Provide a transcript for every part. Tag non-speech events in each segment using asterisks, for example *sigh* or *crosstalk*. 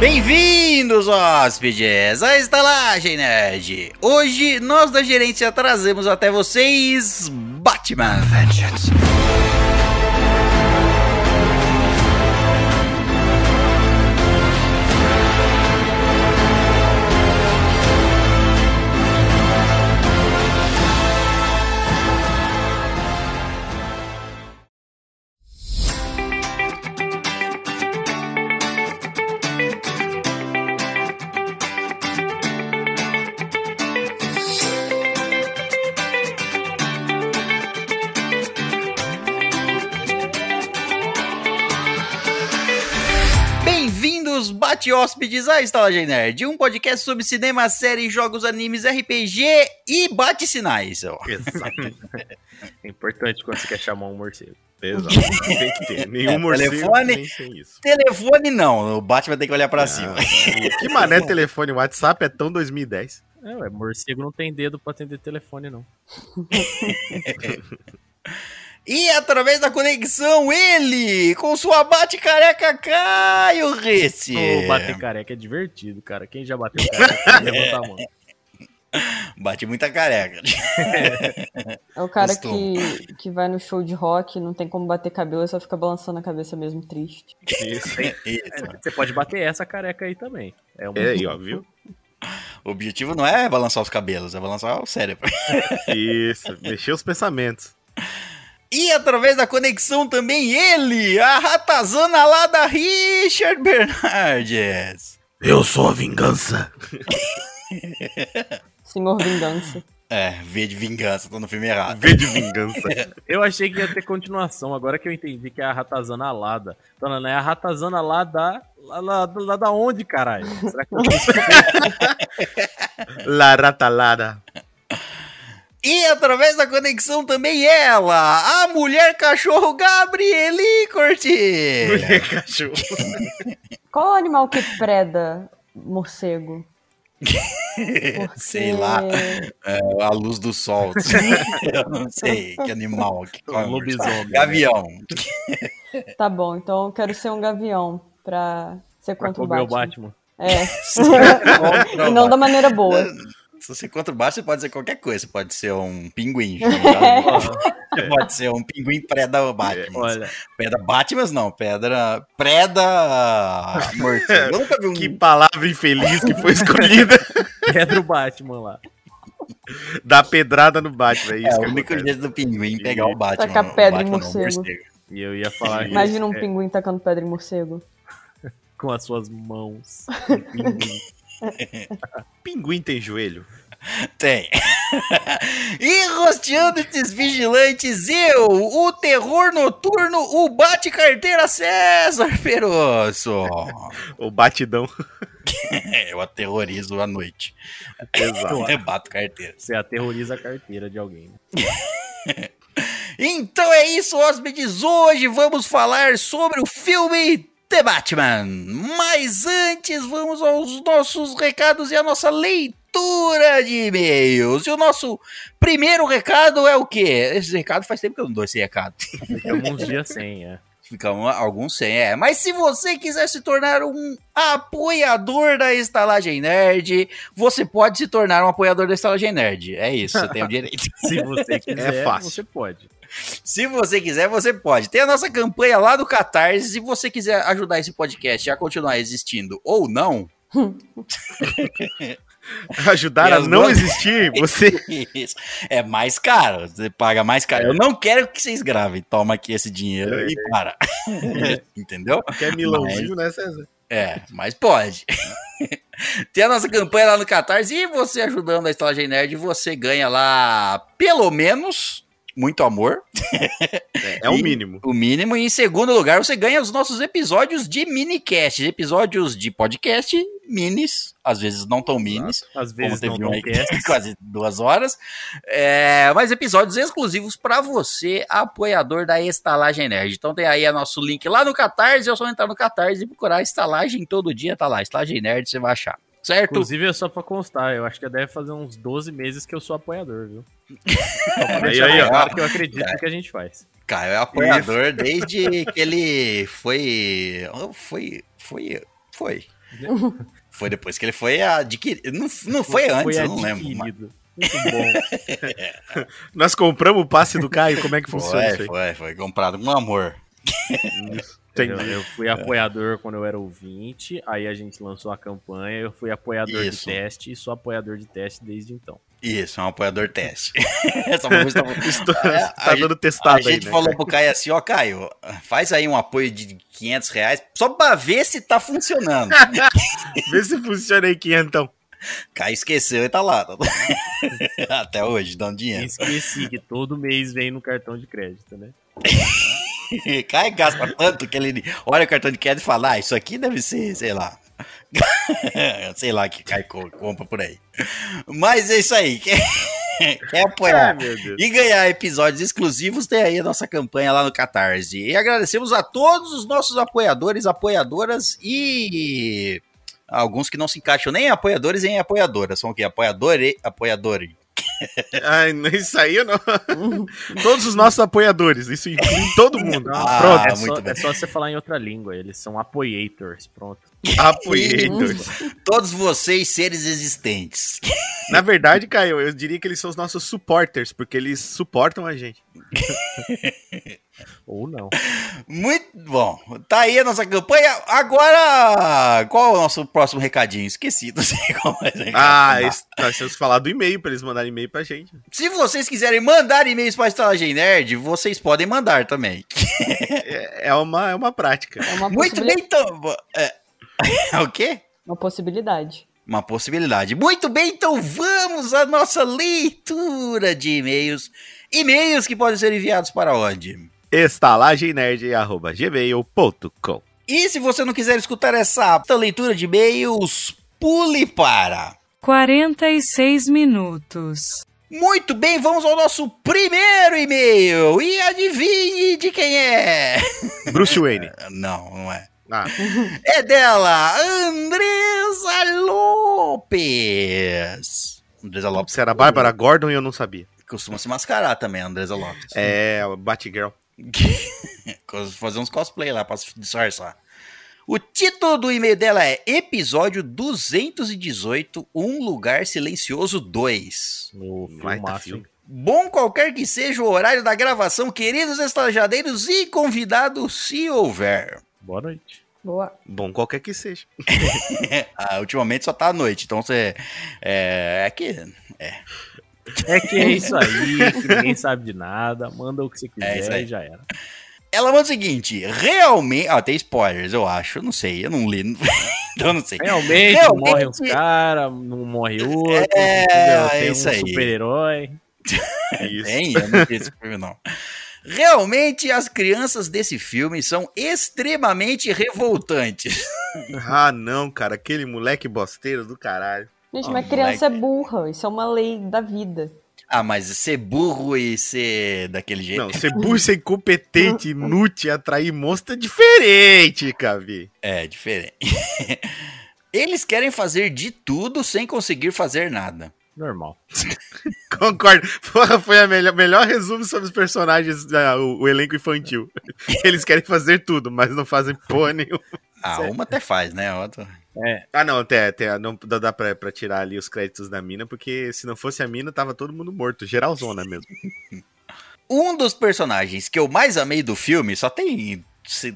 Bem-vindos, hóspedes, à Estalagem Nerd. Hoje, nós da gerência trazemos até vocês Batman Vengeance. Bem-vindos, bate-hóspedes, à Estalagem Nerd, um podcast sobre cinema, séries, jogos, animes, RPG e bate-sinais. Exatamente. *laughs* É importante quando você quer chamar um morcego. Exato. *laughs* Tem que ter. Nenhum É, morcego telefone- nem sem isso. Telefone não, o Batman tem que olhar pra Ah, cima. Que mané telefone? O WhatsApp é tão 2010. É, ué, morcego não tem dedo pra atender telefone, não. *laughs* E através da conexão, ele, com sua bate-careca Caio Rece. Ô, bater careca é divertido, cara. Quem já bateu *laughs* careca, levanta a mão. Bate muita careca. É o cara Costumo. que, que vai no show de rock, não tem como bater cabelo, só fica balançando a cabeça mesmo, triste. Isso. *laughs* Isso. Você pode bater essa careca aí também. É um... É aí, ó, viu? O objetivo não é balançar os cabelos, é balançar o cérebro. Isso. Mexer os pensamentos. *laughs* E através da conexão também ele, a ratazana lá da Richard Bernardes. Eu sou a vingança. *laughs* Senhor Vingança. É, V de vingança, tô no filme errado. V de vingança. *laughs* Eu achei que ia ter continuação, agora que eu entendi que é a ratazana alada. Então, não é a ratazana lá da. Lá, lá, lá da onde, caralho? Será que *laughs* La ratalada. E através da conexão também ela, a mulher cachorro Gabrieli Corti. Mulher *laughs* cachorro. Qual o animal que preda morcego? *laughs* Sei lá, é, a luz do sol. *laughs* Eu não sei que animal. Que Um lobisomem, né? Gavião. Tá bom, então eu quero ser um gavião pra ser pra contra o Batman. Batman? É. e não da maneira boa. Se você contra o baixo, você pode ser qualquer coisa. Você pode ser um pinguim. *laughs* Você pode ser um pinguim preda Batman. Olha, Pedra Batman, não. Pedra. Preda. Morcego. Eu nunca vi um. Que palavra infeliz que foi escolhida. *laughs* pedra o Batman lá. Dá pedrada no Batman. É isso É, que o único acontece. jeito do pinguim pegar o Batman. Tacar pedra em não, morcego. E eu ia falar Imagina um é, pinguim tacando pedra em morcego. com as suas mãos. *laughs* Um pinguim. *laughs* Pinguim tem joelho? Tem. *laughs* e rosteando esses vigilantes, eu, o terror noturno, o bate-carteira César Perosso. Ou batidão? É, *laughs* eu aterrorizo à noite. Exato. Eu bato carteira. Você aterroriza a carteira de alguém. né? Então é isso, hóspedes. Hoje vamos falar sobre o filme The Batman. Mas antes, vamos aos nossos recados e a nossa leitura de e-mails. E o nosso primeiro recado é o quê? Esse recado faz tempo que eu não dou esse recado. Ficamos uns dias sem, é. Ficam alguns sem, é. Mas se você quiser se tornar um apoiador da Estalagem Nerd, você pode se tornar um apoiador da Estalagem Nerd. É isso, você tem o direito. *laughs* Se você *laughs* quiser, fácil. você pode. Se você quiser, você pode. Tem a nossa campanha lá do Catarse. Se você quiser ajudar esse podcast a continuar existindo ou não, *laughs* Ajudar a não duas- existir, *laughs* você. isso é mais caro. Você paga mais caro. Eu não quero que vocês gravem. Toma aqui esse dinheiro e para. *laughs* Entendeu? Quer milãozinho, né, César? É, mas pode. *laughs* Tem a nossa campanha lá no Catarse e você ajudando a Estalagem Nerd, você ganha lá pelo menos muito amor, É, é o mínimo. o mínimo. E em segundo lugar, você ganha os nossos episódios de minicast, episódios de podcast minis, às vezes não tão minis, Às vezes não um cast. *laughs* quase duas horas. É, mas episódios exclusivos para você, apoiador da Estalagem Nerd. Então tem aí o nosso link lá no Catarse, é só entrar no Catarse e procurar Estalagem todo dia, tá lá, Estalagem Nerd, você vai achar. Certo? Inclusive, é só pra constar, eu acho que deve fazer uns 12 meses que eu sou apoiador, viu? Aí, aí, claro que eu acredito no que a gente faz. Caio é apoiador desde que ele foi. Foi. Foi. foi. Foi depois que ele foi adquirido. Não, não foi antes, eu não lembro. mas- adquirido. Muito bom. *laughs* Nós compramos o passe do Caio, como é que funciona isso Foi, aí? foi, foi comprado com amor. Eu, Entendi. eu fui apoiador quando eu era ouvinte, aí a gente lançou a campanha, eu fui apoiador Isso. de teste e sou apoiador de teste desde então. Isso, é um apoiador teste. *laughs* Essa música tá- Estou- É, tá a dando A testado aí, gente né? falou pro Caio assim, ó, Caio, faz aí um apoio de 500 reais só pra ver se tá funcionando. *laughs* Vê se funciona aí, quinhentão. Caio esqueceu e tá lá. *laughs* Até hoje, dando dinheiro. esqueci que todo mês vem no cartão de crédito, né? Caio gasta tanto que ele olha o cartão de crédito e fala, ah, isso aqui deve ser, sei lá. *laughs* sei lá que Caio co- compra por aí. Mas é isso aí. Quer, *laughs* quer apoiar? Ah. E ganhar episódios exclusivos, tem aí a nossa campanha lá no Catarse. E agradecemos a todos os nossos apoiadores, apoiadoras e alguns que não se encaixam nem em apoiadores nem em apoiadoras. São o quê? Apoiador e apoiadores. Ai, não, *laughs* isso aí eu não. Todos os nossos apoiadores, isso inclui todo mundo. Ah, Pronto, é, muito só, bem. é só você falar em outra língua, eles são apoiators, pronto. Apoiadores. Todos vocês, seres existentes. Na verdade, Caio, eu diria que eles são os nossos supporters, porque eles suportam a gente. Ou não. Muito bom. Tá aí a nossa campanha. Agora, qual é o nosso próximo recadinho? Esqueci, *laughs* não sei qual é. Ah, esse- nós temos que falar do e-mail pra eles mandarem e-mail pra gente. Se vocês quiserem mandar e-mails para a Estalagem Nerd, vocês podem mandar também. É, é uma, é uma prática. É uma, Muito bem, então. É... *laughs* o quê? uma possibilidade. Uma possibilidade. Muito bem, então vamos à nossa leitura de e-mails. E-mails que podem ser enviados para onde? estalagemnerd.gmail.com E se você não quiser escutar essa leitura de e-mails, pule para. 46 minutos. Muito bem, vamos ao nosso primeiro e-mail. E adivinhe de quem é? Bruce Wayne. *laughs* Não, não é. Ah, É dela, Andresa Lopes. Andresa Lopes se era Bárbara Gordon e eu não sabia. costuma se mascarar também, a Andresa Lopes. É, Batgirl. *laughs* Fazer uns cosplay lá pra se disfarçar. O título do e-mail dela é Episódio 218, Um Lugar Silencioso 2. No hein? Bom qualquer que seja o horário da gravação, queridos estalajadeiros e convidados, se houver. Boa noite. Boa. Bom, qualquer que seja. *laughs* Ah, ultimamente só tá à noite, então você. É, é que. É que é isso aí, que ninguém sabe de nada, manda o que você É isso quiser aí. e já era. Ela manda o seguinte: realmente. Ah, tem spoilers, eu acho. Eu não sei, eu não li. *laughs* então eu não sei. Realmente, Realmente- morre uns caras, não morre outro, É, entendeu? é tem isso um aí. super-herói. *laughs* Isso. Tem, eu não vi esse filme, não. Realmente, as crianças desse filme são extremamente revoltantes. *laughs* Ah, não, cara. Aquele moleque bosteiro do caralho. Gente, Ah, mas criança moleque. é burra. Isso é uma lei da vida. Ah, mas ser burro e ser daquele jeito. Não, ser burro, ser incompetente, inútil, atrair monstro é diferente, Cavi. É diferente. *laughs* Eles querem fazer de tudo sem conseguir fazer nada. Normal. *laughs* Concordo. Porra, foi a melhor, melhor resumo sobre os personagens, ah, o, o elenco infantil. *laughs* Eles querem fazer tudo, mas não fazem porra nenhuma. Ah, Certo. uma até faz, né? Outra. É, Ah, não, até, até não dá pra, pra tirar ali os créditos da mina, porque se não fosse a mina, tava todo mundo morto. Geralzona mesmo. *laughs* Um dos personagens que eu mais amei do filme, só tem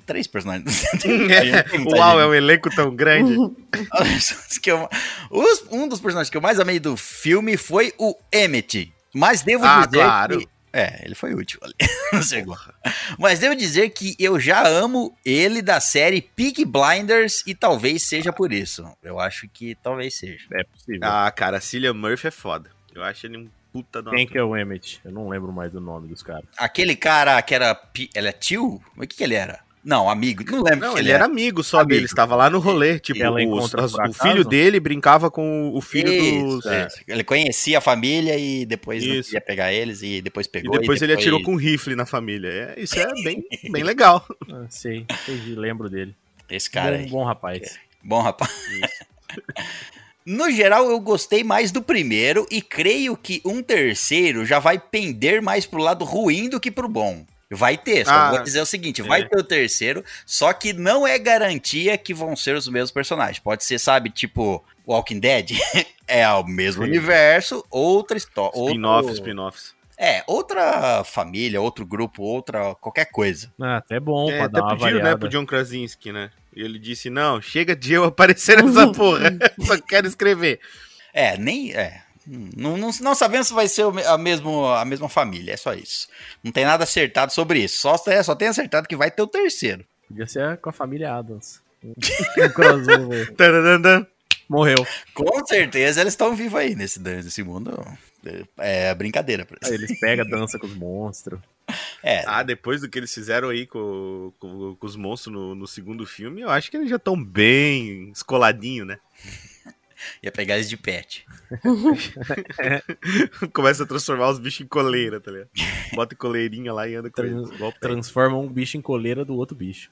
três personagens. Muita *laughs* Uau, é um elenco tão grande. *laughs* Um dos personagens que eu mais amei do filme foi o Emmett. Mas devo Ah, dizer claro. que. É, ele foi útil ali. *laughs* no segundo. Mas devo dizer que eu já amo ele da série Peak Blinders e talvez seja por isso. Eu acho que talvez seja. é possível. Ah, cara, Cillian Murphy é foda. Eu acho ele um puta do Quem que é o Emmett? Eu não lembro mais do nome dos caras. Aquele cara que era. Ele é tio? O que, que ele era? Não, amigo. Não lembro Não, que ele era amigo só Amigo. dele, estava lá no rolê. Tipo, ela os- as- o filho dele brincava com o filho Isso, dos. é. Ele conhecia a família e depois ia pegar eles e depois E pegou. depois ele atirou com um rifle na família. É, isso é bem, bem legal. Ah, sei, entendi, lembro dele. Esse cara bom, aí. bom rapaz. Bom, rapaz. *laughs* No geral, eu gostei mais do primeiro e creio que um terceiro já vai pender mais pro lado ruim do que pro bom. Vai ter, só Ah, vou dizer o seguinte: vai é. ter o terceiro, só que não é garantia que vão ser os mesmos personagens. Pode ser, sabe, tipo Walking Dead, *laughs* é o mesmo Sim. universo, outra história. Spin-off, spin-offs. É, outra família, outro grupo, outra qualquer coisa. Ah, até bom, É, pra até dar uma pediram, né, variada. pro John Krasinski, né? E ele disse, não, chega de eu aparecer nessa *laughs* porra, só quero escrever. É, nem. É. Não, não, não sabemos se vai ser a, mesmo, a mesma família, é só isso. Não tem nada acertado sobre isso. Só, é, só tem acertado que vai ter o terceiro. Podia ser com a família Adams. Um crossover. *laughs* Morreu. Com certeza eles estão vivos aí nesse, nesse mundo. É brincadeira. pra eles. Aí eles pegam, dança com os monstros. *laughs* É, Ah, depois do que eles fizeram aí com, com- com os monstros no, no segundo filme, eu acho que eles já estão bem escoladinhos, né? *laughs* ia pegar eles de pet. *laughs* Começa a transformar os bichos em coleira, tá ligado? Bota coleirinha lá e anda com Trans- eles. Transforma um bicho em coleira do outro bicho.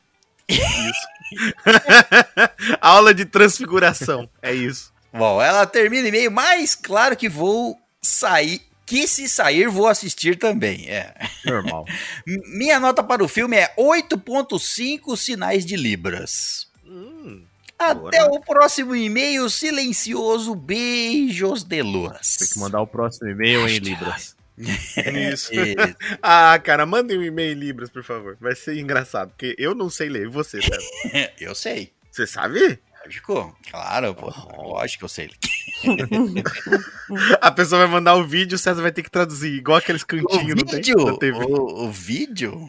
Aula de transfiguração, é isso. Bom, ela termina e-mail, mas claro que vou sair. Que se sair, vou assistir também. É. Normal. *laughs* Minha nota para o filme é 8,5 sinais de Libras. Hum, Até o próximo e-mail silencioso. Beijos de luz. Tem que mandar o próximo e-mail em Libras. *laughs* isso. E- Ah, cara, mandem um e-mail em Libras, por favor. Vai ser engraçado, porque eu não sei ler. E você, sabe? *laughs* Eu sei. Você sabe? Lógico. Claro, pô. Lógico que eu sei. A pessoa vai mandar o vídeo, o César vai ter que traduzir, igual aqueles O cantinhos, tem? vídeo? TV. O, o vídeo?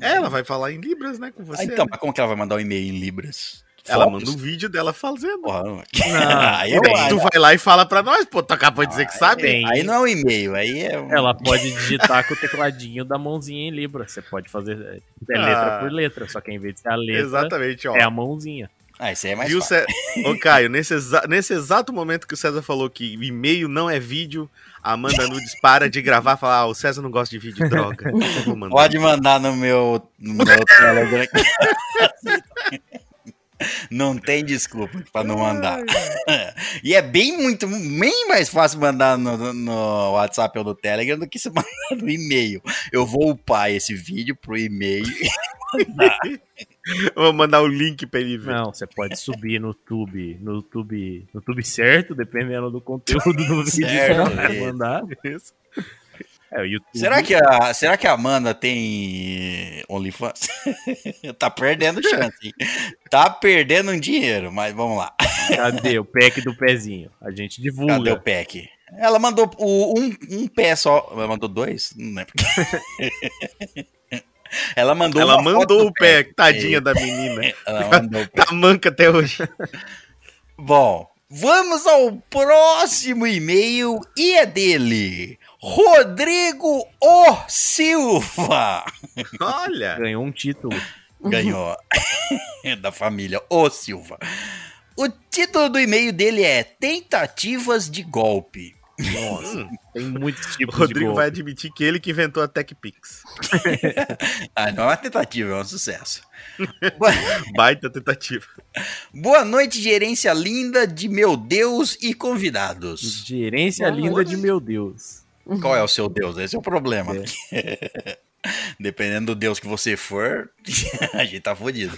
É, ela vai falar em Libras, né, com você. Ah, então, né? mas como que ela vai mandar um e-mail em Libras? Ela manda um vídeo dela fazendo. Porra, não. *laughs* Não, aí, E aí, tu vai lá e fala pra nós, pô, tu acabou de dizer que sabe. tem. aí não é um e-mail, aí é um... Ela pode digitar com o tecladinho da mãozinha em Libra. Você pode fazer é, letra Ah. por letra, só que em vez de ser a letra, Exatamente, ó. é a mãozinha. Ah, isso aí é mais Viu, fácil. Cé... Ô, Caio, nesse, exa- nesse exato momento que o César falou que e-mail não é vídeo, a Amanda Nudes para de gravar e fala: Ah, o César não gosta de vídeo, droga. Mandar. Pode mandar no meu, no meu Telegram. *laughs* Não tem desculpa pra não mandar. *laughs* E é bem muito, bem mais fácil mandar no, no WhatsApp ou no Telegram do que se mandar no e-mail. Eu vou upar esse vídeo pro e-mail. *laughs* *laughs* Eu vou mandar o link pra ele ver. Não, você pode subir no Tube, no YouTube, no Tube certo, dependendo do conteúdo do vídeo que você mandar. Isso. É, o YouTube. Será que a, será que a Amanda tem OnlyFans? *laughs* tá perdendo chance, hein? Tá perdendo um dinheiro, mas vamos lá. Cadê o pack do pezinho? A gente divulga. Cadê o pack? Ela mandou o, um, um pé só. Ela mandou dois? Não lembro. *laughs* Ela mandou Ela mandou do o pé, tadinha da menina. *laughs* Ela mandou o pé. Tá manca até hoje. *laughs* Bom, vamos ao próximo e-mail e é dele. Rodrigo O Silva *laughs* Olha. Ganhou um título. ganhou da família O Silva. O título do e-mail dele é Tentativas de Golpe. Nossa, tem muitos O tipos de Rodrigo vai admitir que ele que inventou a TechPix. *laughs* Ah, não é uma tentativa, é um sucesso. *laughs* Baita tentativa. Boa noite, gerência linda de meu Deus e convidados. Gerência Ah, linda de meu Deus. Qual é o seu Deus? Esse é o problema. *laughs* Dependendo do Deus que você for, a gente tá fodido.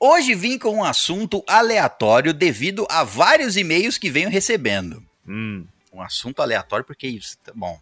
Hoje vim com um assunto aleatório devido a vários e-mails que venho recebendo. Hum, Um assunto aleatório porque isso, tá bom.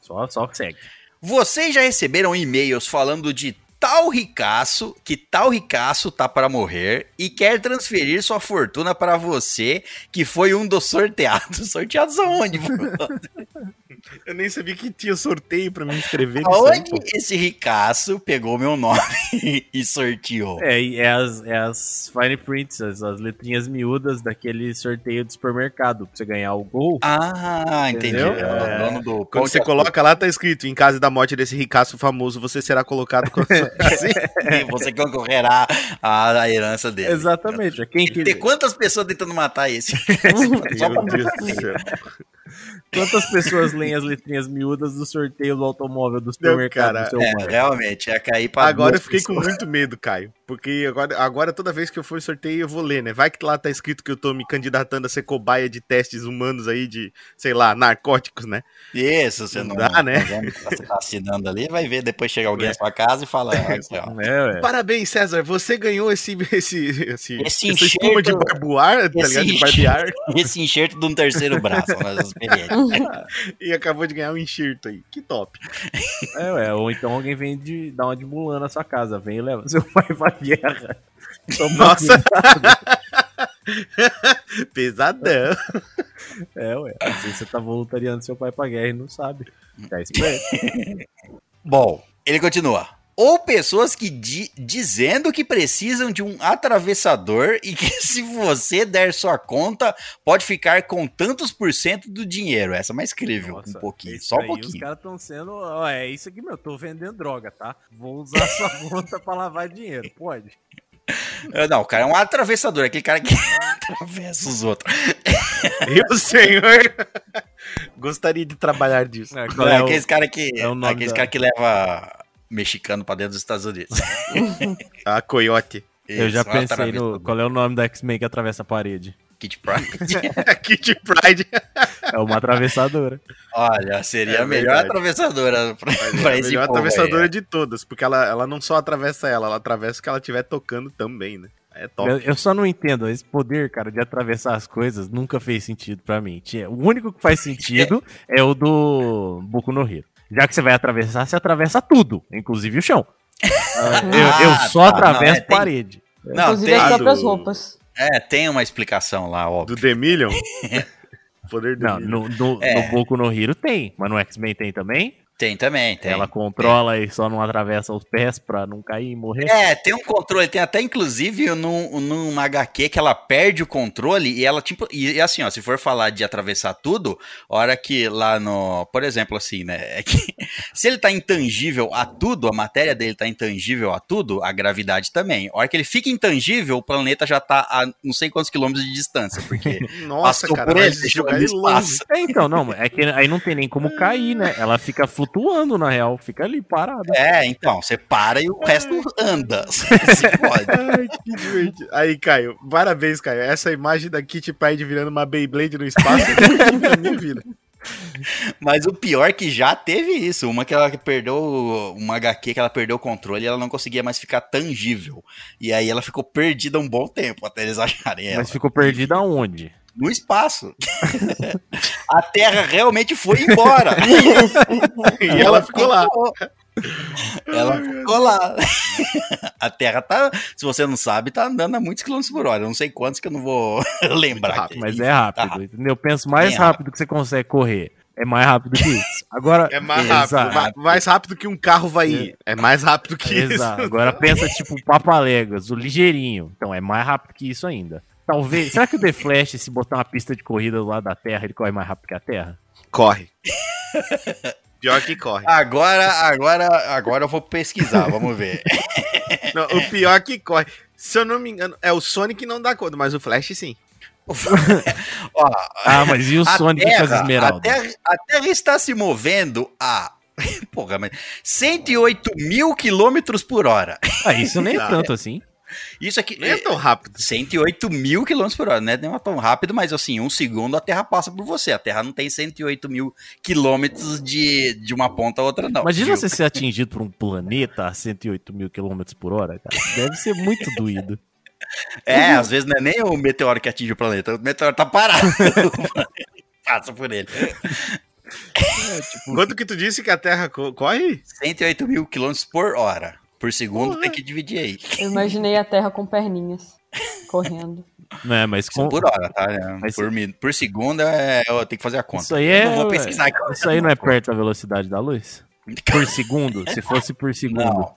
só, só que segue. Vocês já receberam e-mails falando de tal ricaço, que tal ricaço tá para morrer e quer transferir sua fortuna para você, que foi um dos sorteados. *laughs* Sorteados aonde? *laughs* Eu nem sabia que tinha sorteio pra me inscrever Aonde pô. esse ricaço pegou meu nome *laughs* e sorteou? É, e é as, é as fine prints, as, as letrinhas miúdas daquele sorteio do supermercado, pra você ganhar o gol. Ah, entendi. Entendeu? É o É. dono do Quando você coloca lá, tá escrito: em caso da morte desse ricaço famoso, você será colocado com assim. *laughs* você concorrerá à herança dele. Exatamente. é Quem Tem quantas pessoas tentando matar esse? *laughs* Meu Deus do céu. Quantas pessoas leem as letrinhas miúdas do sorteio do automóvel do supermercado cara, do seu É, realmente, ia cair pra Agora eu fiquei com pessoas. muito medo, Caio. Porque agora, agora toda vez que eu for sorteio, eu vou ler, né? Vai que lá tá escrito que eu tô me candidatando a ser cobaia de testes humanos aí de, sei lá, narcóticos, né? Isso, você não, Não dá, né? Você tá assinando ali, vai ver, depois chega alguém na sua casa e fala, *laughs* ó. É. Parabéns, César. Você ganhou esse, esse, esse, Esse espuma de enxerto- barbuar, tá esse ligado? De enxerto- barbear. *laughs* esse enxerto de um terceiro braço, mas *laughs* experiência. *laughs* e acabou de ganhar um enxerto aí. Que top. É, ué. Ou então alguém vem de dar uma de Mulan na sua casa. Vem e leva seu pai pra guerra. Toma Nossa. *laughs* Pesadão. É, ué. Às vezes você tá voluntariando seu pai pra guerra e não sabe. Tá esperto. Bom, ele continua. Ou pessoas que di- dizendo que precisam de um atravessador e que *laughs* se você der sua conta, pode ficar com tantos por cento do dinheiro. Essa é mais crível, Nossa, um pouquinho, só um aí Os pouquinho. caras estão sendo. Ó, é isso aqui, meu. Tô vendendo droga, tá? Vou usar sua *laughs* conta pra lavar dinheiro. Pode. *laughs* Ah, Não, o cara é um atravessador, aquele cara que atravessa os outros. Meu senhor. Gostaria de trabalhar disso. É, É, é o- aqueles cara que, é o da- cara que leva mexicano pra dentro dos Estados Unidos. A *laughs* coiote. Eu já Isso, um pensei atravessador. no. Qual é o nome da X-Men que atravessa a parede? Kit Pride. *laughs* Kit Pride. É uma atravessadora. Olha, seria É a melhor verdade. atravessadora pra, Mas é pra a esse melhor povo aí, atravessadora é. de todas, porque ela, ela não só atravessa ela, ela atravessa o que ela estiver tocando também, né? É top. Eu, eu só não entendo. Esse poder, cara, de atravessar as coisas nunca fez sentido pra mim. O único que faz sentido *laughs* é o do Boku no Hero. Já que você vai atravessar, você atravessa tudo, inclusive o chão. eu, eu só tá, não, atravesso é, tem- parede. Não, Inclusive tem, as próprias do- roupas. é, tem uma explicação lá, óbvio. Do The Million. *laughs* Poder do Não, no, no, É. no Boku no Hero tem, mas no X-Men tem também. Tem também, tem. Ela controla e só não atravessa os pés pra não cair e morrer. É, tem um controle, tem até inclusive num, num HQ que ela perde o controle e ela, tipo, e, assim, ó, se for falar de atravessar tudo, hora que lá no, por exemplo, assim, né, *laughs* é que se ele tá intangível a tudo, a matéria dele tá intangível a tudo, a gravidade também. A hora que ele fica intangível, o planeta já tá a não sei quantos quilômetros de distância, porque *laughs* Nossa, cara, por ele, deixou ele longe. espaço. É, então, não, é que aí não tem nem como cair, né? Ela fica flutuando, na real, fica ali parada. É, então, você para e o resto anda. *laughs* Se pode. Ai, que divertido. Aí, Caio, parabéns, Caio. Essa imagem da Kit Pride virando uma Beyblade no espaço na minha vida. Mas o pior é que já teve isso. Uma que ela perdeu. Uma HQ que ela perdeu o controle e ela não conseguia mais ficar tangível. E aí ela ficou perdida um bom tempo até eles acharem ela. Mas ficou perdida aonde? No espaço. *laughs* a Terra realmente foi embora. *laughs* E ela ficou lá. Ela ficou lá. A Terra tá. Se você não sabe, tá andando a muitos quilômetros por hora. Eu não sei quantos que eu não vou *laughs* lembrar. rápido, Mas é tá rápido, entendeu? Penso mais Bem rápido que você consegue correr. É mais rápido que isso. Agora. É mais rápido. ma- Mais rápido que um carro vai ir. É mais rápido que isso. Exato. Agora pensa, tipo, o Papaléguas, o ligeirinho. Então é mais rápido que isso ainda. Talvez. Será que o The Flash, se botar uma pista de corrida do lado da Terra, ele corre mais rápido que a Terra? Corre. *laughs* Pior que corre. Agora, agora, agora eu vou pesquisar, vamos ver. *laughs* Não, o pior que corre. Se eu não me engano, é o Sonic que não dá conta, mas o Flash sim. *laughs* Ó, Ah, mas e o Sonic com as Terra, a, esmeraldas? terra, a Terra está se movendo a. Porra, mas 108 mil quilômetros por hora. Ah, isso nem é Tá. tanto assim. Isso aqui. Nem é tão rápido. 108 mil quilômetros por hora, não é nem tão rápido, mas assim, um segundo a Terra passa por você. A Terra não tem 108 mil quilômetros de, de uma ponta a outra, não. Imagina viu? você ser atingido por um planeta a 108 mil quilômetros por hora, cara. Deve ser muito doído. É, às vezes não é nem o meteoro que atinge o planeta, o meteoro tá parado. *laughs* Passa por ele. Quanto que tu disse que a Terra co- corre? 108 mil quilômetros por hora. Por segundo tem que dividir aí. Eu imaginei a Terra com perninhas. Correndo. Né, mas com... Por hora, tá? É, Mas por, mi- por segundo é, eu tenho que fazer a conta. Isso aí Eu é. não vou pesquisar. Isso aí não é perto da velocidade da luz? *laughs* Por segundo? Se fosse por segundo. Não.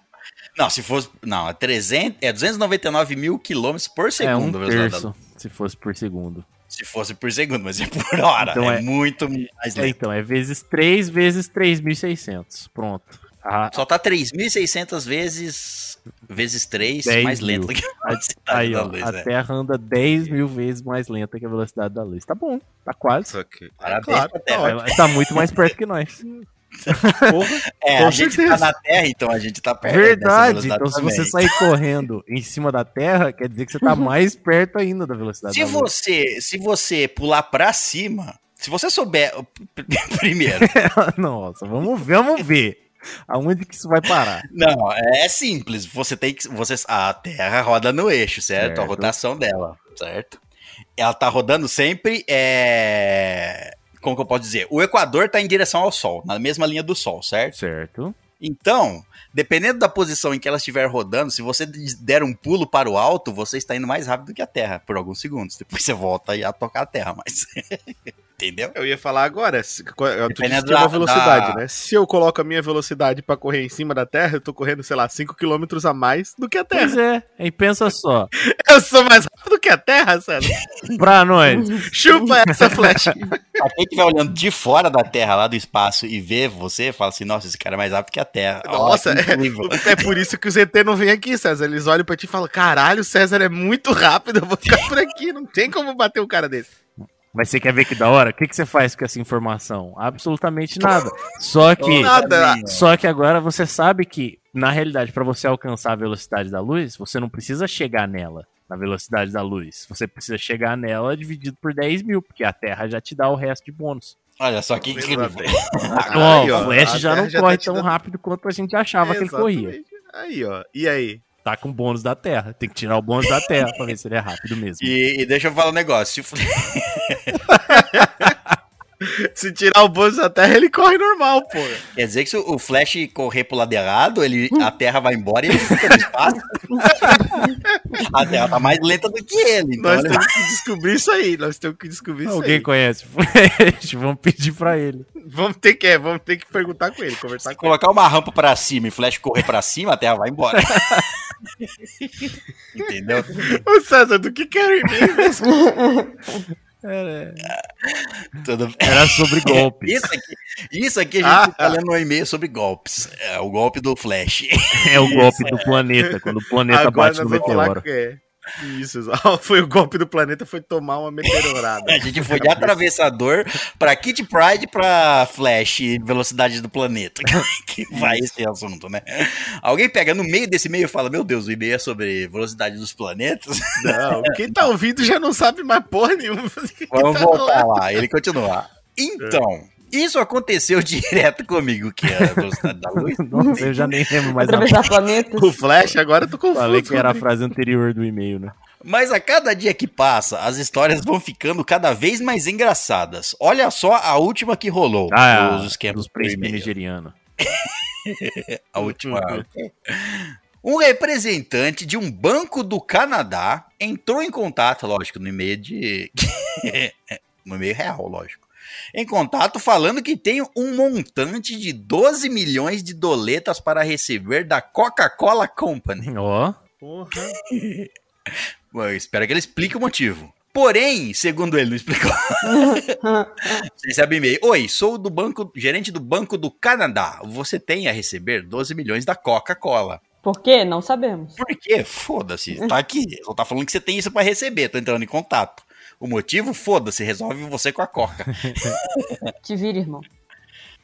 Não, se fosse. Não, é, 300, é 299 mil quilômetros por é um segundo. velocidade da terço, se fosse por segundo. Se fosse por segundo, mas é por hora. Então é, é- muito mais É, lento. então, é vezes 3 vezes 3.600. Pronto. A- Só tá 3.600 vezes vezes 3 10 mais mil. lento que a velocidade aí, da ó, luz, a né? Terra anda 10 mil vezes mais lenta que a velocidade da luz. Tá bom, tá quase. Que. Parabéns claro, pra tá Terra. Ela tá muito mais perto que nós. *laughs* Porra. É, a gente certeza. tá na Terra, então a gente tá perto. Verdade. Então, se também. você sair correndo em cima da Terra, quer dizer que você tá mais perto ainda da velocidade Se da luz. você, se você pular pra cima, se você souber *laughs* primeiro, *laughs* Nossa, vamos ver, vamos ver. *laughs* Aonde que isso vai parar? não, é simples. Você tem que, você, a Terra roda no eixo, certo? A Certo. rotação dela, certo? Ela tá rodando sempre, é, como que eu posso dizer? O Equador tá em direção ao Sol, na mesma linha do Sol, certo? Certo. Então, dependendo da posição em que ela estiver rodando, se você der um pulo para o alto, você está indo mais rápido que a Terra por alguns segundos. Depois você volta a tocar a Terra, mas *laughs* entendeu? Eu ia falar agora, se- tu disse que é uma da- velocidade, da- né? Se eu coloco a minha velocidade pra correr em cima da Terra, eu tô correndo, sei lá, 5 km a mais do que a Pois Terra. é, e pensa só, *laughs* Eu sou mais rápido que a Terra, César. pra nós, Chupa essa flecha. Pra quem estiver olhando de fora da Terra, lá do espaço, e vê você, fala assim, nossa, esse cara é mais rápido que a Terra. Nossa, que incrível. É por isso que os ET não vêm aqui, César. Eles olham pra ti e falam: caralho, o César é muito rápido, eu vou ficar por aqui. Não tem como bater um cara desse. Mas você quer ver que da hora? O que, que você faz com essa informação? Absolutamente nada. Só que, Nada. só que agora você sabe que, na realidade, pra você alcançar a velocidade da luz, você não precisa chegar nela, na velocidade da luz. Você precisa chegar nela dividido por 10 mil, porque a Terra já te dá o resto de bônus. Olha só que incrível. Ó, o Flash já não já corre tá te tão dando- rápido quanto a gente achava que ele corria. Aí, ó. E aí? Tá com bônus da Terra. Tem que tirar o bônus da Terra pra ver se ele é rápido mesmo. E, e deixa eu falar um negócio. Se o *laughs* Se tirar o bônus da Terra, ele corre normal, pô. Quer dizer que se o Flash correr pro lado errado, ele, a Terra vai embora e ele fica no espaço. *laughs* a Terra tá mais lenta do que ele. Então Nós ele- temos que descobrir isso aí. Nós temos que descobrir isso Alguém conhece o Flash? *laughs* Vamos pedir pra ele. Vamos ter que, é, vamos ter que perguntar com ele, conversar se com ele. colocar uma rampa pra cima e o Flash correr pra cima, a Terra vai embora. Entendeu? Ô César, do que que era o e-mail mesmo? Tudo bem. Era sobre *laughs* golpes. Isso aqui, isso aqui a gente Ah, tá lendo um e-mail sobre golpes. É o golpe do Flash. É o golpe do planeta, quando o planeta Agora bate no meteoro. que é. Isso, *laughs* foi o golpe do planeta, foi tomar uma meteorada. *laughs* A gente foi de atravessador pra Kid Pride pra Flash, velocidade do planeta. *laughs* que vai esse assunto, né? Alguém pega no meio desse e-mail e fala: Meu Deus, o e-mail é sobre velocidade dos planetas. Não, quem tá ouvindo já não sabe mais porra nenhuma. Vamos Tá voltar lá. Ele continua. Então, isso aconteceu *laughs* direto comigo, que é a velocidade da luz. *laughs* Nossa, eu já nem lembro mais nada. Atravessar *laughs* planetas. O Flash, agora eu tô confuso. Falei que era a frase anterior do e-mail, né? Mas a cada dia que passa, as histórias vão ficando cada vez mais engraçadas. Olha só a última que rolou. Ah, os esquemas dos do príncipes nigerianos. A última. Um representante de um banco do Canadá entrou em contato, lógico, no e-mail de. no e-mail real, lógico. Em contato falando que tem um montante de 12 milhões de doletas para receber da Coca-Cola Company. Ó, Porra. *laughs* Bom, eu espero que ele explique o motivo. Porém, segundo ele, não explicou. *laughs* Você recebe e-mail. Oi, sou do banco, gerente do Banco do Canadá. Você tem a receber 12 milhões da Coca-Cola. Por quê? Não sabemos. Por quê? Foda-se. Tá aqui. Só tá falando que você tem isso pra receber. Tô entrando em contato. O motivo? Foda-se. Resolve você com a Coca. *laughs* Te vira, irmão.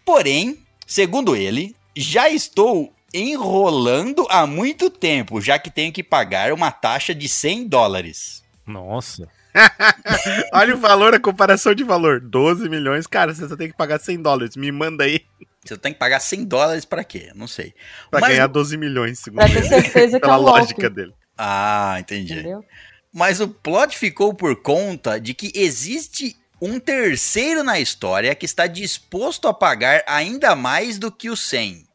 Porém, segundo ele, já estou enrolando há muito tempo, já que tenho que pagar uma taxa de 100 dólares. nossa. *laughs* Olha o valor, a comparação de valor. 12 milhões, cara, você só tem que pagar 100 dólares. Me manda aí Você tem que pagar 100 dólares pra quê? Não sei. pra Mas- ganhar 12 milhões, segundo Pra ter ele. certeza que é Pela um lógica dele. Ah, entendi. Entendeu? Mas o plot ficou por conta de que existe um terceiro na história que está disposto a pagar ainda mais do que os 100.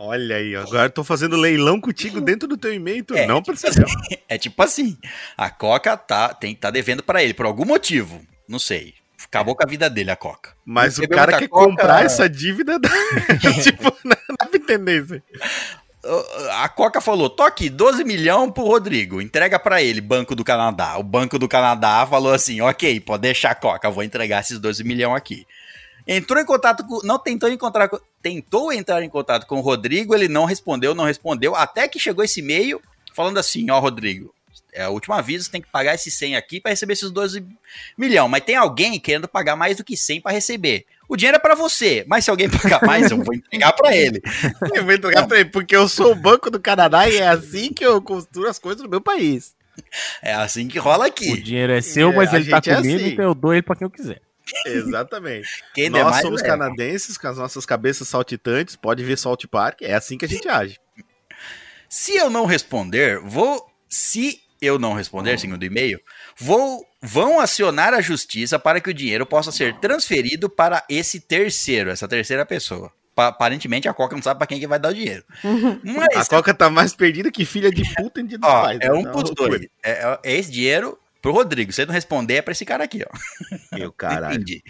Olha aí, agora tô fazendo leilão contigo dentro do teu e-mail, tu É, não tipo percebeu. É tipo assim, a Coca tá, tem, tá devendo pra ele por algum motivo. Não sei. Acabou com a vida dele, a Coca. Mas o cara quer Coca- comprar essa dívida. Da... *laughs* tipo, não dá pra entender isso. aí. A Coca falou: tô aqui, 12 milhões pro Rodrigo, entrega pra ele, Banco do Canadá. O Banco do Canadá falou assim: ok, pode deixar a Coca, vou entregar esses 12 milhões aqui. Entrou em contato com. Não tentou encontrar. Tentou entrar em contato com o Rodrigo, ele não respondeu, não respondeu, até que chegou esse e-mail falando assim: Ó, Rodrigo, é o último aviso, você tem que pagar esse 100 aqui pra receber esses 12 milhão. Mas tem alguém querendo pagar mais do que 100 pra receber. O dinheiro é pra você, mas se alguém pagar mais, eu vou entregar pra ele. *laughs* Eu vou entregar pra ele, porque eu sou o Banco do Canadá e é assim que eu construo as coisas no meu país. É assim que rola O aqui. dinheiro é seu, É, mas a ele tá gente é comigo, assim. então eu dou ele pra quem eu quiser. Exatamente. *laughs* Quem Nós mais, somos leva. canadenses, com as nossas cabeças saltitantes, pode ver Salt Park, é assim que a gente age. Se eu não responder, vou. Se eu não responder, segundo o e-mail, vou. Vão acionar a justiça para que o dinheiro possa ser transferido para esse terceiro, essa terceira pessoa. Pa- aparentemente a Coca não sabe para quem que vai dar o dinheiro. *laughs* A Mas, Coca tá mais perdida que filha de puta em dia dos ó, pais. é um Tá pros uma dois. É, é- é esse dinheiro pro Rodrigo. Se ele não responder, é pra esse cara aqui, ó. Meu caralho. Entendi.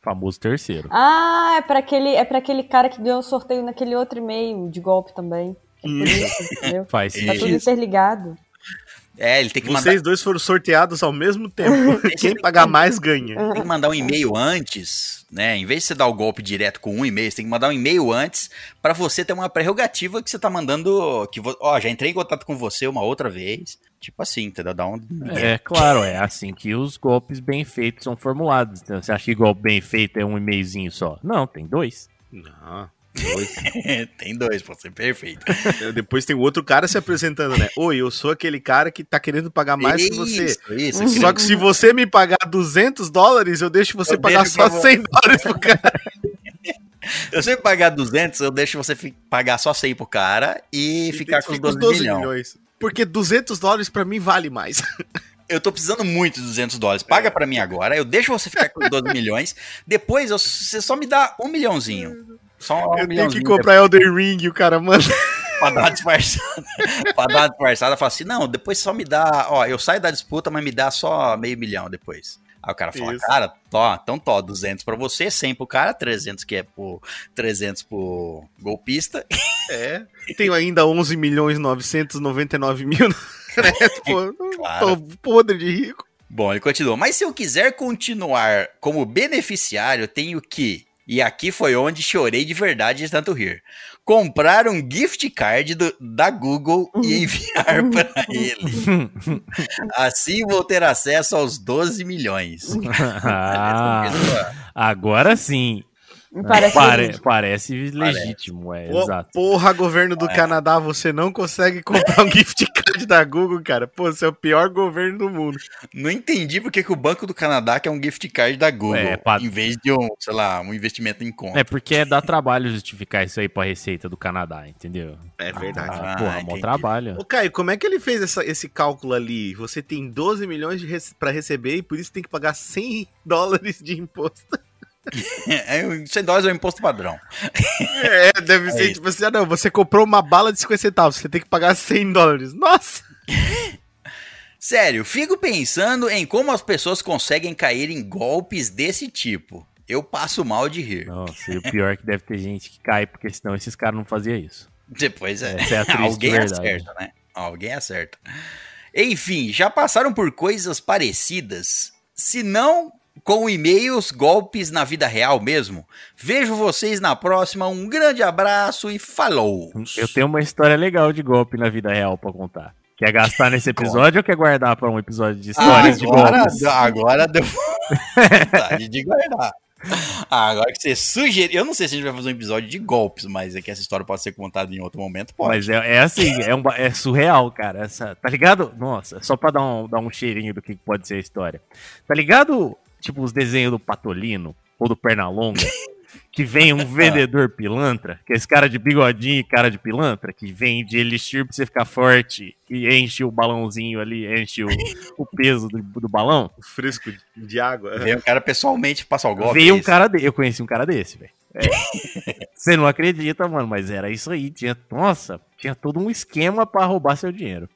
Famoso terceiro. Ah, é pra aquele, é pra aquele cara que ganhou o sorteio naquele outro e-mail de golpe também. É por isso, entendeu? *laughs* Faz Tá tudo interligado. É, ele tem que mandar. Vocês dois foram sorteados ao mesmo tempo. *laughs* Quem pagar mais ganha. tem que mandar um e-mail antes, né? Em vez de você dar o golpe direto com um e-mail, você tem que mandar um e-mail antes pra você ter uma prerrogativa que você tá mandando. Que vo- ó, já entrei em contato com você uma outra vez. Tipo assim, entendeu? Dá um. É claro, é assim que os golpes bem feitos são formulados. Então, você acha que golpe bem feito é um e-mailzinho só? Não, tem dois. Não, dois. *laughs* tem dois, pode ser perfeito. Depois tem outro cara se apresentando, né? Oi, eu sou aquele cara que tá querendo pagar mais que você. Isso, isso. Só que se você me pagar 200 dólares, eu deixo você Eu pagar deixo só pra vo- 100 dólares pro cara. *laughs* Se você pagar 200, eu deixo você pagar só 100 pro cara e, ficar com os Fica 12, milhões. Porque 200 dólares pra mim vale mais. Eu tô precisando muito de 200 dólares. Paga pra mim agora, eu deixo você ficar com os 12 milhões. Depois eu- você só me dá um milhãozinho. *laughs* Só Eu tenho que comprar Elden Ring, o cara manda. pra dar uma disfarçada. *laughs* pra dar uma disfarçada, fala assim: não, depois só me dá. Ó, eu saio da disputa, mas me dá só meio milhão depois. Aí o cara fala, Isso. cara, ó, então tó, 200 pra você, 100 pro cara, 300 que é pro 300 pro golpista. *laughs* É. Tenho ainda 11 milhões 999 mil. Né? *laughs* Pô, Claro. tô podre de rico. Bom, ele continua. Mas se eu quiser continuar como beneficiário, eu tenho que. E aqui foi onde chorei de verdade de tanto rir. Comprar um gift card do- da Google e enviar para ele. *laughs* Assim vou ter acesso aos 12 milhões. *laughs* Ah, Essa pessoa- agora sim. Parece Pare- parece legítimo, é, Pô, exato. porra, governo do Canadá, você não consegue comprar um *laughs* gift card da Google, cara. Pô, você é o pior governo do mundo. Não entendi porque que o Banco do Canadá quer um gift card da Google, É, pa- em vez de um, sei lá, um investimento em conta. É porque dá trabalho justificar isso aí pra Receita do Canadá, entendeu? É verdade. Ah, Ah, porra, mó entendi. trabalho. Ô, Caio, como é que ele fez essa- esse cálculo ali? Você tem 12 milhões de rece- pra receber e por isso tem que pagar 100 dólares de imposto. É, 100 dólares é o imposto padrão. É, deve ser isso. tipo assim, ah, não, você comprou uma bala de 50 centavos, você tem que pagar 100 dólares. Nossa! Sério, fico pensando em como as pessoas conseguem cair em golpes desse tipo. Eu passo mal de rir. Nossa, e o pior é que deve ter gente que cai, porque senão esses caras não faziam isso. Depois é. É *laughs* Alguém acerta, né? Alguém acerta. Enfim, já passaram por coisas parecidas? Se não com e-mails, golpes na vida real mesmo? Vejo vocês na próxima. Um grande abraço e falou! Eu tenho uma história legal de golpe na vida real pra contar. Quer gastar nesse episódio ou quer guardar pra um episódio de histórias de agora, golpes? agora deu vontade de guardar. Ah, agora que você sugeriu. Eu não sei se a gente vai fazer um episódio de golpes, mas é que essa história pode ser contada em outro momento. Pode. Mas é, é assim, é, um é surreal, cara. Essa, tá ligado? Nossa, só pra dar um, dar um cheirinho do que pode ser a história. Tá ligado? Tipo, os desenhos do Patolino ou do Pernalonga, que vem um vendedor pilantra, que é esse cara de bigodinho e cara de pilantra, que vende elixir pra você ficar forte e enche o balãozinho ali, enche o, o peso do, do balão. O fresco de água. Veio o cara pessoalmente passar o golpe. Veio um cara desse. Eu conheci um cara desse, velho. É. *laughs* Você não acredita, mano, mas era isso aí. Tinha, nossa, tinha todo um esquema pra roubar seu dinheiro.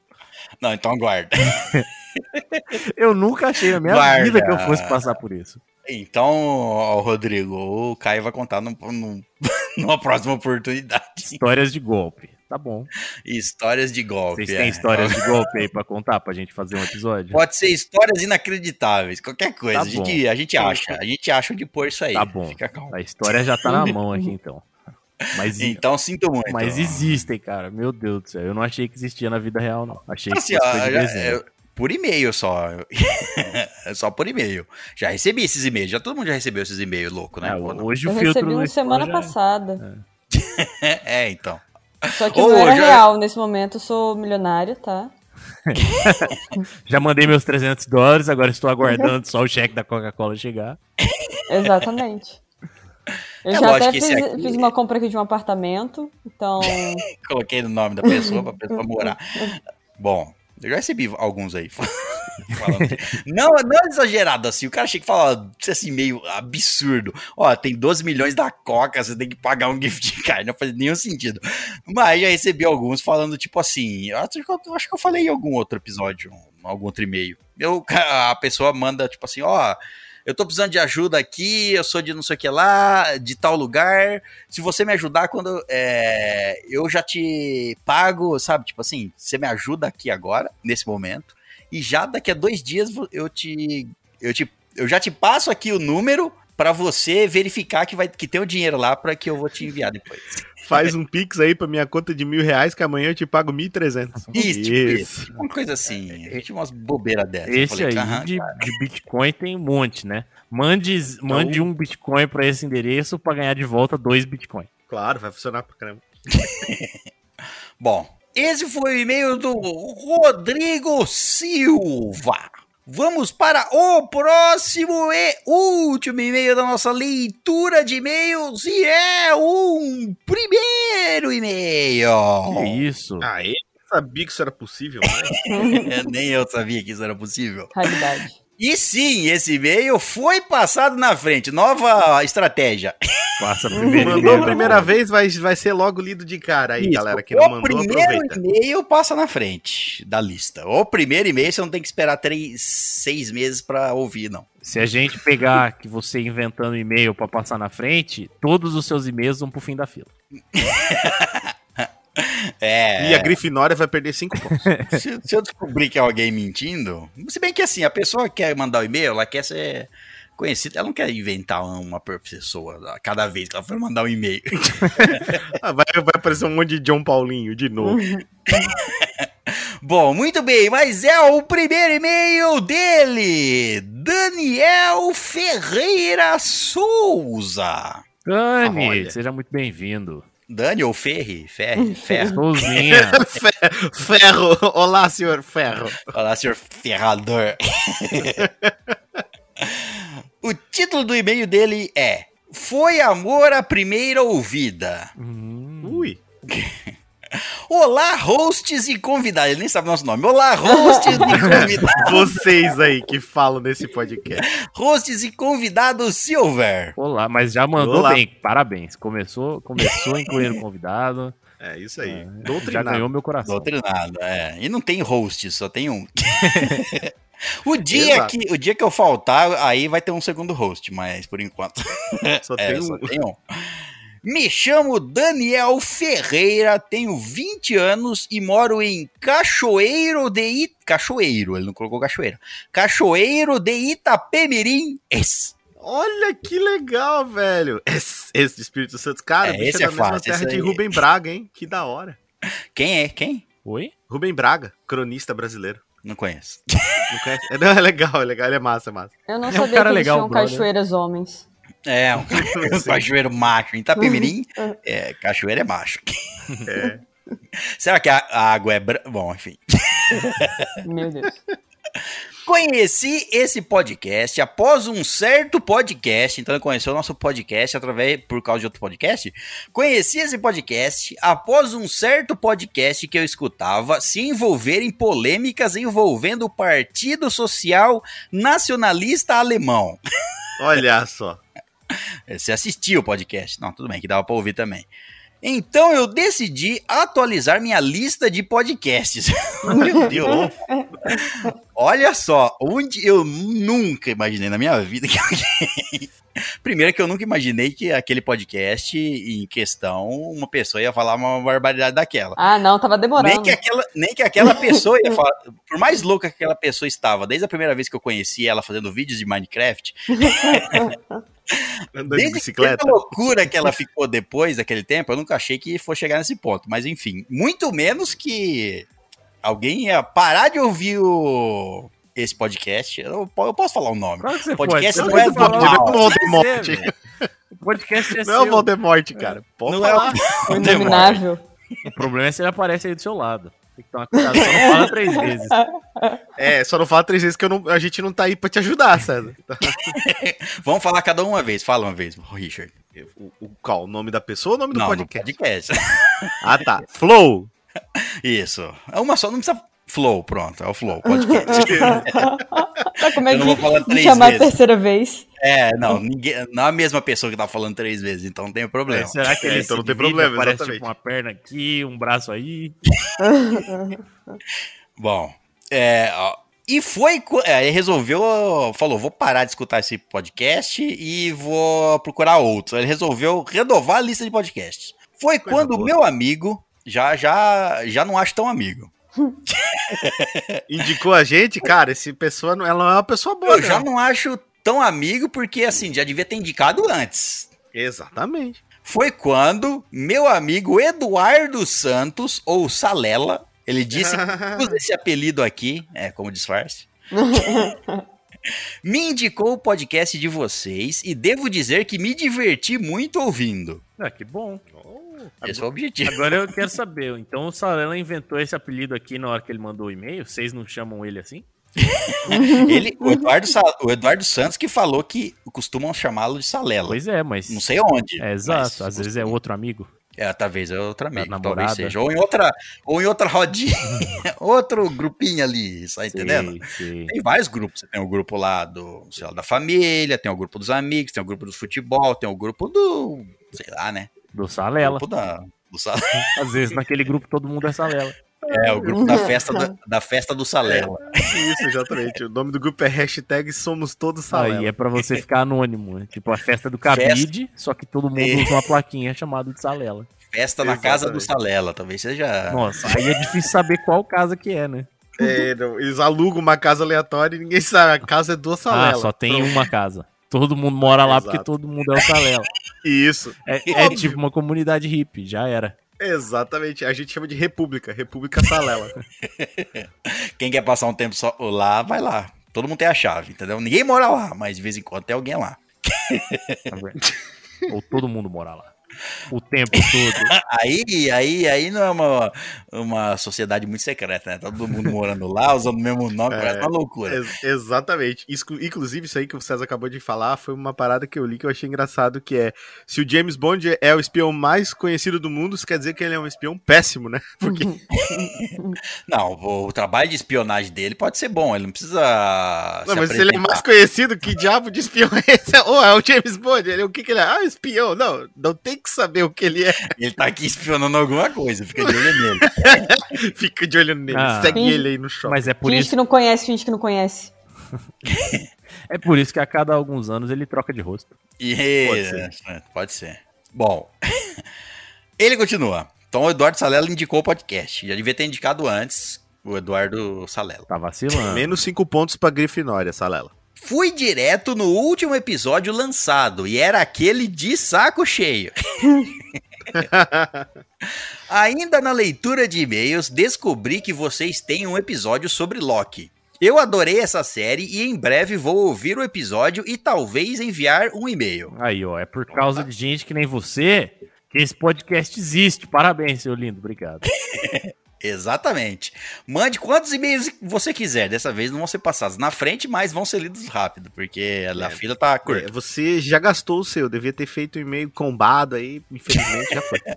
Não, então guarda. *laughs* *laughs* Eu nunca achei na minha Guarda. vida que eu fosse passar por isso. Então, Rodrigo, o Caio vai contar num- num- *laughs* numa próxima oportunidade. Histórias de golpe. Tá bom. Histórias de golpe. Vocês é. têm histórias de golpe aí pra contar pra gente fazer um episódio? Pode ser histórias inacreditáveis, qualquer coisa. Tá a, gente, a gente acha. A gente acha onde pôr isso aí. Tá bom. Fica calmo. A história já tá na *laughs* mão aqui, então. Mas, Então sinto muito. mas existem, cara. Meu Deus do céu. Eu não achei que existia na vida real, não. Achei que Assim, ó, já- desenho. eu- por e-mail só. É *laughs* só por e-mail. Já recebi esses e-mails. Já todo mundo já recebeu esses e-mails loucos, né? É, Ou hoje Eu o filtro recebi no um semana já- passada. *laughs* É, então. Só que Ô, não era já- real nesse momento. Eu sou milionária, tá? *laughs* Já mandei meus 300 dólares, agora estou aguardando só o cheque da Coca-Cola chegar. Exatamente. Eu É já até fiz, aqui- fiz uma compra aqui de um apartamento. Então, Coloquei no nome da pessoa pra pessoa morar. Bom, eu já recebi alguns aí. *laughs* que- não, não é exagerado assim. O cara chega e fala assim, meio absurdo. Ó, tem 12 milhões da Coca, você tem que pagar um gift card. Não faz nenhum sentido. Mas já recebi alguns falando, tipo assim. Eu acho que eu, acho que eu falei em algum outro episódio, algum outro e-mail. Eu, a pessoa manda, tipo assim, ó. Eu tô precisando de ajuda aqui, eu sou de não sei o que lá, de tal lugar. Se você me ajudar quando é, eu já te pago, sabe? Tipo assim, você me ajuda aqui agora, nesse momento, e já daqui a dois dias eu te, eu te, eu já te passo aqui o número pra você verificar que vai que tem o dinheiro lá pra que eu vou te enviar depois. Faz um pix aí pra minha conta de mil reais que amanhã eu te pago mil e trezentos. Isso, tipo isso. Uma coisa assim, tipo umas bobeiras dessas. Eu Esse falei, aí "Aham, de, de Bitcoin tem um monte, né? Mande, mande um Bitcoin pra esse endereço pra ganhar de volta dois Bitcoin. Claro, vai funcionar pra caramba. *laughs* Bom, esse foi o e-mail do Rodrigo Silva. Vamos para o próximo e último e-mail da nossa leitura de e-mails e é um primeiro e-mail. Que isso? Ah, eu sabia que isso era possível, né? *laughs* É, Nem eu sabia que isso era possível. realidade. E sim, esse e-mail foi passado na frente. Nova estratégia. Passa primeiro Mandou a primeira vez, vai, vai ser logo lido de cara aí, Isso. galera. Que não o mandou, primeiro aproveita. e-mail passa na frente da lista. O primeiro e-mail você não tem que esperar três, seis meses pra ouvir, não. Se a gente pegar que você inventando e-mail pra passar na frente, todos os seus e-mails vão pro fim da fila. *laughs* É. E a Grifinória vai perder cinco pontos. *laughs* se, se eu descobrir que é alguém mentindo, se bem que assim, a pessoa que quer mandar o e-mail, ela quer ser conhecida, ela não quer inventar uma pessoa a cada vez que ela for mandar um e-mail. *laughs* Ah, vai, vai aparecer um monte de John Paulinho de novo. *laughs* Bom, muito bem, mas é o primeiro e-mail dele, Daniel Ferreira Souza. Dani, Olha. seja muito bem-vindo. Dani ou Ferri? Ferri, *laughs* Ferro. *laughs* Ferro! Olá, senhor Ferro. Olá, senhor ferrador. *laughs* o título do e-mail dele é Foi amor à primeira ouvida. Hum, Ui. Olá, hosts e convidados. Ele nem sabe o nosso nome. Olá, hosts e *laughs* convidados. Vocês aí que falam nesse podcast. Hosts e convidados Silver. Olá, mas já mandou Olá. bem. Parabéns. Começou, começou incluindo o convidado. É isso aí. Já Doutrinado. ganhou meu coração. Doutrinado, é. E não tem host, só tem um. *laughs* o, dia Exato. que, o dia que eu faltar, aí vai ter um segundo host, mas por enquanto. Só *laughs* É, tem só um. tem um. Me chamo Daniel Ferreira, tenho 20 anos e moro em Cachoeiro de It... Cachoeiro, ele não colocou Cachoeiro. Cachoeiro de Itapemirim. Esse. Olha que legal, velho. Esse, esse de Espírito Santo. Cara, É, esse é é da mesma fácil, terra esse de Rubem Braga, hein? Que da hora. Quem é? Quem? Oi? Rubem Braga, cronista brasileiro. Não conheço. Não conhece? É, *laughs* não, é legal, é legal, ele é massa, é massa. Eu não É um sabia cara que legal, tinham brother. cachoeiras homens. É, um, *laughs* cachoeiro macho. Em Itapemirim, *laughs* é, cachoeiro é macho. É. *laughs* Será que a, a água é branca? Bom, enfim. Meu Deus. Conheci esse podcast após um certo podcast, então ele conheceu o nosso podcast através por causa de outro podcast. Conheci esse podcast após um certo podcast que eu escutava se envolver em polêmicas envolvendo o Partido Social Nacionalista Alemão. Olha só. Você assistiu o podcast? Não, tudo bem, que dava pra ouvir também. Então eu decidi atualizar minha lista de podcasts. *laughs* Meu Deus. Olha só, onde eu nunca imaginei na minha vida que alguém. Primeiro que eu nunca imaginei que aquele podcast em questão, uma pessoa ia falar uma barbaridade daquela. Ah, não, tava demorando. Nem que, aquela, nem que aquela pessoa ia falar. Por mais louca que aquela pessoa estava, desde a primeira vez que eu conheci ela fazendo vídeos de Minecraft, *laughs* Andando de desde bicicleta. que loucura que ela ficou depois daquele tempo, eu nunca achei que fosse chegar nesse ponto. Mas enfim, muito menos que alguém ia parar de ouvir o, esse podcast. Eu, eu posso falar o nome. Claro que você Podcast pode. não é do o Voldemort. O podcast é Não é o. Voldemort, cara. Pode Não falar. é O o inominável. O problema é se ele aparece aí do seu lado. Tem que tomar cuidado, só não fala três vezes. É, só não fala três vezes que eu não- a gente não tá aí pra te ajudar, César. *laughs* Vamos falar cada uma vez. Fala uma vez, Richard. O, o, qual? O nome da pessoa ou o nome do Não, no podcast? podcast. *laughs* Ah, tá. Flow. Isso. É uma só, não precisa. Flow, pronto, é o Flow Podcast. *laughs* Tá como é Eu não vou que chamar a vezes. terceira vez? É, não, ninguém, não é a mesma pessoa que tá falando três vezes, então não tem problema. Será que É, ele então se não tem problema, Aparece exatamente. tipo uma perna aqui, um braço aí. *laughs* Bom, é, ó, e foi. É, ele resolveu. Falou: vou parar de escutar esse podcast e vou procurar outro. Ele resolveu renovar a lista de podcasts. Foi Coisa quando o meu amigo, já, já, já não acho tão amigo. *laughs* Indicou a gente, cara, esse pessoa, não- ela não é uma pessoa boa, Eu já não. não acho tão amigo porque, assim, já devia ter indicado antes. Exatamente. Foi quando meu amigo Eduardo Santos, ou Salela, ele disse que *laughs* usa esse apelido aqui, é como disfarce, *laughs* me indicou o podcast de vocês e devo dizer que me diverti muito ouvindo. Ah, que bom. Esse foi o objetivo. Agora eu *laughs* quero saber. Então o Salela inventou esse apelido aqui na hora que ele mandou o e-mail? Vocês não chamam ele assim? Ele, o, Eduardo, o Eduardo Santos que falou que costumam chamá-lo de Salela. Pois é, mas. Não sei onde. É exato. Às vezes é outro amigo. É, talvez é outra amiga, Da talvez seja. Ou em outra, ou em outra rodinha, *laughs* outro grupinho ali, tá entendendo? Sei. Tem vários grupos. Tem o grupo lá do, sei lá, da família, tem o grupo dos amigos, tem o grupo do futebol, tem o grupo do, sei lá, né? Do Salela. Da, do Sal- *laughs* Às vezes naquele grupo todo mundo é Salela. É, o grupo da festa, da, da festa do Salela. Isso, exatamente. O nome do grupo é hashtag Somos Todos Salela. Aí é pra você ficar anônimo. né? Tipo a festa do cabide, só que todo mundo É. usa uma plaquinha chamada de Salela. Festa na casa do. Salela, talvez seja. Nossa, aí é difícil saber qual casa que é, né? É, não, eles alugam uma casa aleatória e ninguém sabe. A casa é do Salela. Ah, só tem Pronto. uma casa. Todo mundo mora lá Exato. porque todo mundo é o Salela. Isso. É, é tipo uma comunidade hippie, já era. Exatamente. A gente chama de República. República Salela. *laughs* Quem quer passar um tempo só lá, vai lá. Todo mundo tem a chave, entendeu? Ninguém mora lá, mas de vez em quando tem alguém lá. Ou todo mundo mora lá. O tempo todo. *laughs* Aí, aí, aí não é uma, uma sociedade muito secreta, né? Todo mundo morando lá, usando o mesmo nome, É. parece uma loucura. Ex- exatamente. Isso- inclusive, isso aí que o César acabou de falar foi uma parada que eu li que eu achei engraçado, que é se o James Bond é o espião mais conhecido do mundo, isso quer dizer que ele é um espião péssimo, né? *laughs* Porque *laughs* Não, o, o trabalho de espionagem dele pode ser bom, ele não precisa. Não, se mas se ele é mais conhecido, que diabo de espião é esse? Ou é o James Bond? Ele, o que, que ele é? Ah, espião. Não, não tem que saber o que ele é. Ele tá aqui espionando alguma coisa, fica de olho nele. *laughs* Fica de olho nele. Ah. Segue Sim. ele aí no shopping. Mas é por Finge isso, que não conhece, finge que não conhece. *laughs* é por isso que a cada alguns anos ele troca de rosto. E, Pode ser. é, pode ser. Bom, *laughs* ele continua. Então o Eduardo Salela indicou o podcast. Já devia ter indicado antes o Eduardo Salela. Tá vacilando. Menos cinco pontos pra Grifinória, Salela. Fui direto no último episódio lançado e era aquele de saco cheio. *laughs* Ainda na leitura de e-mails, descobri que vocês têm um episódio sobre Loki. Eu adorei essa série e em breve vou ouvir o episódio e talvez enviar um e-mail. Aí, ó, é por causa de gente que nem você que esse podcast existe. Parabéns, seu lindo. Obrigado. *laughs* Exatamente. Mande quantos e-mails você quiser. Dessa vez não vão ser passados na frente, mas vão ser lidos rápido, porque a fila tá É, curta. você já gastou o seu, devia ter feito um e-mail combado aí, infelizmente já foi. *laughs*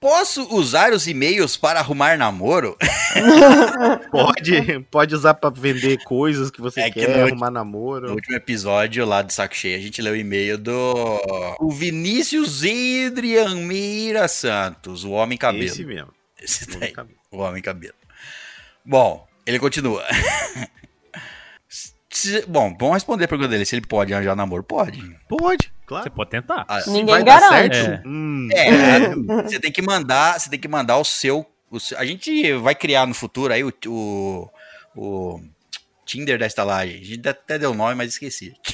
Posso usar os e-mails para arrumar namoro? *laughs* Pode, pode usar pra vender coisas que você É que quer, no arrumar No namoro. último episódio lá do Saco Cheio, a gente leu o e-mail do o Vinícius Adrian Mira Santos, o Homem Cabelo. Esse mesmo. Esse daí, o Homem Cabelo. Bom, Ele continua. *laughs* Se- bom, vamos responder a pergunta dele. Se ele pode arranjar namoro, pode. Pode, Você claro. pode tentar. Ah, Ninguém garante. certo, hum, É, *laughs* você tem que mandar, você tem que mandar o seu, o seu- A gente vai criar no futuro aí o, o, o Tinder da estalagem. A gente até deu nome, mas esqueci. *laughs*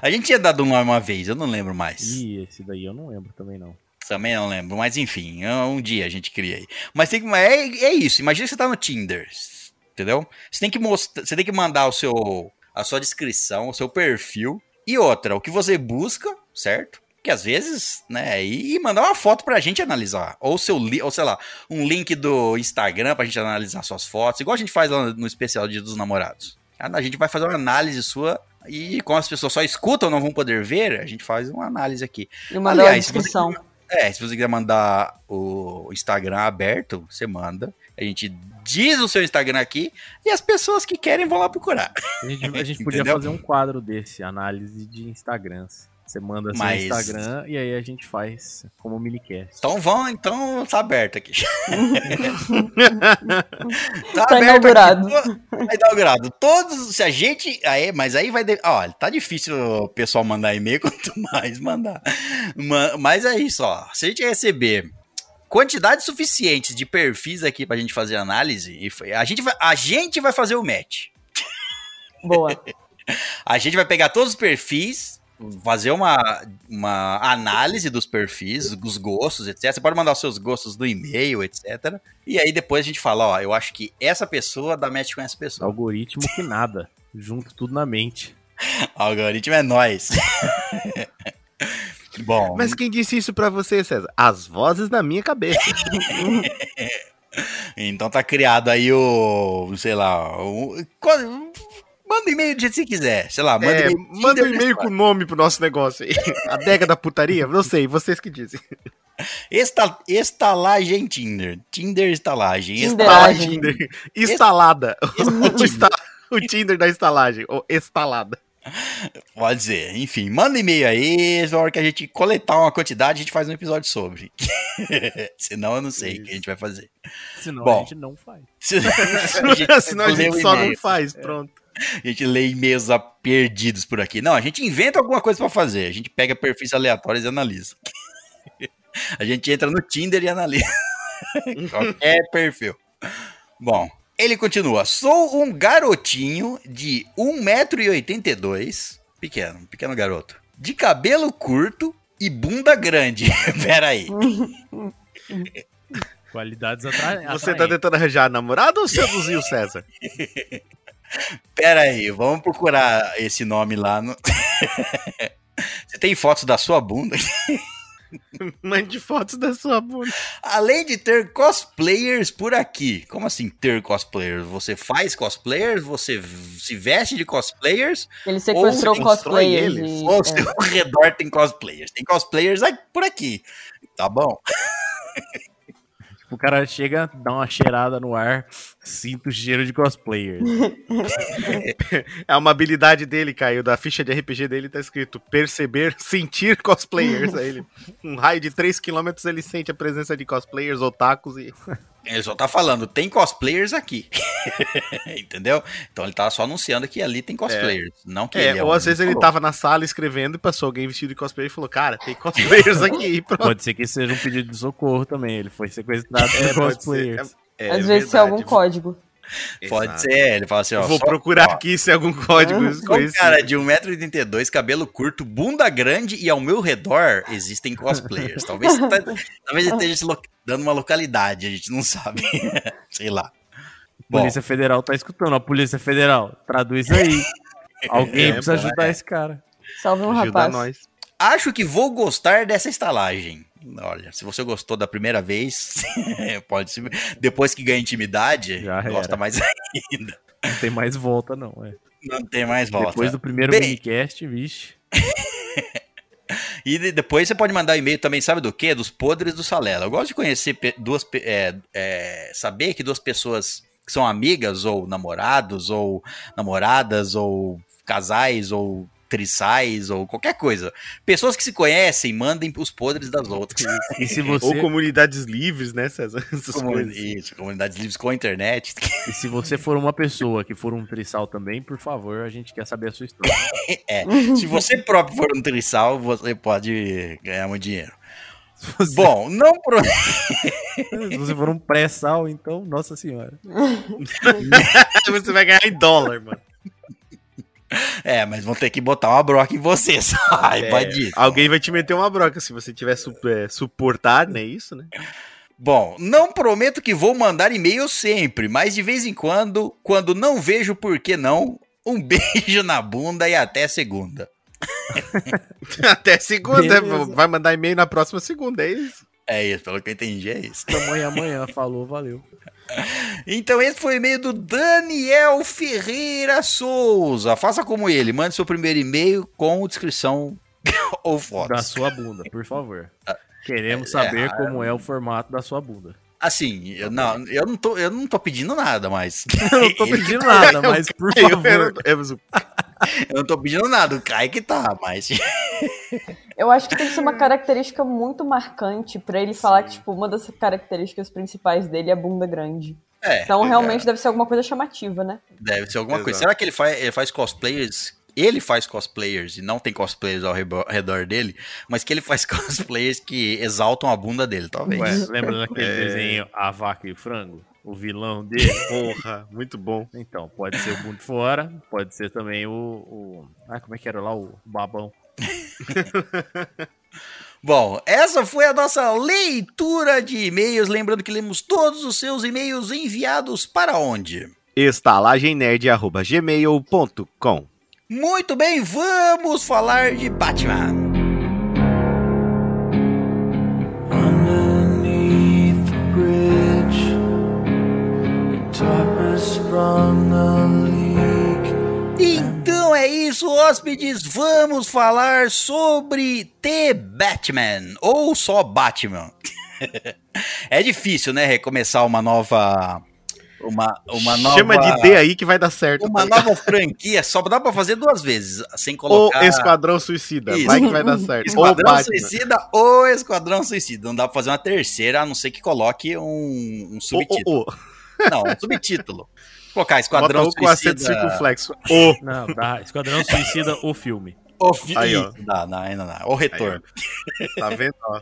A gente tinha dado um nome uma vez, eu não lembro mais. Ih, esse daí eu não lembro também não. Também não lembro, mas enfim, um dia a gente cria aí. Mas tem que, é, é isso, imagina que você tá no Tinder, entendeu? Você tem que mostrar, você tem que mandar o seu, a sua descrição, o seu perfil e outra, o que você busca, certo? Que às vezes, né, e mandar uma foto pra gente analisar, ou seu, ou sei lá, um link do Instagram pra gente analisar suas fotos, igual a gente faz lá no especial Dia dos Namorados. A gente vai fazer uma análise sua e como as pessoas só escutam, não vão poder ver, a gente faz uma análise aqui. E mandou a Aliás, se você- descrição. É, se você quiser mandar o Instagram aberto, você manda. A gente diz o seu Instagram aqui e as pessoas que querem vão lá procurar. A gente, a gente *laughs* podia fazer um quadro desse, análise de Instagrams. Você manda seu Mas- Instagram e aí a gente faz como minicast. Então vão, então tá aberto aqui. *laughs* Tá inaugurado. Aqui, tá inaugurado. Todos, se a gente. Aí, mas aí vai. de- Ó, tá difícil o pessoal mandar e-mail, *laughs* quanto mais mandar. Ma- Mas é isso, ó. Se a gente receber quantidade suficiente de perfis aqui pra gente fazer análise, e a gente vai, a gente vai fazer o match. Boa. *laughs* A gente vai pegar todos os perfis, fazer uma, uma análise dos perfis, dos gostos, etc. Você pode mandar os seus gostos no e-mail, etc. E aí depois a gente fala, ó, eu acho que essa pessoa dá match com essa pessoa. Algoritmo que nada. *laughs* Junto tudo na mente. O algoritmo é nós. *laughs* Bom, Mas quem disse isso pra você, César? As vozes na minha cabeça. *laughs* então tá criado aí o, sei lá, o, manda e-mail do jeito que você quiser, sei lá, manda É, e-mail. manda um e-mail com o nome pro nosso negócio aí. *laughs* Adega da putaria? Não sei, vocês que dizem. Esta, estalagem Tinder. Tinder estalagem. Tinderagem. Tinder. Instalada. *laughs* O, Tinder da estalagem. Ou estalada. Pode ser. Enfim, manda e-mail aí. Na hora que a gente coletar uma quantidade, a gente faz um episódio sobre. *laughs* Senão eu não sei o que a gente vai fazer. Senão Bom. a gente não faz. Se- a gente Senão a gente só não faz. Pronto. A gente lê e-mails a- perdidos por aqui. Não, a gente inventa alguma coisa pra fazer. A gente pega perfis aleatórios e analisa. *laughs* A gente entra no Tinder e analisa. *laughs* Qualquer perfil. Bom, ele continua. Sou um garotinho de 1,82m. Pequeno, um pequeno garoto. De cabelo curto e bunda grande. *laughs* Pera aí. Qualidades atrás. Você tá tentando arranjar namorado ou seduzir o César? Pera aí, vamos procurar esse nome lá no. *laughs* Você tem fotos da sua bunda? *laughs* Mande fotos da sua bunda. Além de ter cosplayers por aqui. Como assim ter cosplayers? Você faz cosplayers? Você se veste de cosplayers? Ele sequestrou Ou cosplayers. eles, e- Ou é. seu *laughs* redor tem cosplayers? Tem cosplayers aí- por aqui. Tá bom. O cara chega, dá uma cheirada no ar, sinto o cheiro de cosplayer. *laughs* É uma habilidade dele, Caio. Da ficha de RPG dele tá escrito perceber, *laughs* sentir cosplayers. Aí ele, um raio de 3km ele sente a presença de cosplayers, otakus e. *laughs* Ele só tá falando, tem cosplayers aqui. Entendeu? Então ele tá só anunciando que ali tem cosplayers. Não que É, ele é ou às vezes ele falou. tava na sala escrevendo e passou alguém vestido de cosplayer e falou: Cara, tem cosplayers aqui. Pronto. Pode ser que seja um pedido de socorro também. Ele foi sequestrado por É, pode cosplayers. É, Às vezes é algum código. Pode Exato. ser, ele fala assim, ó. Eu vou só- procurar ó, aqui se é algum código um cara de 1,82m, cabelo curto, bunda grande e ao meu redor existem cosplayers. Talvez, tá- talvez ele esteja se dando uma localidade, a gente não sabe. *laughs* Sei lá. Bom, Polícia Federal tá escutando. A Polícia Federal, traduz aí. *laughs* Alguém É, precisa ajudar esse cara. Salve um Ajuda rapaz. nós. acho que vou gostar dessa estalagem. Olha, se você gostou da primeira vez, *laughs* pode ser. Depois que ganha intimidade, Já gosta era. mais ainda. Não tem mais volta, não. É. Não tem mais volta. Depois do primeiro Bem- minicast, vixe. *laughs* E de- depois você pode mandar e-mail também, sabe do quê? Dos podres do Salela. Eu gosto de conhecer duas. é, é, saber que duas pessoas que são amigas, ou namorados, ou namoradas, ou casais, ou trissais ou qualquer coisa. Pessoas que se conhecem, mandem os podres das outras. E se *laughs* Ou você, comunidades livres, né, César? *laughs* Essas coisas. Isso, comunidades livres com a internet. e se você for uma pessoa que for um trissal também, por favor, a gente quer saber a sua história. *laughs* É, se você próprio for um trissal, você pode ganhar muito dinheiro. Você, Bom, não pro... se você for um pré-sal, então, nossa senhora. Você vai ganhar em dólar, mano. *laughs* É, mas vão ter que botar uma broca em você, *laughs* saiba É, disso. alguém vai te meter uma broca se você tiver su é, suportar, né? Isso, né? Bom, não prometo que vou mandar e-mail sempre, mas de vez em quando, quando não vejo por que não, um *laughs* beijo na bunda e até segunda. Até segunda. Beleza. Vai mandar e-mail na próxima segunda, é isso? É isso, pelo que eu entendi, é isso. Amanhã, amanhã. Falou, valeu. *laughs* Então esse foi o e-mail do Daniel Ferreira Souza. Faça como ele, mande seu primeiro e-mail com descrição *laughs* ou Da fotos. sua bunda, por favor. Queremos é, saber é, como é o formato da sua bunda. Assim, eu não, eu não tô, eu não tô pedindo nada, mas *laughs* Eu não tô pedindo nada, mas por Eu- favor. eu- eu- eu não tô pedindo nada, o Kai que tá, mas Eu acho que tem que ser uma *laughs* característica muito marcante pra ele falar que, tipo, uma das características principais dele é a bunda grande. é. Então, realmente, deve ser alguma coisa chamativa, né? Deve ser alguma coisa. Exato. Será que ele faz, ele faz cosplayers? Ele faz cosplayers e não tem cosplayers ao redor dele, mas que ele faz *laughs* cosplayers que exaltam a bunda dele, talvez. Ué, *laughs* lembra daquele É. desenho A Vaca e o Frango? O vilão dele? Porra, muito bom. Então, pode ser o Mundo Fora, pode ser também o, o. Ah, como é que era lá? O Babão. *laughs* Bom, essa foi a nossa leitura de e-mails. Lembrando que lemos todos os seus e-mails enviados para onde? estalagemnerd.gmail.com Muito bem, vamos falar de Batman. Underneath the bridge, darkness leak. Então é isso, hóspedes. Vamos falar sobre The Batman ou só Batman. *laughs* é difícil, né? Recomeçar uma nova. Uma, uma nova. Chama de D aí que vai dar certo. Uma tá? nova franquia. Só dá pra fazer duas vezes. Sem O colocar. Esquadrão Suicida. Isso. Vai que vai dar certo. Ou Esquadrão Batman. Suicida ou Esquadrão Suicida. Não dá pra fazer uma terceira, a não ser que coloque um, um subtítulo. o, o. Não, um subtítulo. Colocar Esquadrão Bota o com acento Suicida. circunflexo. O. Não, dá. Esquadrão Suicida, o filme. O fi... Aí, ó. Dá, não, ainda não. O retorno. Tá vendo? Ó.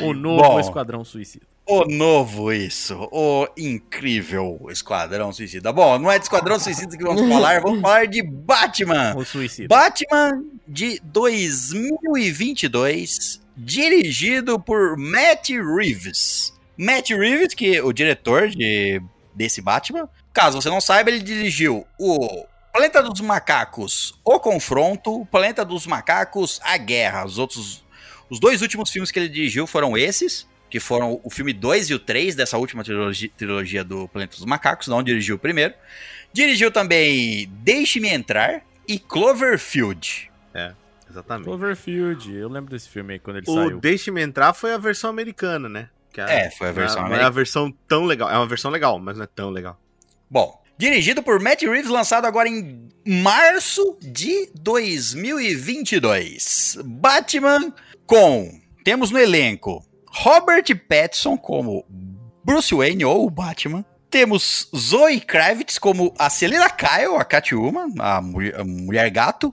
O novo Bom. Esquadrão Suicida. O novo, isso. O incrível Esquadrão Suicida. Bom, não é de Esquadrão Suicida que vamos falar, vamos falar de Batman. O Suicida. Batman de 2022, dirigido por Matt Reeves. Matt Reeves, que é o diretor de, desse Batman. Caso você não saiba, ele dirigiu o Planeta dos Macacos, O Confronto, Planeta dos Macacos, A Guerra. Os outros, os dois últimos filmes que ele dirigiu foram esses, que foram o filme 2 e o 3 dessa última trilogia, trilogia do Planeta dos Macacos, não dirigiu o primeiro. Dirigiu também Deixe-me Entrar e Cloverfield. Exatamente. Cloverfield. Eu lembro desse filme aí quando ele O saiu. Deixe-me entrar foi a versão americana, né? Que É, foi a versão não é, não é americana. a versão tão legal. É uma versão legal, mas não é tão legal. Bom, dirigido por Matt Reeves, lançado agora em março de 2022. Batman com. Temos no elenco Robert Pattinson como Bruce Wayne ou o Batman. Temos Zoe Kravitz como a Selena Kyle, a Catwoman, a mulher, a mulher gato.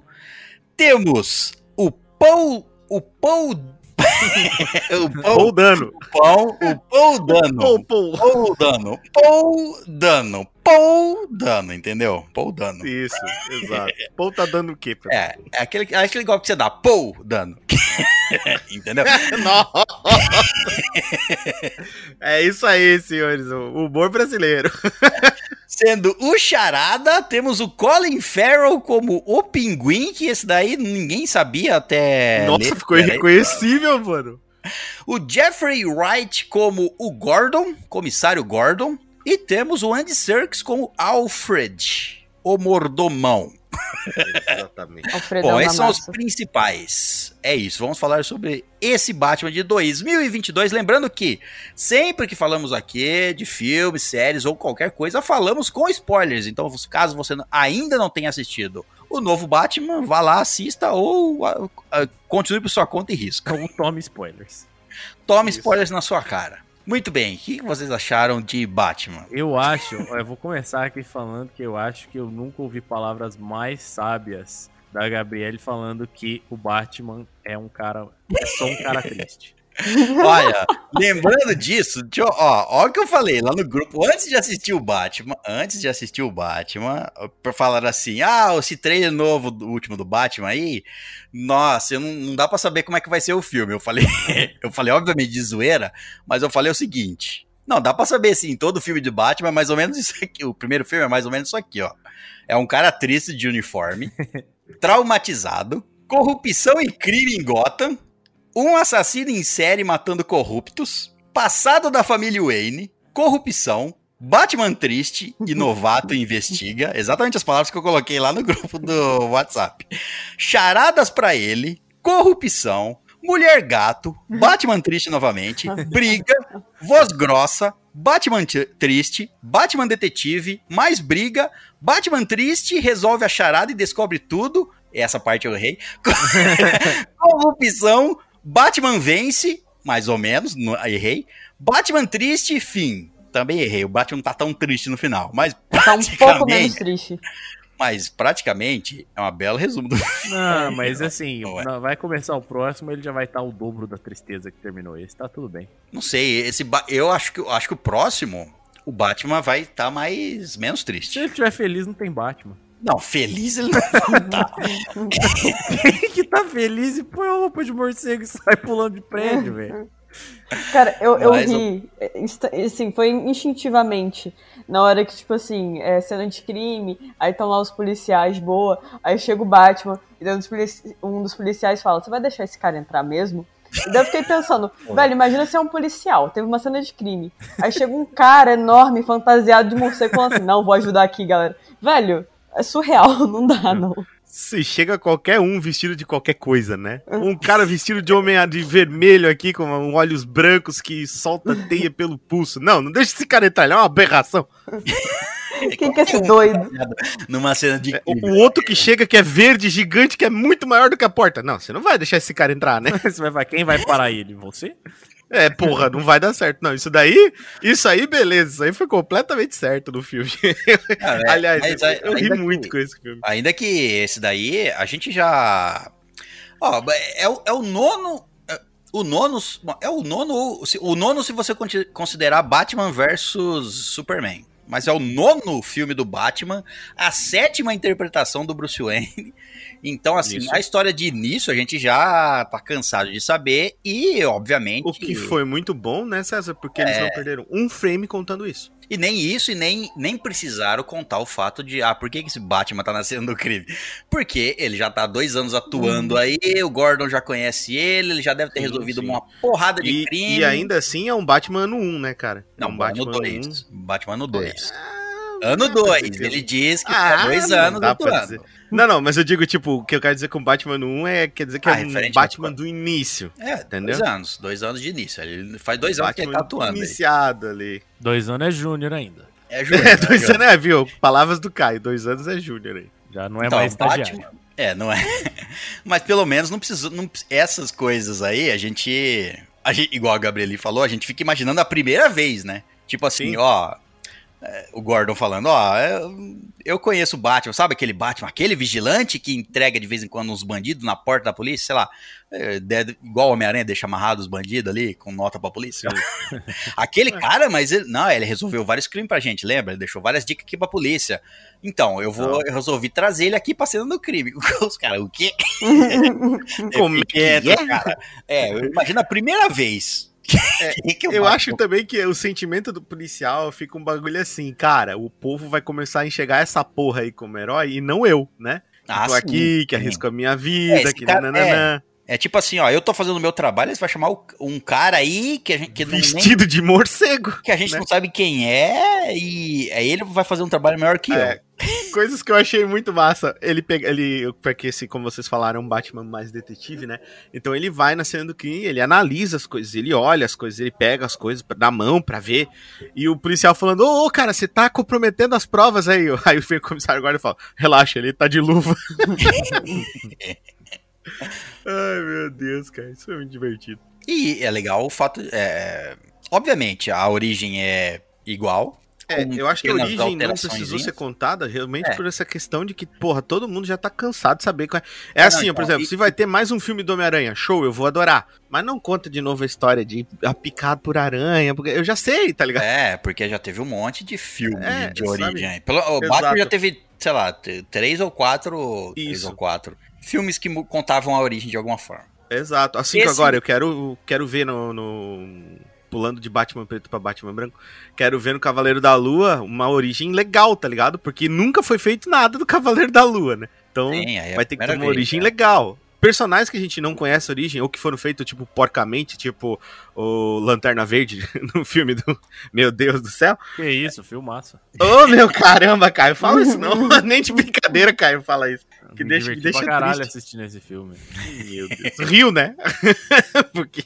Temos o Paul. O Paul. *laughs* o Paul. dano. O Paul, o Paul Dano. Ou, pô. Paul Dano. Paul Dano. Paul Dano, entendeu? Paul Dano. Isso, exato. Paul tá dando o quê? *laughs* Pra... É, é aquele, é aquele golpe que você dá. Paul Dano. *laughs* entendeu? *laughs* Nossa! é isso aí, senhores. O humor brasileiro. Sendo o Charada, temos o Colin Farrell como o Pinguim, que esse daí ninguém sabia até. Nossa, ler, ficou era irreconhecível, mano. O Jeffrey Wright como o Gordon, comissário Gordon. E temos o Andy Serkis como Alfred. o Mordomão. Exatamente. *laughs* Alfredão Bom, esses são os principais. É isso, vamos falar sobre esse Batman de 2022. Lembrando que sempre que falamos aqui de filmes, séries ou qualquer coisa, falamos com spoilers. Então, caso você ainda não tenha assistido o novo Batman, vá lá, assista ou continue por sua conta e risco. Ou tome spoilers. Tome Isso. spoilers na sua cara. Muito bem, o que vocês acharam de Batman? Eu acho, eu vou começar aqui falando que eu acho que eu nunca ouvi palavras mais sábias da Gabriele falando que o Batman é um cara, é só um cara triste. *laughs* Olha, lembrando disso, eu- ó, ó o que eu falei lá no grupo, antes de assistir o Batman, antes de assistir o Batman, pra falar assim, ah, esse trailer novo, do último do Batman aí, nossa, não, não dá pra saber como é que vai ser o filme. Eu falei, *laughs* eu falei obviamente de zoeira, mas eu falei o seguinte, não, dá pra saber sim, todo filme de Batman é mais ou menos isso aqui, o primeiro filme é mais ou menos isso aqui, ó. É um cara triste de uniforme, *laughs* traumatizado, corrupção e crime em Gotham, um assassino em série matando corruptos, passado da família Wayne, corrupção, Batman triste e novato *laughs* investiga, exatamente as palavras que eu coloquei lá no grupo do WhatsApp. Charadas pra ele, corrupção, mulher gato, Batman triste novamente, briga, voz grossa, Batman triste, Batman detetive, mais briga, Batman triste resolve a charada e descobre tudo. Essa parte eu errei. *laughs* Corrupção, Batman vence, mais ou menos, não- errei. Batman triste, fim. Também errei. O Batman não tá tão triste no final, mas *laughs* Tá um pouco menos triste. mas praticamente é um belo resumo do Não, mas *laughs* assim, Não é. não, vai começar o próximo, ele já vai estar o dobro da tristeza que terminou esse, tá tudo bem. Não sei, esse eu acho que acho que o próximo o Batman vai estar mais menos Se triste. ele estiver feliz, não tem Batman. Não, feliz ele não tá. *laughs* Quem que tá feliz e põe a roupa de morcego e sai pulando de prédio, velho? Cara, eu, eu Mas ri, é, insta- assim, foi instintivamente. Na hora que, tipo assim, é cena de crime, aí estão lá os policiais, boa, aí chega o Batman, e daí um dos, polici- um dos policiais fala, você vai deixar esse cara entrar mesmo? E daí eu fiquei pensando, *laughs* velho, imagina se é um policial, teve uma cena de crime. Aí chega um cara enorme, fantasiado de morcego, falando assim, não, vou ajudar aqui, galera. Velho, é surreal, *laughs* não dá, não. Se chega qualquer um vestido de qualquer coisa, né? Um cara vestido de homem de vermelho aqui, com um olhos brancos que solta *laughs* teia pelo pulso. Não, não deixa esse cara entrar, ele é uma aberração. *laughs* Quem que é esse doido? Numa cena de É, O, outro que chega, que é verde, gigante, que é muito maior do que a porta. Não, você não vai deixar esse cara entrar, né? Você vai, vai- quem vai parar ele? Você? É, porra, não vai dar certo. Não, isso daí, isso aí, beleza. Isso aí foi completamente certo no filme. Ah, é, Aliás, mas eu, eu ri que- muito com esse filme. Ainda que esse daí, a gente já. Ó, é, o- é o nono. é O nono. É o nono. se- O nono, se você considerar Batman versus Superman. Mas é o nono filme do Batman, a sétima interpretação do Bruce Wayne. Então, assim, Isso. a história de início a gente já tá cansado de saber. E, obviamente. O que foi muito bom, né, César? Porque eles É. não perderam um frame contando isso. E nem isso, e nem, nem precisaram contar o fato de, ah, por que esse Batman tá nascendo do crime? Porque ele já tá há dois anos atuando aí, o Gordon já conhece ele, ele já deve ter Sim, resolvido sim. uma porrada de E, crime. e ainda assim é um Batman ano 1, né, cara? É Não, um ano ano 2. Batman ano 2. Ah, Ano não dá pra 2. dizer Ele diz que Ah, tá dois anos atuando. dizer. Não, não, mas eu digo, tipo, o que eu quero dizer com Batman ano 1 é quer dizer que Ah, é um Batman do início. É, Entendeu? dois anos. Dois anos de início. Ele faz dois anos que ele tá atuando. aí. iniciado ali. Dois anos é Júnior ainda. É, Júnior, *laughs* É, é, dois anos é, viu? Palavras do Caio, dois anos é Júnior aí. Já não é Então, mais estagiário. Batman- É, não é. *laughs* Mas pelo menos não precisa. Não, essas coisas aí, a gente, a gente. Igual a Gabrieli falou, a gente fica imaginando a primeira vez, né? Tipo assim, Sim. ó. É, O Gordon falando, ó, eu, eu conheço o Batman, sabe aquele Batman, aquele vigilante que entrega de vez em quando uns bandidos na porta da polícia, sei lá, é, de- igual o Homem-Aranha deixa amarrado os bandidos ali, com nota pra polícia. *laughs* aquele cara, mas ele, não, ele resolveu vários crimes pra gente, lembra? Ele deixou várias dicas aqui pra polícia. Então, eu vou, eu resolvi trazer ele aqui pra cena do crime. *laughs* Os caras, o quê? Como é é? Cara. É, imagina a primeira vez. *laughs* que Eu Batman- acho também que o sentimento do policial fica um bagulho assim, cara, o povo vai começar a enxergar essa porra aí como herói e não eu, né? Ah, Tô sim, aqui, que sim. arrisco a minha É, vida, esse que cara- nananã. É tipo assim, ó, eu tô fazendo o meu trabalho, você vai chamar um cara aí que a gente, que não, nem- Vestido de morcego. que a gente né? não sabe quem é, e aí ele vai fazer um trabalho melhor que É, eu. Coisas que eu achei muito massa. Ele pega. Ele. Porque, assim, como vocês falaram, é um Batman mais detetive, né? Então ele vai na cena do crime, ele analisa as coisas, ele olha as coisas, ele pega as coisas na mão pra ver. E o policial falando: Ô, ô, cara, você tá comprometendo as provas aí. *laughs* Aí o comissário guarda e fala: Relaxa, ele tá de luva. *laughs* Ai, meu Deus, cara, isso foi muito divertido. E é legal o fato. É, obviamente, a origem é igual. É, eu acho que a origem não precisou ser contada realmente É. por essa questão de que, porra, todo mundo já tá cansado de saber qual é. É não, assim, por então, exemplo, e- se vai ter mais um filme do Homem-Aranha, show, eu vou adorar. Mas não conta de novo a história de picado por aranha, porque eu já sei, tá ligado? É, porque já teve um monte de filme É, de sabe? origem. Pelo, o Exato. Batman já teve, sei lá, três ou quatro. Três Isso. ou quatro filmes que contavam a origem de alguma forma. Exato. Assim que Esse- agora eu quero, quero ver no, no- Pulando de Batman preto pra Batman branco. Quero ver no Cavaleiro da Lua uma origem legal, tá ligado? Porque nunca foi feito nada do Cavaleiro da Lua, né? Então Sim, é vai ter que ter uma vez, origem né? legal. Personagens que a gente não conhece a origem, ou que foram feitos, tipo, porcamente, tipo o Lanterna Verde *laughs* no filme do. Meu Deus do céu. Que isso, filmaço. Ô, meu caramba, Caio, fala isso não. *laughs* Nem de brincadeira, Caio, fala isso. Que Me deixa- diverti deixa pra caralho triste. assistindo esse filme. Meu Deus. Rio, né? *laughs* Porque.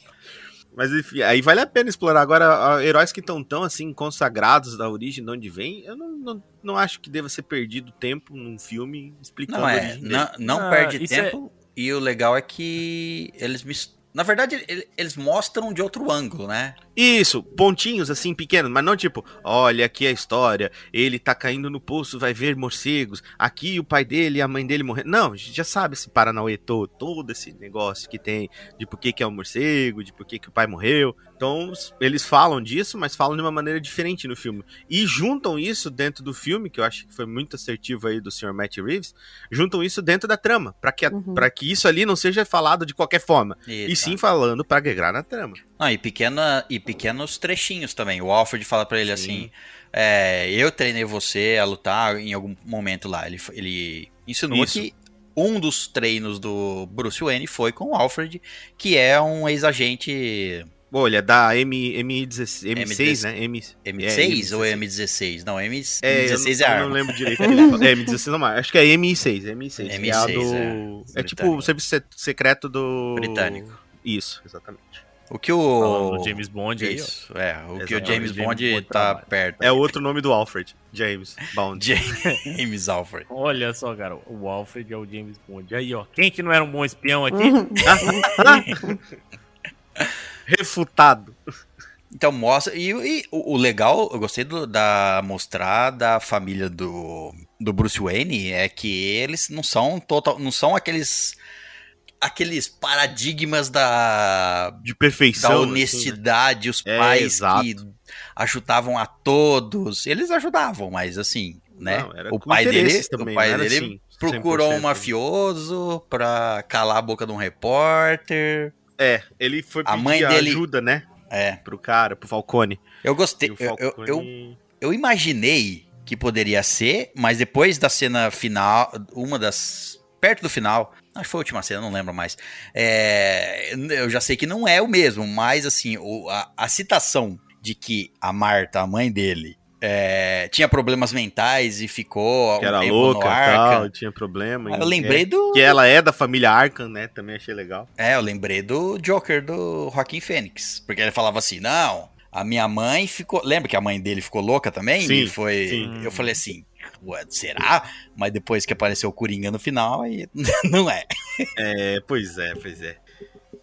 Mas enfim, aí vale a pena explorar. Agora, heróis que estão tão assim, consagrados da origem, de onde vem, eu não, não, não acho que deva ser perdido tempo num filme explicando Não a é, não, não Ah, perde é- tempo. E o legal é que eles mis- Na verdade, ele- eles mostram de outro ângulo, né? Isso, pontinhos assim pequenos, mas não tipo, olha aqui a história, ele tá caindo no poço, vai ver morcegos, aqui o pai dele e a mãe dele morrendo. Não, a gente já sabe esse Paranauê todo, todo esse negócio que tem de por que, que é o morcego, de por que, que o pai morreu. Então, eles falam disso, mas falam de uma maneira diferente no filme. E juntam isso dentro do filme, que eu acho que foi muito assertivo aí do Sr. Matt Reeves, juntam isso dentro da trama, pra que, Uhum. pra que isso ali não seja falado de qualquer forma, e Isso. sim falando pra agregar na trama. Não, e, pequena, e pequenos trechinhos também. O Alfred fala pra ele assim: é, Eu treinei você a lutar em algum momento lá. Ele, ele insinuou Isso. que um dos treinos do Bruce Wayne foi com o Alfred, que é um ex-agente Ele é da M, M16, M6, né? M, M6 é, ou M16? Não, M, É, eu M16 não, é eu não arma. lembro direito. é, M16 não mais. Acho que é M6, M6. que é, a M6, do... é. é, tipo o serviço se- secreto do... Britânico. Isso, exatamente. O que o. Falando do James Bond aí, ó. Isso, é. O que o James James Bond Bond tá trabalha. perto. É outro nome do Alfred, James Bond. *laughs* James Alfred. Olha só, cara, o Alfred é o James Bond. Aí, ó, quem que não era um bom espião aqui? *laughs* *laughs* Refutado. Então mostra. E, e o, o legal, eu gostei do- da mostrar da família do, do Bruce Wayne é que eles não são total. não são aqueles. aqueles paradigmas da. De perfeição. Da assim, né? honestidade, os É, pais exato. que ajudavam a todos. Eles ajudavam, mas assim, né? Não, o pai dele, também, o pai dele assim, procurou 100%. um mafioso pra calar a boca de um repórter. É, ele foi A mãe dele- ajuda, né? É, Pro cara, pro Falcone. eu gostei. o Eu, eu, Falcone... eu, eu imaginei que poderia ser, mas depois da cena final, uma das. perto do final, acho que foi a última cena, não lembro mais. é, eu já sei que não é o mesmo, mas assim, o- a, a citação de que a Marta, a mãe dele, é, tinha problemas mentais e ficou que um era louca e tal, tinha problema. Eu e- lembrei é, do. Que ela é da família Arkham, né? Também achei legal. É, eu lembrei do Joker do Joaquim Fênix. Porque ele falava assim: não, a minha mãe ficou. Lembra que a mãe dele ficou louca também? Sim, E foi. sim. Eu falei assim. "Ué, Será? Mas depois que apareceu o Coringa no final, aí *laughs* não é. É, pois é, pois é.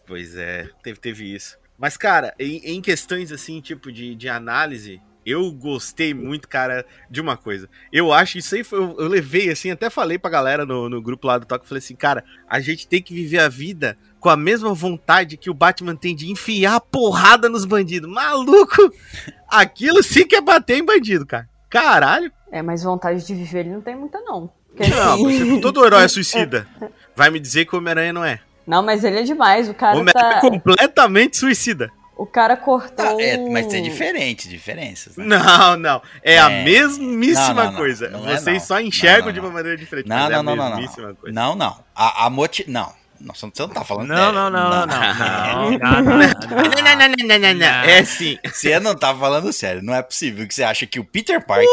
Pois é, teve, teve isso. Mas, cara, em, em questões assim, tipo, de, de análise, eu gostei muito, cara, de uma coisa. Eu acho, isso aí foi, eu, eu levei, assim, até falei pra galera no, no grupo lá do Toque, falei assim, cara, a gente tem que viver a vida com a mesma vontade que o Batman tem de enfiar a porrada nos bandidos. Maluco! *laughs* Aquilo sim que é bater em bandido, cara. Caralho! É, mas vontade de viver ele não tem muita, não. Porque, Não, assim- você, todo herói é suicida. *laughs* Vai me dizer que o Homem-Aranha não é. Não, mas ele é demais. O O cara Homem-Aranha é tá. completamente suicida. O cara cortou. Tá, é, mas tem diferente, diferenças. Né? Não, não. É, a É. mesmíssima Não, não, não. coisa. Não é, Vocês não. só enxergam Não, não, de uma não. maneira diferente. Não, é não, a não, não, não. mesmíssima coisa. Não, não. A, a moti... Não. Nossa, você não tá falando Não, sério. não, não, não, não. Não, *laughs* não, não, Não, não, não, não, não. É sim. Você não tá falando sério. Não é possível que você acha que o Peter Parker...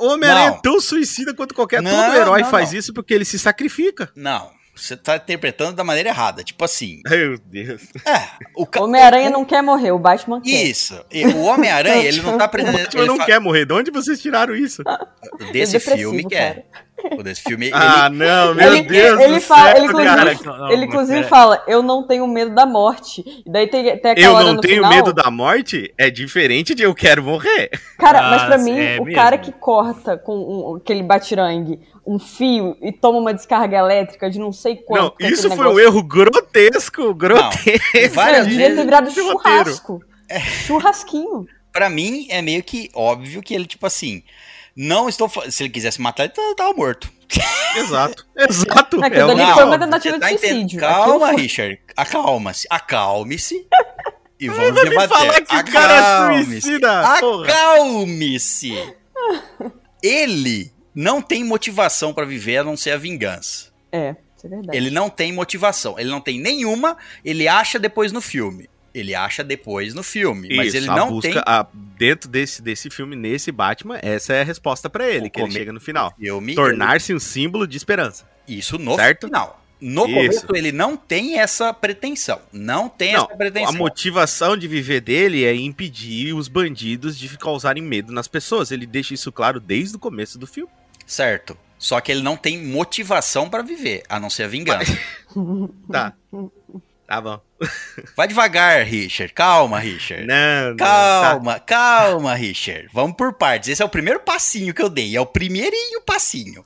O Homem-Aranha Não. é tão suicida quanto qualquer Não, todo herói não, faz não. isso porque ele se sacrifica. Não, você tá interpretando da maneira errada. Tipo assim, Meu Deus. é, o ca- Homem-Aranha não quer morrer, o Batman quer. Isso. E O Homem-Aranha, ele não tá *laughs* pretendendo. Batman ele não fa- quer morrer. De onde vocês tiraram isso? Desse É filme que é. Desse filme. Ah, ele- não, meu ele, Deus ele do fala, céu, ele inclusive, cara. Não, não, ele inclusive fala, eu não tenho medo da morte. E daí tem, tem aquela Eu hora não no tenho final, medo da morte é diferente de eu quero morrer. Cara, mas pra Ah, mim, é o mesmo? cara que corta com um- aquele batirangue um fio e toma uma descarga elétrica de não sei quanto. não, aquele isso foi um negócio. erro grotesco, grotesco. várias Não, devia ter vezes virado de roteiro. churrasco. Churrasquinho. Pra mim, é meio que óbvio que ele, tipo assim. Não estou. Se ele quisesse matar, ele tá- tava morto. *laughs* Exato, exato. Aquilo É uma- foi uma tentativa de tá entendendo? suicídio. Calma, foi- Richard. Acalma-se. Acalme-se. *laughs* E vamos Vai me debater. falar que o cara é Acalme-se. suicida. Acalme-se. Ele não tem motivação pra viver a não ser a vingança. É, isso é verdade. Ele não tem motivação. Ele não tem nenhuma. Ele acha depois no filme. Ele acha depois no filme. mas Isso, ele a não busca, tem. a- dentro desse, desse filme, nesse Batman, essa é a resposta pra ele, O que ele chega no final. Tornar-se um símbolo de esperança. Isso no Certo? final. No Isso. começo, ele não tem essa pretensão. Não tem Não, essa pretensão. a motivação de viver dele é impedir os bandidos de causarem medo nas pessoas. Ele deixa isso claro desde o começo do filme. Certo. Só que ele não tem motivação pra viver, a não ser a vingança. *laughs* Tá. Tá bom. Vai devagar, Richard. Calma, Richard. Não, não. Tá. Calma, calma, Richard. Vamos por partes. Esse é o primeiro passinho que eu dei. É o primeirinho passinho.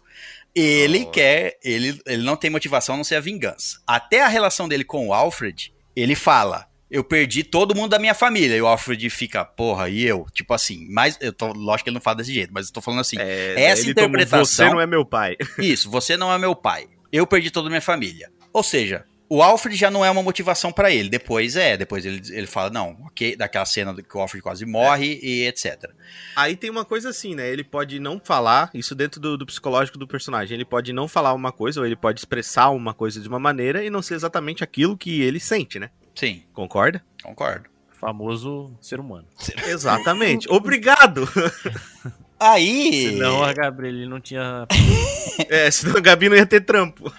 Ele Oh. quer. Ele, ele não tem motivação a não ser a vingança. Até a relação dele com o Alfred, ele fala. Eu perdi todo mundo da minha família. E o Alfred fica, porra, e eu? Tipo assim, mas eu tô. Lógico que ele não fala desse jeito, mas eu tô falando assim. É, essa ele tomou, interpretação- Você não é meu pai. Isso, você não é meu pai. Eu perdi toda a minha família. Ou seja, o Alfred já não é uma motivação pra ele. Depois é, depois ele, ele fala, não, ok, daquela cena do que o Alfred quase morre e etc. Aí tem uma coisa assim, né? Ele pode não falar, isso dentro do, do psicológico do personagem. Ele pode não falar uma coisa, ou ele pode expressar uma coisa de uma maneira e não ser exatamente aquilo que ele sente, né? Sim, Concorda? concordo. Famoso ser humano. Exatamente. *laughs* Obrigado! *laughs* Aí. Senão a Gabriele não tinha. *laughs* É, senão a Gabi não ia ter trampo.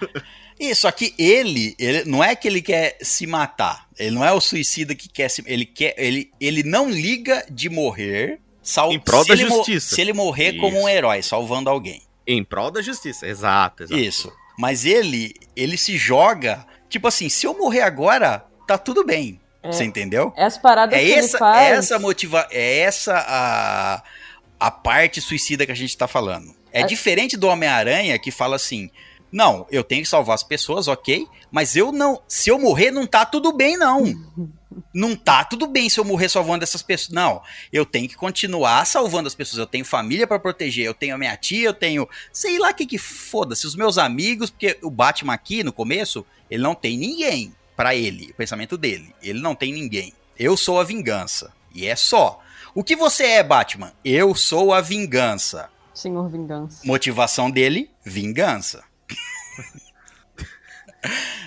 Isso aqui ele, ele não é que ele quer se matar. Ele não é o suicida que quer se, ele quer, ele, ele não liga de morrer sal, Em prol se da justiça. se ele morrer como um Isso. herói, salvando alguém. Em prol da justiça. Exato, exato. Isso. Mas ele, ele se joga, tipo assim, se eu morrer agora, tá tudo bem. É. Você entendeu? As paradas É que essa, ele faz. é essa motiva, é essa a, a parte suicida que a gente tá falando. É A- diferente do Homem-Aranha que fala assim: "Não, eu tenho que salvar as pessoas, OK? Mas eu não, se eu morrer não tá tudo bem não. *laughs* Não tá tudo bem se eu morrer salvando essas pessoas. Não, eu tenho que continuar salvando as pessoas. Eu tenho família pra proteger, eu tenho a minha tia, eu tenho, sei lá que que foda-se, os meus amigos, porque o Batman aqui no começo, ele não tem ninguém pra ele, o pensamento dele. Ele não tem ninguém. Eu sou a vingança. E é só. O que você é, Batman? Eu sou a vingança. Senhor Vingança. Motivação dele, vingança.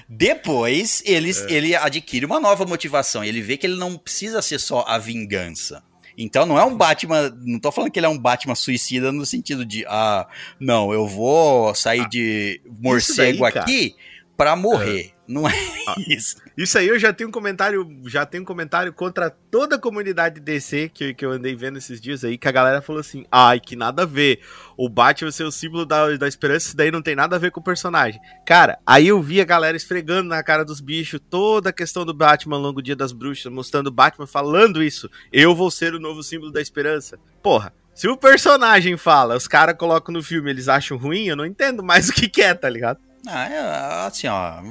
Depois, ele, ele adquire uma nova motivação. Ele vê que ele não precisa ser só a vingança. Então não é um Batman. Não tô falando que ele é um Batman suicida no sentido de, ah, não, eu vou sair de morcego daí, aqui pra morrer. Não é Ah. isso. Isso aí eu já tenho um comentário, já tenho um comentário contra toda a comunidade DC que, que eu andei vendo esses dias aí, que a galera falou assim, ai, que nada a ver, o Batman ser o símbolo da, da esperança, isso daí não tem nada a ver com o personagem. Cara, aí eu vi a galera esfregando na cara dos bichos toda a questão do Batman Longo Dia das Bruxas, mostrando o Batman falando isso, eu vou ser o novo símbolo da esperança. Porra, se o personagem fala, os caras colocam no filme, eles acham ruim, eu não entendo mais *laughs* o que que é, tá ligado? Ah, é, assim, ó.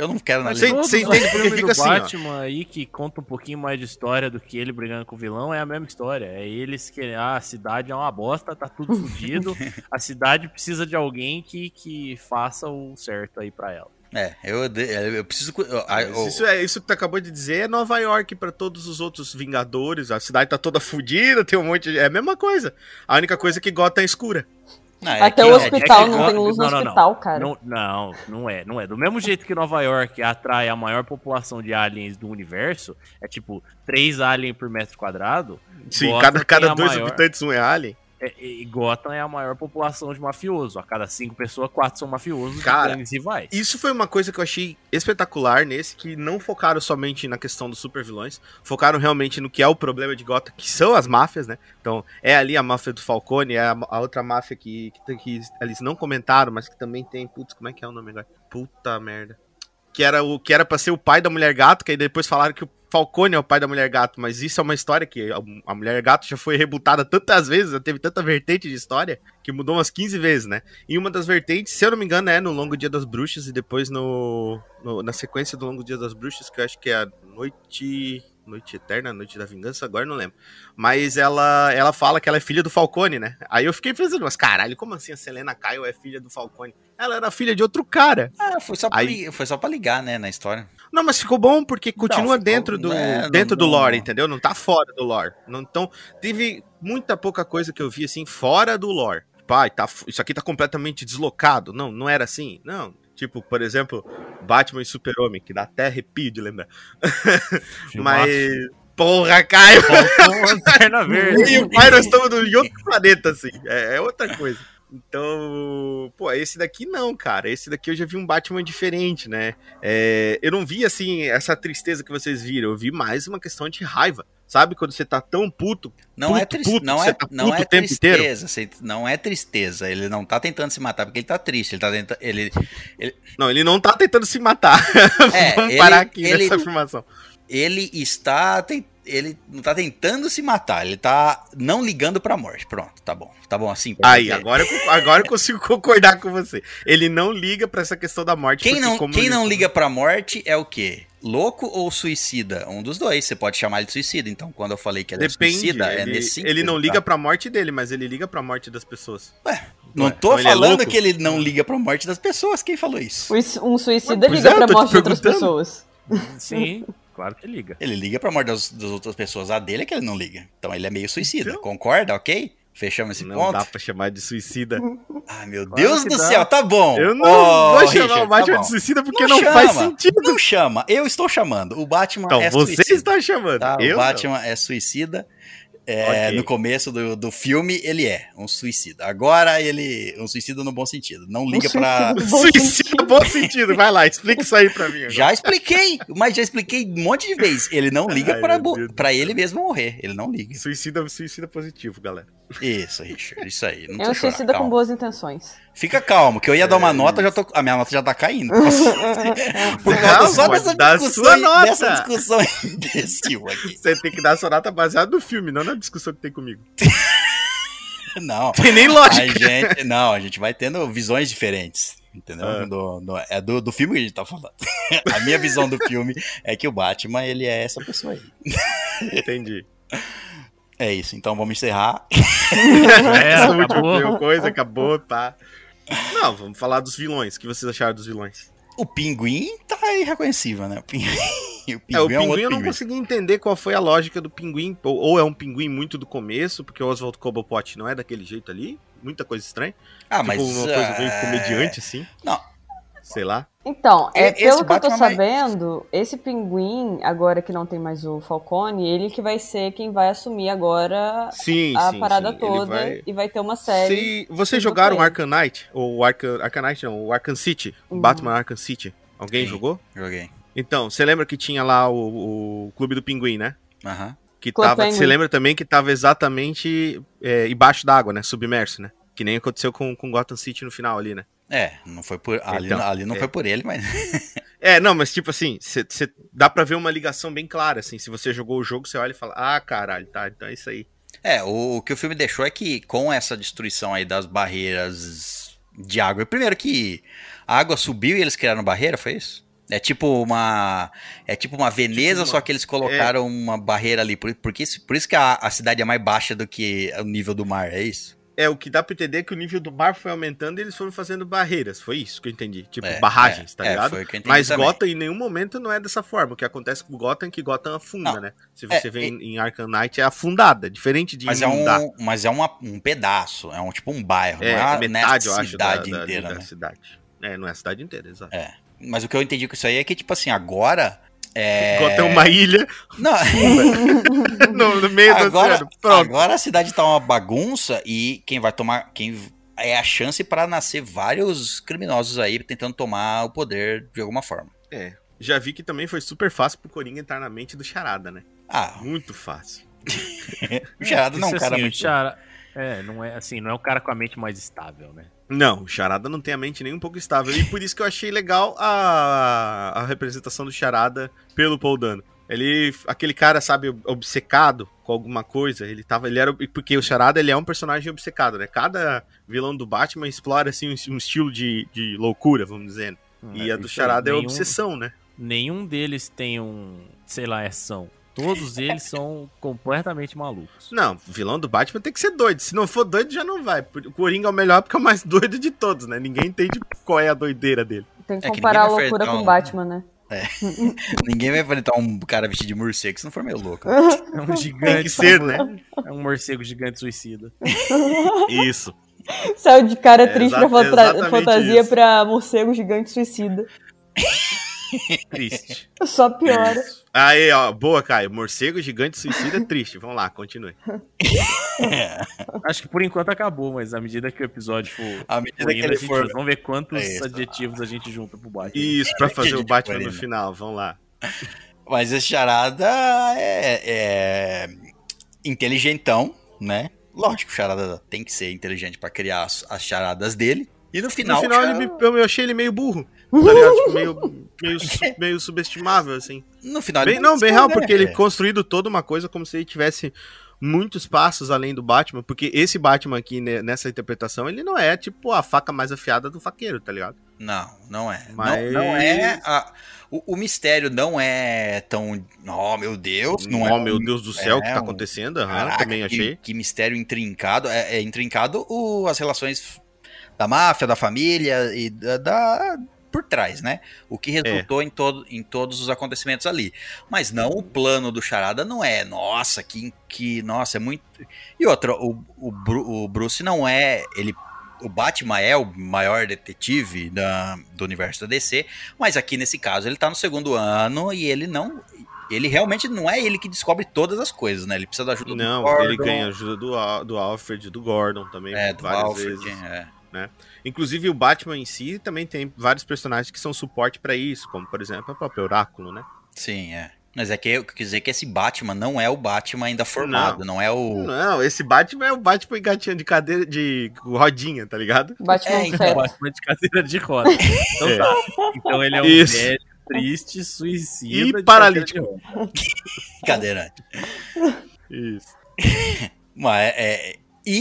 Eu não quero analisar. Você- entende porque fica do assim, ó. Batman aí que conta um pouquinho mais de história do que ele brigando com o vilão é a mesma história. É eles que ah, a cidade é uma bosta, tá tudo fodido. *laughs* a cidade precisa de alguém que, que faça o certo aí pra ela. É, eu, eu preciso. eu- eu- isso, é, isso que tu acabou de dizer é Nova York pra todos os outros Vingadores. A cidade tá toda fodida, tem um monte de. É a mesma coisa. A única coisa é que Gotham é escura. Não, é Até que, o hospital é que- não tem luz no não, não, não. hospital, cara. Não, não, não é, não é. Do mesmo jeito que Nova York atrai a maior população de aliens do universo, é tipo 3 aliens por metro quadrado. Sim, cada, cada dois maior- habitantes um é alien. É, e Gotham é a maior população de mafioso. A cada 5 pessoas, 4 são mafiosos Cara, e rivais. Isso foi uma coisa que eu achei espetacular nesse, que não focaram somente na questão dos super vilões, focaram realmente no que é o problema de Gotham, que são as máfias, né? Então, é ali a máfia do Falcone, é a, a outra máfia que, que, que eles não comentaram, mas que também tem. Putz, como é que é o nome agora? Puta merda. Que era o que era pra ser o pai da mulher gato, que aí depois falaram que o Falcone é o pai da mulher gato, mas isso é uma história que a, a mulher gato já foi rebutada tantas vezes, já teve tanta vertente de história, que mudou umas 15 vezes, né? E uma das vertentes, se eu não me engano, é no Longo Dia das Bruxas e depois no, no- na sequência do Longo Dia das Bruxas, que eu acho que é a Noite. Noite Eterna, Noite da Vingança, agora não lembro. Mas ela, ela fala que ela é filha do Falcone, né? Aí eu fiquei pensando, mas caralho, como assim a Selena Kyle é filha do Falcone? Ela era filha de outro cara. Ah, foi só, pra Aí- li- foi só pra ligar, né, na história. Não, mas ficou bom porque continua ficou- dentro do é, não- dentro do não- lore, entendeu? Não tá fora do lore. Não, então, teve muita pouca coisa que eu vi assim fora do lore. Pai, tá, isso aqui tá completamente deslocado. Não, não era assim. Não. Tipo, por exemplo, Batman e Super-Homem, que dá até arrepio de lembrar. *laughs* Mas. Porra, Caio! Faltou lanterna *laughs* verde. e o pai, nós estamos em outro planeta, assim. É, é outra coisa. Então, pô, esse daqui não, cara. Esse daqui eu já vi um Batman diferente, né? É, eu não vi, assim, essa tristeza que vocês viram. Eu vi mais uma questão de raiva. Sabe quando você tá tão puto? Não é, Puto, tris- puto, não é, tá não é tristeza, você- não é tristeza. Ele não tá tentando se matar porque ele tá triste. Ele tá tentando. Ele, Não, ele não tá tentando se matar. *laughs* É, Vamos ele- parar aqui ele- nessa afirmação. ele está. Ele não tá tentando se matar, ele tá não ligando pra morte. Pronto, tá bom. Tá bom assim? Aí, agora, eu- agora eu consigo *laughs* concordar com você. Ele não liga pra essa questão da morte. Quem não, como quem ele- não liga pra morte é o quê? Louco ou suicida? Um dos dois. Você pode chamar ele de suicida. Então, quando eu falei que ele Depende. é suicida, é ele, nesse sentido. ele não liga tá? pra morte dele, mas ele liga pra morte das pessoas. Não Ué, tô então ele é falando que ele não liga pra morte das pessoas. Quem falou isso? Um suicida Pois liga é, pra morte de outras pessoas. Sim, *laughs* claro que liga. Ele liga pra morte das, das outras pessoas. A dele é que ele não liga. Então ele é meio suicida. Então- Concorda? Ok? Fechamos esse não ponto? dá pra chamar de suicida. Ai, meu Claro Deus do dá. céu, tá bom. Eu não Ô, vou chamar Richard, o Batman tá de suicida porque Não não, faz chama. sentido. Não chama, eu estou chamando. O Batman Então, é você suicida. está chamando. tá? O Batman é suicida. É, Ok. No começo do, do filme, ele é um suicida. Agora, ele. Um suicida no bom sentido. Não liga Um pra. suicida. não. *laughs* Bom Suicida, sentido. bom sentido. Vai lá, explica isso aí pra mim. agora. Já expliquei, mas já expliquei um monte de vezes. Ele não liga Ai, pra, pra ele mesmo morrer. Ele não liga. Suicida, suicida positivo, galera. Isso, Richard. Isso aí. Não É um chorar, suicida com calma. boas intenções. Fica calmo, que eu ia dar uma É nota, já tô, a minha nota já tá caindo. *laughs* *laughs* Por causa só dessa a discussão, sua nota. dessa discussão imbecil aqui. Você tem que dar sua nota baseada no filme, não na discussão que tem comigo. *laughs* Não. Tem nem A lógica. gente, não, a gente vai tendo visões diferentes. Entendeu? Ah. Do- do- é do, do filme que a gente tá falando. A minha visão do filme é que o Batman, ele é essa pessoa aí. Entendi. É isso, então vamos encerrar. É, última acabou. coisa, acabou, tá. Não, vamos falar dos vilões. O que vocês acharam dos vilões? O pinguim tá irreconhecível, né? O pinguim, *laughs* o pinguim É, o é um pinguim eu não pinguim. consegui entender qual foi a lógica do pinguim. Ou, ou é um pinguim muito do começo, porque o Oswald Cobblepot não é daquele jeito ali. Muita coisa estranha. Ah, tipo, mas. uma coisa meio é, comediante, assim. Não. Sei lá. Então, é, esse pelo que eu tô Batman vai- sabendo, esse pinguim, agora que não tem mais o Falcone, ele que vai ser quem vai assumir agora Sim, a sim, parada sim. Toda vai- e vai ter uma série. Se vocês jogaram. Arkham Knight, ou o Arkham, Arkham Knight não, o Arkham City, Uhum. Batman Arkham City, alguém Sim. jogou? Joguei. Então, você lembra que tinha lá o, o Clube do Pinguim, né? Aham. Que tava, Penguin. você lembra também que tava exatamente é, embaixo d'água, né? Submerso, né? Que nem aconteceu com, com Gotham City no final ali, né? É, não foi por. Ali, Então, ali não é. foi por ele, mas. *laughs* É, não, mas tipo assim, cê, cê- dá pra ver uma ligação bem clara, assim. Se você jogou o jogo, você olha e fala, ah, caralho, tá, então é isso aí. É, o, o que o filme deixou é que com essa destruição aí das barreiras de água. Primeiro que a água subiu e eles criaram barreira, foi isso? É tipo uma. É tipo uma Veneza, uma- só que eles colocaram uma barreira ali. Por, porque isso, por isso que a, a cidade é mais baixa do que o nível do mar, é isso? É, o que dá pra entender é que o nível do mar foi aumentando e eles foram fazendo barreiras. Foi isso que eu entendi. Tipo, É, barragens, é, tá é, ligado? Mas também. Gotham em nenhum momento não é dessa forma. O que acontece com Gotham é que Gotham afunda, Não, né? Se é, você vê em, Arkham Knight, é afundada, diferente de Mas é inundar. um, mas é uma- um pedaço, é um tipo um bairro, É, não é é, metade, eu é a acho, da, cidade da- inteira, da né? cidade. É, não é a cidade inteira, exato. É. Mas o que eu entendi com isso aí é que, tipo assim, agora. É... Gotham é uma ilha Não, *laughs* no, no meio do agora, oceano. Pronto. agora a cidade tá uma bagunça e quem vai tomar. Quem é a chance pra nascer vários criminosos aí tentando tomar o poder de alguma forma. É. Já vi que também foi super fácil pro Coringa entrar na mente do Charada, né? Ah, Muito fácil. *laughs* o Gerardo não é um cara assim, o muito. Chara- É, não é assim, não é o cara com a mente mais estável, né? Não, o Charada não tem a mente nem um pouco estável. E por isso que eu achei legal a, a representação do Charada pelo Paul Dano. Ele, aquele cara, sabe, obcecado com alguma coisa, ele tava, ele era, porque o Charada, ele é um personagem obcecado, né? Cada vilão do Batman explora, assim, um, um estilo de, de loucura, vamos dizer. E É, a do aí, Charada é nenhum- obsessão, né? Nenhum deles tem um, sei lá, é são. Todos eles são completamente malucos. Não, vilão do Batman tem que ser doido. Se não for doido, já não vai. O Coringa é o melhor porque é o mais *laughs* doido de todos, né? Ninguém entende qual é a doideira dele. Tem que É que comparar a ninguém vai loucura com um- Batman, né? *laughs* Ninguém vai enfrentar um cara vestido de morcego, se não for meio louco. *laughs* É um gigante. Tem que ser, né? É um morcego gigante suicida. Isso. Saiu de cara É, triste pra fantasia isso. pra morcego gigante suicida. Triste. Só piora. Aí, ó, boa, Caio. Morcego gigante suicida é triste. Vamos lá, continue. Acho que por enquanto acabou, mas à medida que o episódio for. À medida for que ele for. Vamos ver quantos É isso. adjetivos a gente junta pro Batman. Isso, pra fazer o Gente, Batman no final. Vamos lá. Mas esse charada é, é inteligentão, né? Lógico, o charada tem que ser inteligente pra criar as, as charadas dele. E no final, no final, ele me- eu, eu achei ele meio burro. Tá ligado? Tipo, meio, meio, *laughs* meio subestimável, assim. no final Bem, ele não, bem real, né? porque ele construído toda uma coisa como se ele tivesse muitos passos além do Batman. Porque esse Batman aqui, nessa interpretação, ele não é, tipo, a faca mais afiada do faqueiro, tá ligado? Não, não é. Mas- Não, não é. a- o, o mistério não é tão. Oh, meu Deus. Não é oh, um- meu Deus do céu, o que é tá um- acontecendo? Aham, Caraca, também que- achei. Que, mistério intrincado. É, é intrincado o- as relações da máfia, da família e da, da- por trás, né? O que É. resultou em, todo, em todos os acontecimentos ali. Mas não o plano do Charada não é, nossa, que, que nossa, é muito. E outra, o, o, o Bruce não é. Ele, o Batman é o maior detetive da, do universo da DC, mas aqui nesse caso ele tá no segundo ano e ele não. Ele realmente não é ele que descobre todas as coisas, né? Ele precisa da ajuda Não, do Gordon, ele ganha ajuda do, do Alfred, do Gordon também, é, várias Alfred, vezes. é. Inclusive o Batman em si também tem vários personagens que são suporte pra isso, como por exemplo o próprio Oráculo, né? Sim, é. Mas é que eu quis dizer que esse Batman não é o Batman ainda formado, não, é o. Não, esse Batman é o Batman de cadeira de rodinha, tá ligado? Batman É, então. Batman de cadeira de roda. Então É. tá. Então ele é um Isso. velho, triste, suicida. E paralítico. *laughs* Cadeirante. Isso. *laughs* Mas, é,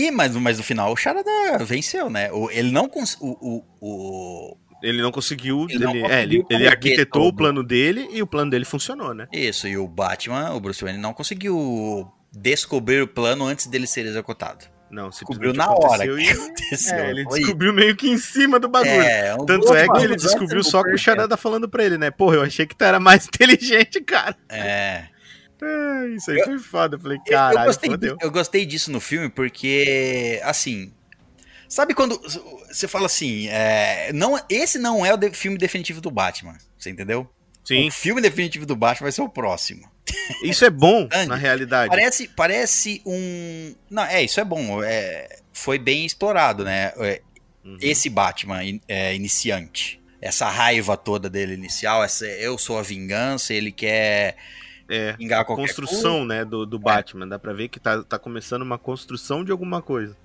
e, mas, mas no final o Charada venceu, né? O, ele não cons... o, o, o- Ele não conseguiu. Ele não ele, conseguiu é, ele, ele arquitetou todo. o plano dele e o plano dele funcionou, né? Isso, e o Batman, o Bruce Wayne, não conseguiu descobrir o plano antes dele ser executado. Não, Descobriu simplesmente na hora que aconteceu. É, ele Foi- descobriu meio que em cima do bagulho. É, um Tanto é que ele descobriu só com o. Charada falando pra ele, né? Porra, eu achei que tu era mais *laughs* inteligente, cara. É. É, isso aí foi foda. Eu falei, Eu- eu, caralho, gostei, fodeu. eu gostei disso no filme porque, assim. Sabe quando você fala assim, é, não, esse não é o filme definitivo do Batman, você entendeu? Sim, O filme definitivo do Batman vai ser o próximo. isso é bom *laughs* na realidade. Parece, parece um. Não, é, isso é bom. é, foi bem explorado, né? É, Uhum. Esse Batman é, iniciante. Essa raiva toda dele inicial, essa eu sou a vingança, ele quer É, a construção, né, do, do Batman. Dá pra ver que tá, tá começando uma construção de alguma coisa.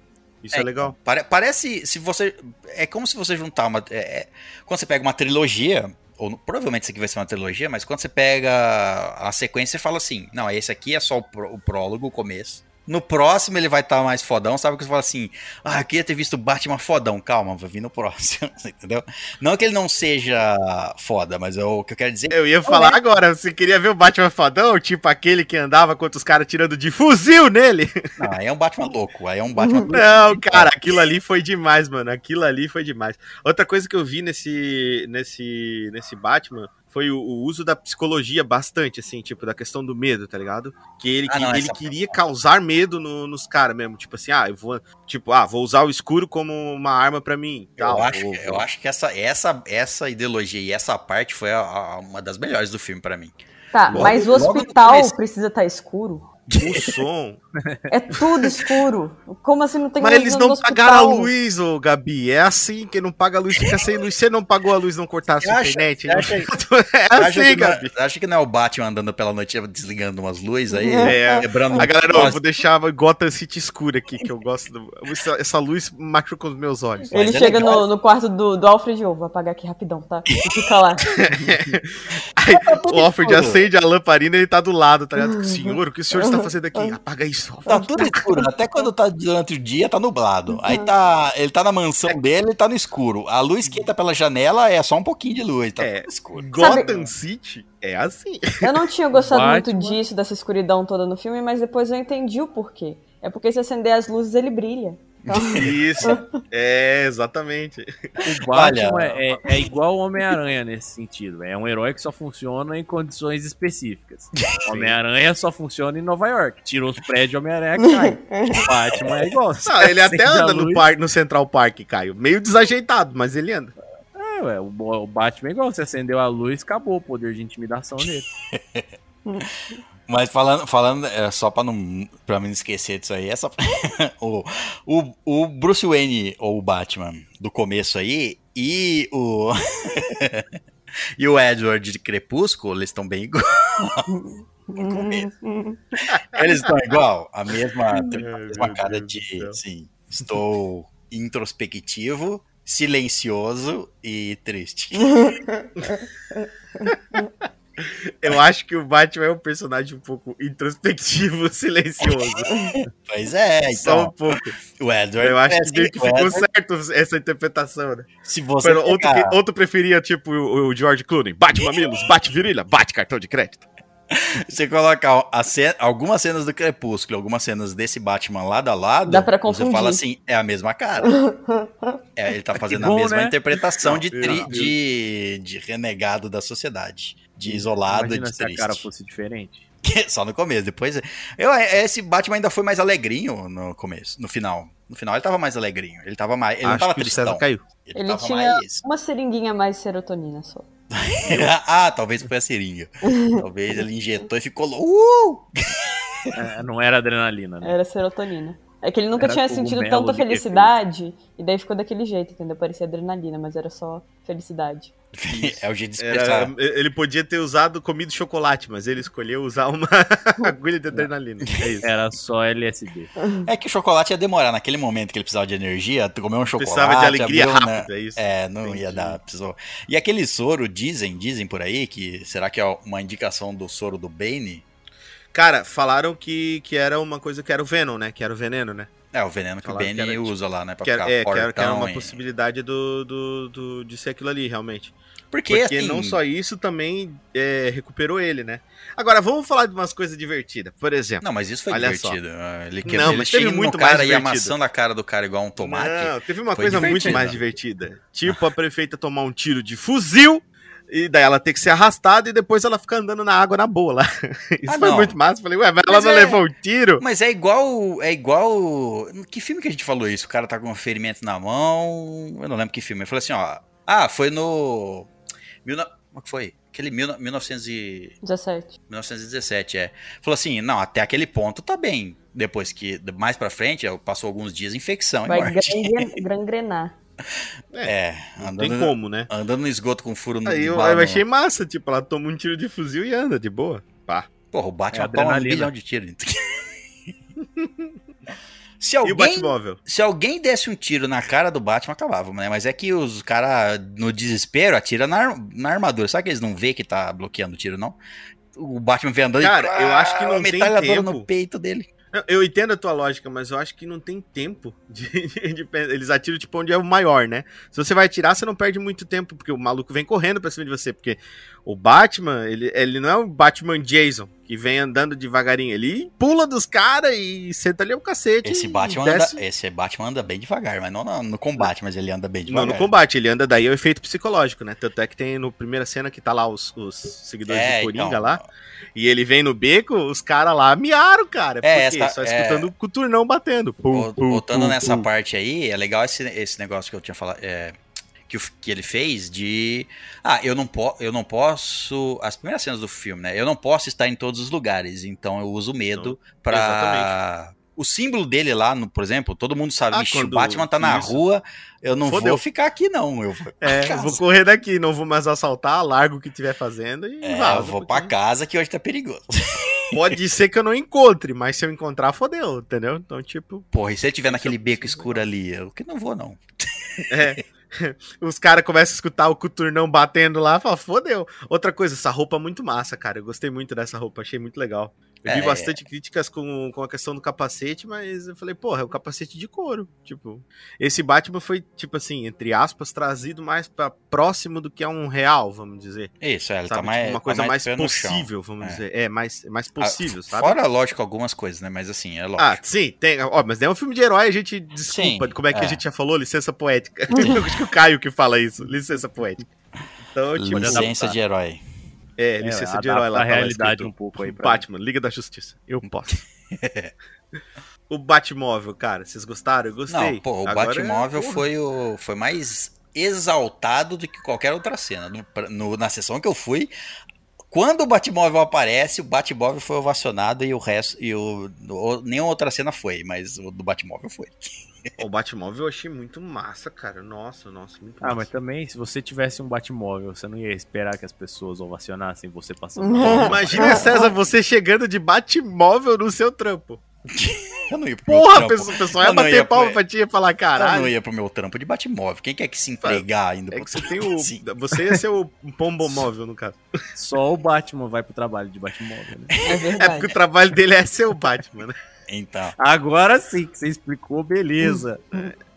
Isso é, É, legal. Pare- parece, se você. É como se você juntar uma. é, é, quando você pega uma trilogia, ou provavelmente isso aqui vai ser uma trilogia, mas quando você pega a sequência e fala assim: não, esse aqui é só o, pró- o prólogo, o começo. No próximo ele vai estar mais fodão, sabe? Que você fala assim, ah, eu queria ter visto o Batman fodão. Calma, vai vir no próximo, *laughs* entendeu? Não que ele não seja foda, mas é o que eu quero dizer. Eu ia falar agora, você queria ver o Batman fodão? Tipo aquele que andava com os caras tirando de fuzil nele? *laughs* Não, aí é um Batman louco, aí é um Batman *laughs* Não, cara, aquilo ali foi demais, mano. Aquilo ali foi demais. Outra coisa que eu vi nesse, nesse, nesse Batman foi o, o uso da psicologia bastante, assim, tipo, da questão do medo, tá ligado? Que ele, Ah, que- não, ele queria causar medo no- nos caras mesmo. Tipo assim, ah, eu vou. Tipo, ah, vou usar o escuro como uma arma pra mim. Eu tal, acho, vou- eu acho que essa, essa, essa ideologia e essa parte foi a- a- uma das melhores do filme pra mim. Tá, Logo- mas o hospital começo. precisa estar escuro. O som. É tudo escuro. Como assim não tem Mas luz eles não hospital? pagaram a luz, ô Gabi. É assim, quem não paga a luz fica sem luz. Você não pagou a luz, não cortaram a sua acha- internet. acha- *laughs* é acha, assim, que não, Gabi. acha que não é o Batman andando pela noite desligando umas luzes aí? É. Quebrando A galera, ó, vou deixar a Gotham City escura aqui, que eu gosto. Do... Essa, essa luz machuca os meus olhos. Mas Ele é chega legal. no, no quarto do, do Alfred, eu vou apagar aqui rapidão, tá? E fica lá. *laughs* Aí, tá o Alfred escuro. acende a lamparina e ele tá do lado, tá ligado? *laughs* Senhor, o que o senhor está fazendo aqui? Apaga isso, Tá tudo escuro, até quando tá durante o dia tá nublado. Aí tá, ele tá na mansão dele, ele tá no escuro. A luz que entra pela janela é só um pouquinho de luz, tá É. tudo escuro. Gotham City é assim. Eu não tinha gostado Batman. muito disso, dessa escuridão toda no filme, mas depois eu entendi o porquê. É porque se acender as luzes, ele brilha. *laughs* Então, Isso. É, exatamente. O Batman Olha- é, é igual o Homem-Aranha nesse sentido. É um herói que só funciona em condições específicas. *laughs* Homem-Aranha só funciona em Nova York. Tirou os prédios, Homem-Aranha cai. *laughs* O Batman é igual. Não, ele até anda no, no Central Park, Caio. Meio desajeitado, mas ele anda. É, ué, o, o Batman é igual. Você acendeu a luz, acabou o poder de intimidação dele. Mas falando, falando é, só pra, não, pra mim não esquecer disso aí, essa, *laughs* o, o, o Bruce Wayne, ou o Batman, do começo aí, e o. *laughs* e o Edward de Crepúsculo, eles estão bem igual. *laughs* no começo. Eles estão igual, a mesma, a mesma cara de, assim, estou introspectivo, silencioso e triste. Eu acho que o Batman é um personagem um pouco introspectivo, *laughs* silencioso. Pois é, Só um então, pouco. o Edward... Eu acho é que assim, meio que ficou Edward, certo essa interpretação, né? Se você outro, outro preferia, tipo, o, o George Clooney. Bate mamilos, bate virilha, bate cartão de crédito. *laughs* Você colocar ce- algumas cenas do Crepúsculo, algumas cenas desse Batman lado a lado, Dá pra você confundir. fala assim, é a mesma cara. *laughs* É, ele tá fazendo bom, a mesma né? interpretação de, tri- de, de renegado da sociedade. De isolado, Imagina de se a triste. cara fosse diferente. *laughs* Só no começo, depois... Eu, esse Batman ainda foi mais alegrinho no começo, no final. No final ele tava mais alegrinho, ele tava mais... Ele não tava tristão. caiu. Ele, ele tava tinha mais... uma seringuinha mais de serotonina só. *laughs* ah, talvez foi a seringa. *laughs* talvez ele injetou e ficou... Uh! É, não era adrenalina, né? Era serotonina. É que ele nunca Era tinha sentido tanta de felicidade, e daí ficou daquele jeito, entendeu? Parecia adrenalina, mas era só felicidade. É o jeito de expressar. Era- ele podia ter usado comido chocolate, mas ele escolheu usar uma *laughs* agulha de adrenalina. É isso. Era só LSD. É que o chocolate ia demorar. Naquele momento que ele precisava de energia, tu comeu um chocolate. Precisava de alegria abriu, né? rápida, é isso. É, não Entendi. ia dar. Precisou. E aquele soro, dizem, dizem por aí, que será que é uma indicação do soro do Bane? Cara, falaram que, que era uma coisa que era o Venom, né? Que era o veneno, né? É, o veneno que o que Bane era, tipo, usa lá, né? Pra Que era, ficar é, que era, que era fortão uma e- possibilidade do, do, do- de ser aquilo ali, realmente. Porque, Porque assim, não só isso, também é, recuperou ele, né? Agora, vamos falar de umas coisas divertidas. Por exemplo. Não, mas isso foi Olha só. divertido. Ah, Ele, Não, ele mas teve chega no muito cara mais e divertido. amassando a cara do cara igual um tomate. Não, teve uma coisa muito divertido. mais divertida. Tipo a prefeita tomar um tiro de fuzil e daí ela ter que ser arrastada e depois ela ficar andando na água na boa lá. *laughs* Isso Ah, foi muito massa. Falei, ué, mas ela Mas não é- levou um tiro? Mas é igual. É igual. Que filme que a gente falou isso? O cara tá com um ferimento na mão. Eu não lembro que filme. Ele falou assim, ó. Ah, foi no. Mil, como é que foi? Aquele mil, 1900 e- 17. 1917, é. Falou assim, não, até aquele ponto tá bem. Depois que, mais pra frente, passou alguns dias, infecção e Vai morte. gangren- gangrenar. É, Não tem andando, como, né? andando no esgoto com furo no Aí eu, bala eu achei massa, tipo, ela toma um tiro de fuzil e anda de boa. Pá. Porra, o Batman É toma um bilhão de tiros. *laughs* Se E o alguém Batmóvel? se alguém desse um tiro na cara do Batman, acabava, né? Mas é que os caras, no desespero, atira na, na armadura. Sabe que eles não vê que tá bloqueando o tiro, não? O Batman vem andando Cara, eu acho que não a tem metralhadora tempo. no peito dele. Eu entendo a tua lógica, mas eu acho que não tem tempo de, *laughs* de- de Eles atiram tipo onde é o maior, né? Se você vai atirar, você não perde muito tempo, porque o maluco vem correndo pra cima de você. Porque o Batman, ele, ele não é o Batman Jason, que vem andando devagarinho. Ele pula dos caras e senta ali o cacete. Esse Batman, anda, esse Batman anda bem devagar, mas não no, no combate, mas ele anda bem Não, devagar. no combate, ele anda daí é o efeito psicológico, né? Tanto é que tem no primeira cena que tá lá os, os seguidores É, do Coringa então, lá, e ele vem no beco, os caras lá miaram, cara. É, porque essa- só é- escutando o coturnão batendo. Pum, Voltando pum, nessa pum. parte aí, é legal esse, esse negócio que eu tinha falado. é, que, que ele fez de. Ah, eu não, po eu não posso. As primeiras cenas do filme, né? Eu não posso estar em todos os lugares. Então eu uso medo pra. O símbolo dele lá, no, por exemplo, todo mundo sabe, Ah, vixe, o Batman tá na isso. rua, eu não Fodeu. vou ficar aqui, não. Eu vou É, casa. vou correr daqui, não vou mais assaltar, largo o que tiver fazendo e É, eu vou porque pra casa que hoje tá perigoso. *laughs* Pode ser que eu não encontre, mas se eu encontrar, fodeu, entendeu? Então, tipo, Porra, e se ele tiver naquele Isso- beco é escuro ali? Eu que não vou, não. é. *laughs* *laughs* Os caras começam a escutar o coturnão batendo lá falam, fodeu. Outra coisa, essa roupa é muito massa, cara. Eu gostei muito dessa roupa, achei muito legal. Eu vi É. bastante críticas com, com a questão do capacete, mas eu falei, porra, é um capacete de couro. Tipo, esse Batman foi, tipo assim, entre aspas, trazido mais pra próximo do que é um real, vamos dizer. Isso, é, ele Sabe? tá mais. Tipo, uma tá coisa mais, pé no chão. possível, vamos É. dizer. É, mais, mais possível, Ah, sabe? Fora, lógico, algumas coisas, né? Mas assim, é lógico. Ah, sim, tem. Ó, mas é um filme de herói, a gente desculpa. Sim, como é que é. a gente já falou? Licença poética. *laughs* Acho que o Caio que fala isso. Licença poética. Então, tipo, Licença de herói. É, licença de adapta herói lá. a lá realidade um pouco aí Batman, Liga da Justiça. Eu *laughs* posso. o Batmóvel, cara, vocês gostaram? Eu gostei. Não, pô, o Agora, Batmóvel porra, foi, o, foi mais exaltado do que qualquer outra cena. No- no- na sessão que eu fui, quando o Batmóvel aparece, o Batmóvel foi ovacionado e o resto. E o, o- nenhuma outra cena foi, mas o do Batmóvel foi. O Batmóvel eu achei muito massa, cara. Nossa, nossa, muito Ah, mas massa. também, se você tivesse um Batmóvel, você não ia esperar que as pessoas ovacionassem você passando. *laughs* Imagina, César, você chegando de Batmóvel no seu trampo. *laughs* Eu não ia pro meu Porra, a trampo. o pessoal ia bater ia palma pro- pra ti e falar, Eu não caralho. ia pro meu trampo de Batmóvel. Quem quer que se entregar indo É pro que você trampo tem o. assim? Você ia ser o pombomóvel, *laughs* no caso. Só o Batman vai pro trabalho de Batmóvel, né? É É porque o trabalho dele é ser o Batman, né? Então. Agora sim que você explicou, beleza.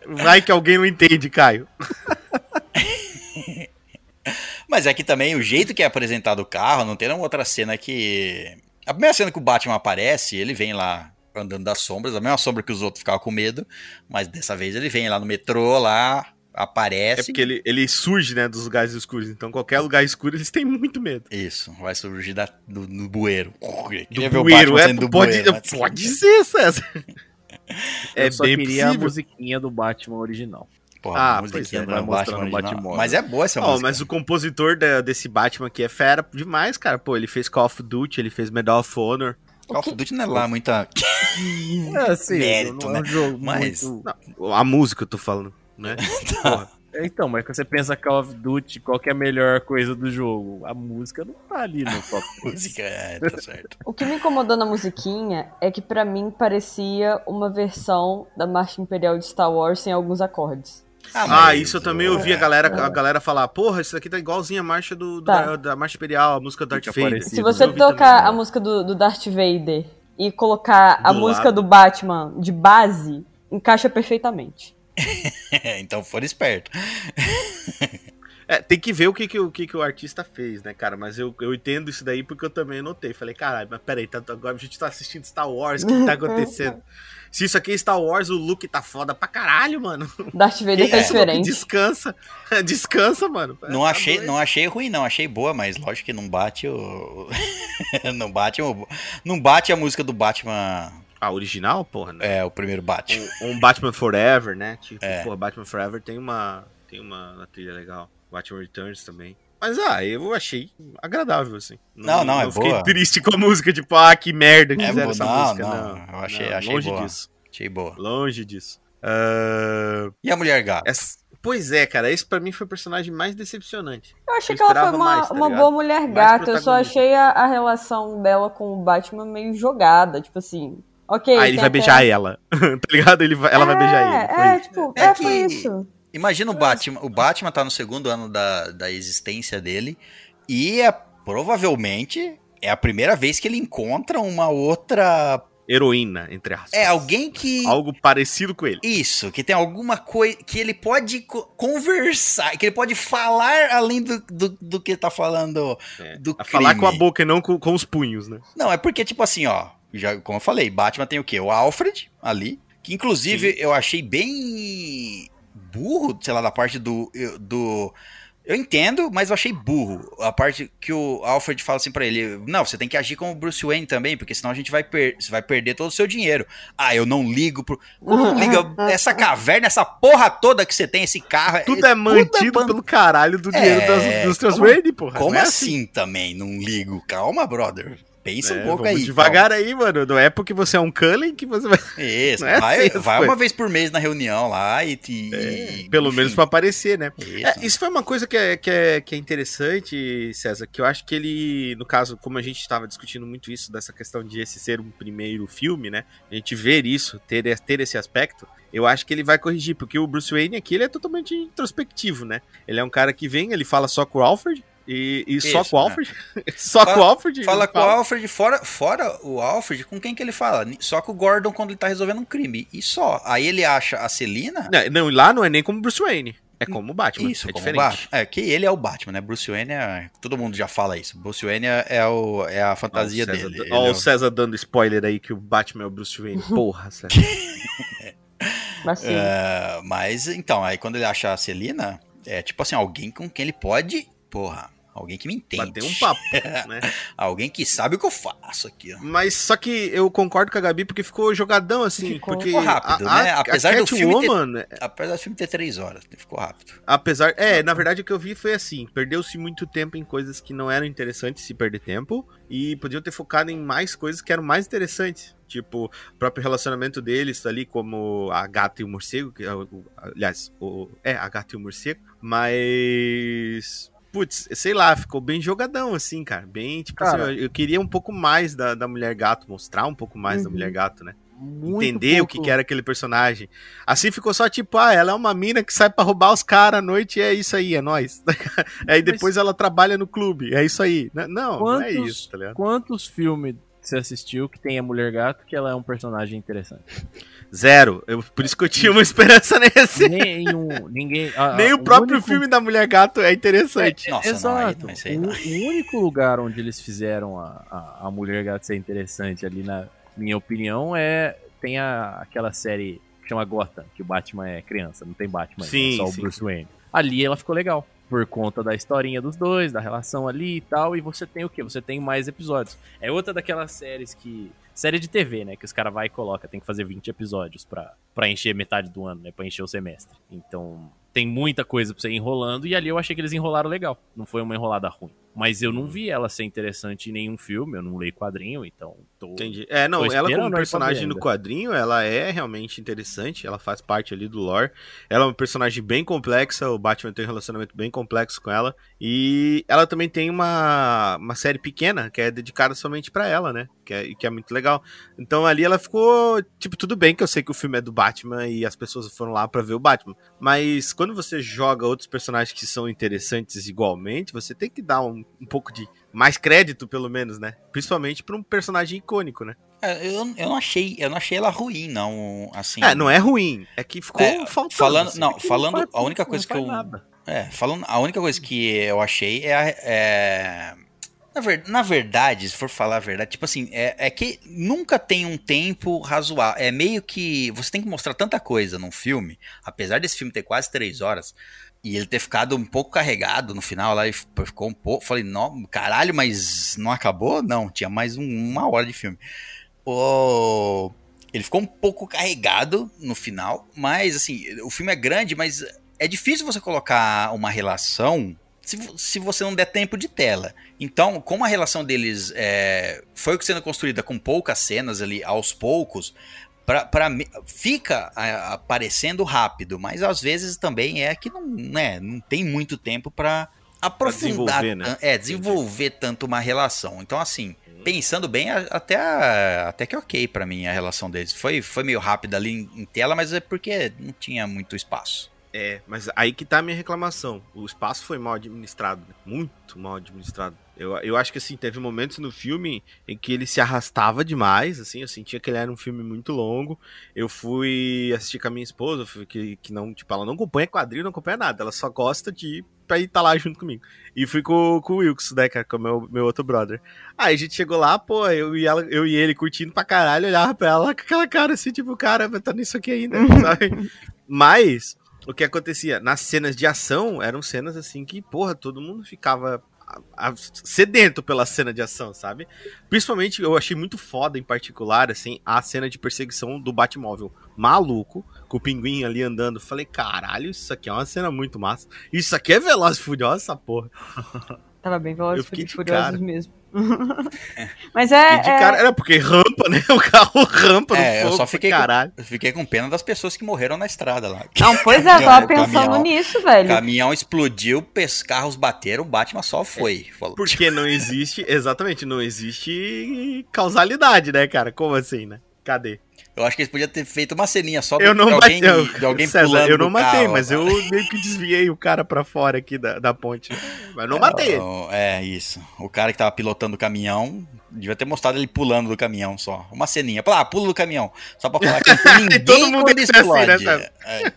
Vai que alguém não entende, Caio. *laughs* Mas é que também o jeito que é apresentado o carro, não tem nenhuma outra cena que. A primeira cena que o Batman aparece, ele vem lá andando das sombras, a mesma sombra que os outros ficavam com medo, mas dessa vez ele vem lá no metrô, lá, É aparece. porque ele, ele surge, né, dos lugares escuros. Então, qualquer lugar escuro, eles têm muito medo. Isso, vai surgir da, do, do bueiro. Do bueiro, Batman é, do pode, bueiro, mas- pode ser, César. É Eu só bem queria a possível. musiquinha do Batman original. Porra, Ah, a musiquinha pois é, do vai Batman o original. Batmóvel. Mas é boa essa Ó, música. mas o compositor da- desse Batman aqui é fera demais, cara. Pô, ele fez Call of Duty, ele fez Medal of Honor. Call of Duty não é lá muita. É, assim, Mérito, não é um né? jogo Mas- muito... Não, a música eu tô falando, né? *laughs* Porra. Então, mas quando você pensa Call of Duty, qual que é a melhor coisa do jogo? A música não tá ali no top. *laughs* música, é, tá certo. O que me incomodou na musiquinha é que pra mim parecia uma versão da Marcha Imperial de Star Wars sem alguns acordes. Ah, mas isso eu também ouvi a galera, a galera falar, porra, isso aqui tá igualzinho a marcha do, do- Tá. da, da Marcha Imperial, a música do Darth Vader. parecido. Se você tocar também. a música do, do Darth Vader e colocar a Do música lado. do Batman de base, encaixa perfeitamente. *laughs* então foram esperto. É, tem que ver o que, que, o, que, que o artista fez, né, cara? Mas eu, eu entendo isso daí porque eu também notei. Falei, caralho, mas peraí, tá, agora a gente tá assistindo Star Wars, o que, que tá acontecendo? *laughs* Se isso aqui é Star Wars, o look tá foda pra caralho, mano. Darth Vader tá look? diferente. Descansa. *laughs* Descansa, mano. Não Tá achei, doido. não achei ruim, não. Achei boa, mas lógico que não bate o. não bate o. Não bate a música do Batman. A original, porra, né? É, o primeiro Batman. Um, um Batman Forever, né? Tipo, É. porra, Batman Forever tem uma, tem uma, uma trilha legal. Batman Returns também. Mas, ah, eu achei agradável, assim. Não, não, é fiquei boa. triste com a música, tipo, ah, que merda que É fizeram boa, essa não, música. não, Não, eu achei- não, achei longe boa. disso. Achei boa. Longe disso. Ah, E a Mulher Gato? essa- Pois é, cara, esse pra mim foi o personagem mais decepcionante. Eu achei Eu que ela foi uma, mais, tá uma boa mulher gata. Eu só achei a, a relação dela com o Batman meio jogada. Tipo assim, ok. Aí ele tem vai até- beijar ela, *laughs* tá ligado? Ele vai- ela vai beijar ele. foi É, é, tipo, É é, que- foi isso. Imagina o Batman. O Batman tá no segundo ano da, da existência dele. E é, provavelmente é a primeira vez que ele encontra uma outra heroína, entre aspas. É alguém que. Algo parecido com ele. Isso, que tem alguma coisa. Que ele pode co- conversar, que ele pode falar além do, do, do que tá falando É, do a falar crime. com a boca e não com, com os punhos, né? Não, é porque, tipo assim, ó. Já, como eu falei, Batman tem o quê? O Alfred ali. Que inclusive eu achei bem burro, sei lá, da parte do. eu- do eu entendo, mas eu achei burro a parte que o Alfred fala assim pra ele: Não, você tem que agir como o Bruce Wayne também, porque senão a gente vai, per você vai perder todo o seu dinheiro. Ah, eu não ligo pro. Não *laughs* liga? Essa caverna, essa porra toda que você tem, esse carro. Tudo é mantido ban- pelo caralho do dinheiro É, das indústrias como- Wayne, porra. Como é assim também? Não ligo. Calma, brother. Pensa É, um pouco vamos aí. devagar aí, mano. Não é porque você é um Cullen que você vai. Isso, *laughs* é vai, assim as vai uma vez por mês na reunião lá e. te- e- Pelo enfim, menos pra aparecer, né? Isso. É, isso foi uma coisa que é, que, é, que é interessante, César, que eu acho que ele, no caso, como a gente estava discutindo muito isso, dessa questão de esse ser um primeiro filme, né? A gente ver isso, ter, ter esse aspecto, eu acho que ele vai corrigir, porque o Bruce Wayne aqui ele é totalmente introspectivo, né? Ele é um cara que vem, ele fala só com o Alfred, e, e só Isso, com o é. Alfred. *laughs* só Fala- com o Alfred. Fala com o Alfred, fora, fora o Alfred, com quem que ele fala? Só com o Gordon quando ele tá resolvendo um crime. E só. Aí ele acha a Celina. Não, não, lá não é nem como Bruce Wayne. É como o Batman. Isso, é como diferente. Batman. É, que ele é o Batman, né? Bruce Wayne é. Todo mundo já fala isso. Bruce Wayne é, é o, é a fantasia o César, dele. Ele Ó, é o o- César dando spoiler aí que o Batman é o Bruce Wayne. *laughs* Porra, César. Mas sim. É, mas então, aí quando ele acha a Celina, é tipo assim, alguém com quem ele pode. Porra, alguém que me entende. Bater um papo, *laughs* né? Alguém que sabe o que eu faço aqui, ó. Mas só que eu concordo com a Gabi porque ficou jogadão assim. Ficou. porque Ficou rápido, a, né? a, Apesar a do filme ter- Catwoman, Apesar do filme ter três horas, ficou rápido. apesar. É, na verdade o que eu vi foi assim: perdeu-se muito tempo em coisas que não eram interessantes se perder tempo. E podiam ter focado em mais coisas que eram mais interessantes. Tipo, o próprio relacionamento deles ali, como a gata e o morcego. Que, é aliás, o, é, a gata e o morcego. Mas. Putz, sei lá, ficou bem jogadão, assim, cara. Bem, tipo Cara. assim, eu, eu queria um pouco mais da, da mulher gato, mostrar um pouco mais da Uhum. mulher gato, né? Muito entender o que, pouco- que era aquele personagem. Assim ficou só tipo, ah, ela é uma mina que sai pra roubar os caras à noite e é isso aí, é nóis. *laughs* aí depois ela trabalha no clube, é isso aí. Não, não é Quantos- isso, tá ligado? Quantos filmes você assistiu que tem a Mulher Gato que ela é um personagem interessante? Zero. Eu- por isso que eu tinha uma esperança *laughs* nesse. Nenhum, ninguém. a- a- Nem o próprio único- filme da Mulher Gato é interessante. Nossa, não, aí Exato. também sei o, não. o único lugar onde eles fizeram a, a, a Mulher Gato ser interessante ali, na minha opinião, é. Tem a, aquela série que chama Gotham, que o Batman é criança, não tem Batman, Sim, é só sim, o Bruce Wayne. Ali ela ficou legal. Por conta da historinha dos dois, da relação ali e tal. E você tem o quê? Você tem mais episódios. É outra daquelas séries que. Série de TV, né? Que os caras vai e coloca, tem que fazer 20 episódios pra, pra encher metade do ano, né? Pra encher o semestre. Então, tem muita coisa pra você ir enrolando. E ali eu achei que eles enrolaram legal. Não foi uma enrolada ruim. Mas eu não vi ela ser interessante em nenhum filme. Eu não leio quadrinho, então. Tô... Entendi. É, não, ela como personagem no quadrinho, ela é realmente interessante, ela faz parte ali do lore. Ela é uma personagem bem complexa, o Batman tem um relacionamento bem complexo com ela. E ela também tem uma, uma série pequena, que é dedicada somente pra ela, né? Que é, que é muito legal. Então ali ela ficou, tipo, tudo bem que eu sei que o filme é do Batman e as pessoas foram lá pra ver o Batman. Mas quando você joga outros personagens que são interessantes igualmente, você tem que dar um, um pouco de mais crédito, pelo menos, né? Principalmente pra um personagem icônico, né? É, eu, eu não achei, eu não achei ela ruim, não. Assim. É, não é ruim. É que ficou É, faltando. falando- assim. não, Que falando- faz- a única coisa não que eu- nada. É, falando, a única coisa que eu achei é. a- é- na, ver- na verdade, se for falar a verdade, tipo assim, é, é que nunca tem um tempo razoável. É meio que. Você tem que mostrar tanta coisa num filme, apesar desse filme ter quase três horas. E ele ter ficado um pouco carregado no final lá, e ficou um pouco. Falei, não, caralho, mas não acabou? Não, tinha mais um- uma hora de filme. Ele ficou um pouco carregado no final, mas assim, o filme é grande, mas é difícil você colocar uma relação se, se você não der tempo de tela. Então, como a relação deles é, foi sendo construída com poucas cenas ali, aos poucos, pra, pra, mim- fica é, aparecendo rápido, mas às vezes também é que não, né, não tem muito tempo pra aprofundar, desenvolver, né? é, desenvolver tanto uma relação. Então, assim, pensando bem, até, até que ok pra mim a relação deles. Foi, foi meio rápida ali em, em tela, mas é porque não tinha muito espaço. É, mas aí que tá a minha reclamação. O espaço foi mal administrado, né? muito mal administrado. Eu, eu acho que assim, teve momentos no filme em que ele se arrastava demais, assim, eu sentia que ele era um filme muito longo. Eu fui assistir com a minha esposa, que, que não, tipo, ela não acompanha quadril, não acompanha nada, ela só gosta de ir pra ir tá lá junto comigo. E fui com, com o Wilkes, né, cara, com o meu, meu outro brother. Aí a gente chegou lá, pô, eu e, ela, eu e ele curtindo pra caralho, olhava pra ela com aquela cara assim, tipo, cara, tá nisso aqui ainda, *laughs* sabe? Mas, o que acontecia? Nas cenas de ação, eram cenas assim que, porra, todo mundo ficava sedento pela cena de ação, sabe? Principalmente, eu achei muito foda, em particular, assim, a cena de perseguição do Batmóvel. Maluco, com o pinguim ali andando. Falei, caralho, isso aqui é uma cena muito massa. Isso aqui é Veloz e Furioso, essa porra. *laughs* Tava bem velozes Eu fiquei e de furiosos cara. mesmo. *laughs* Mas é. De é- cara, era porque rampa, né? *laughs* O carro rampa no É, eu fogo só pra fiquei com- caralho. Eu fiquei com pena das pessoas que morreram na estrada lá. Não, pois é, eu tava pensando caminhão- nisso, O velho. caminhão explodiu, carros bateram, o Batman só foi. Falou, Porque não existe, exatamente, não existe causalidade, né, cara? Como assim, né? Cadê? Eu acho que eles podiam ter feito uma ceninha só Eu não de alguém, matei. de alguém César, pulando eu não matei, carro, mas tá? eu meio que desviei o cara pra fora aqui da, da ponte. Mas não matei ele. Não, É, isso. O cara que tava pilotando o caminhão, devia ter mostrado ele pulando do caminhão só. Uma ceninha. Ah, pula do caminhão. Só pra falar que *laughs* ninguém Todo mundo quando ser assim, né, explode. Sérgio? É,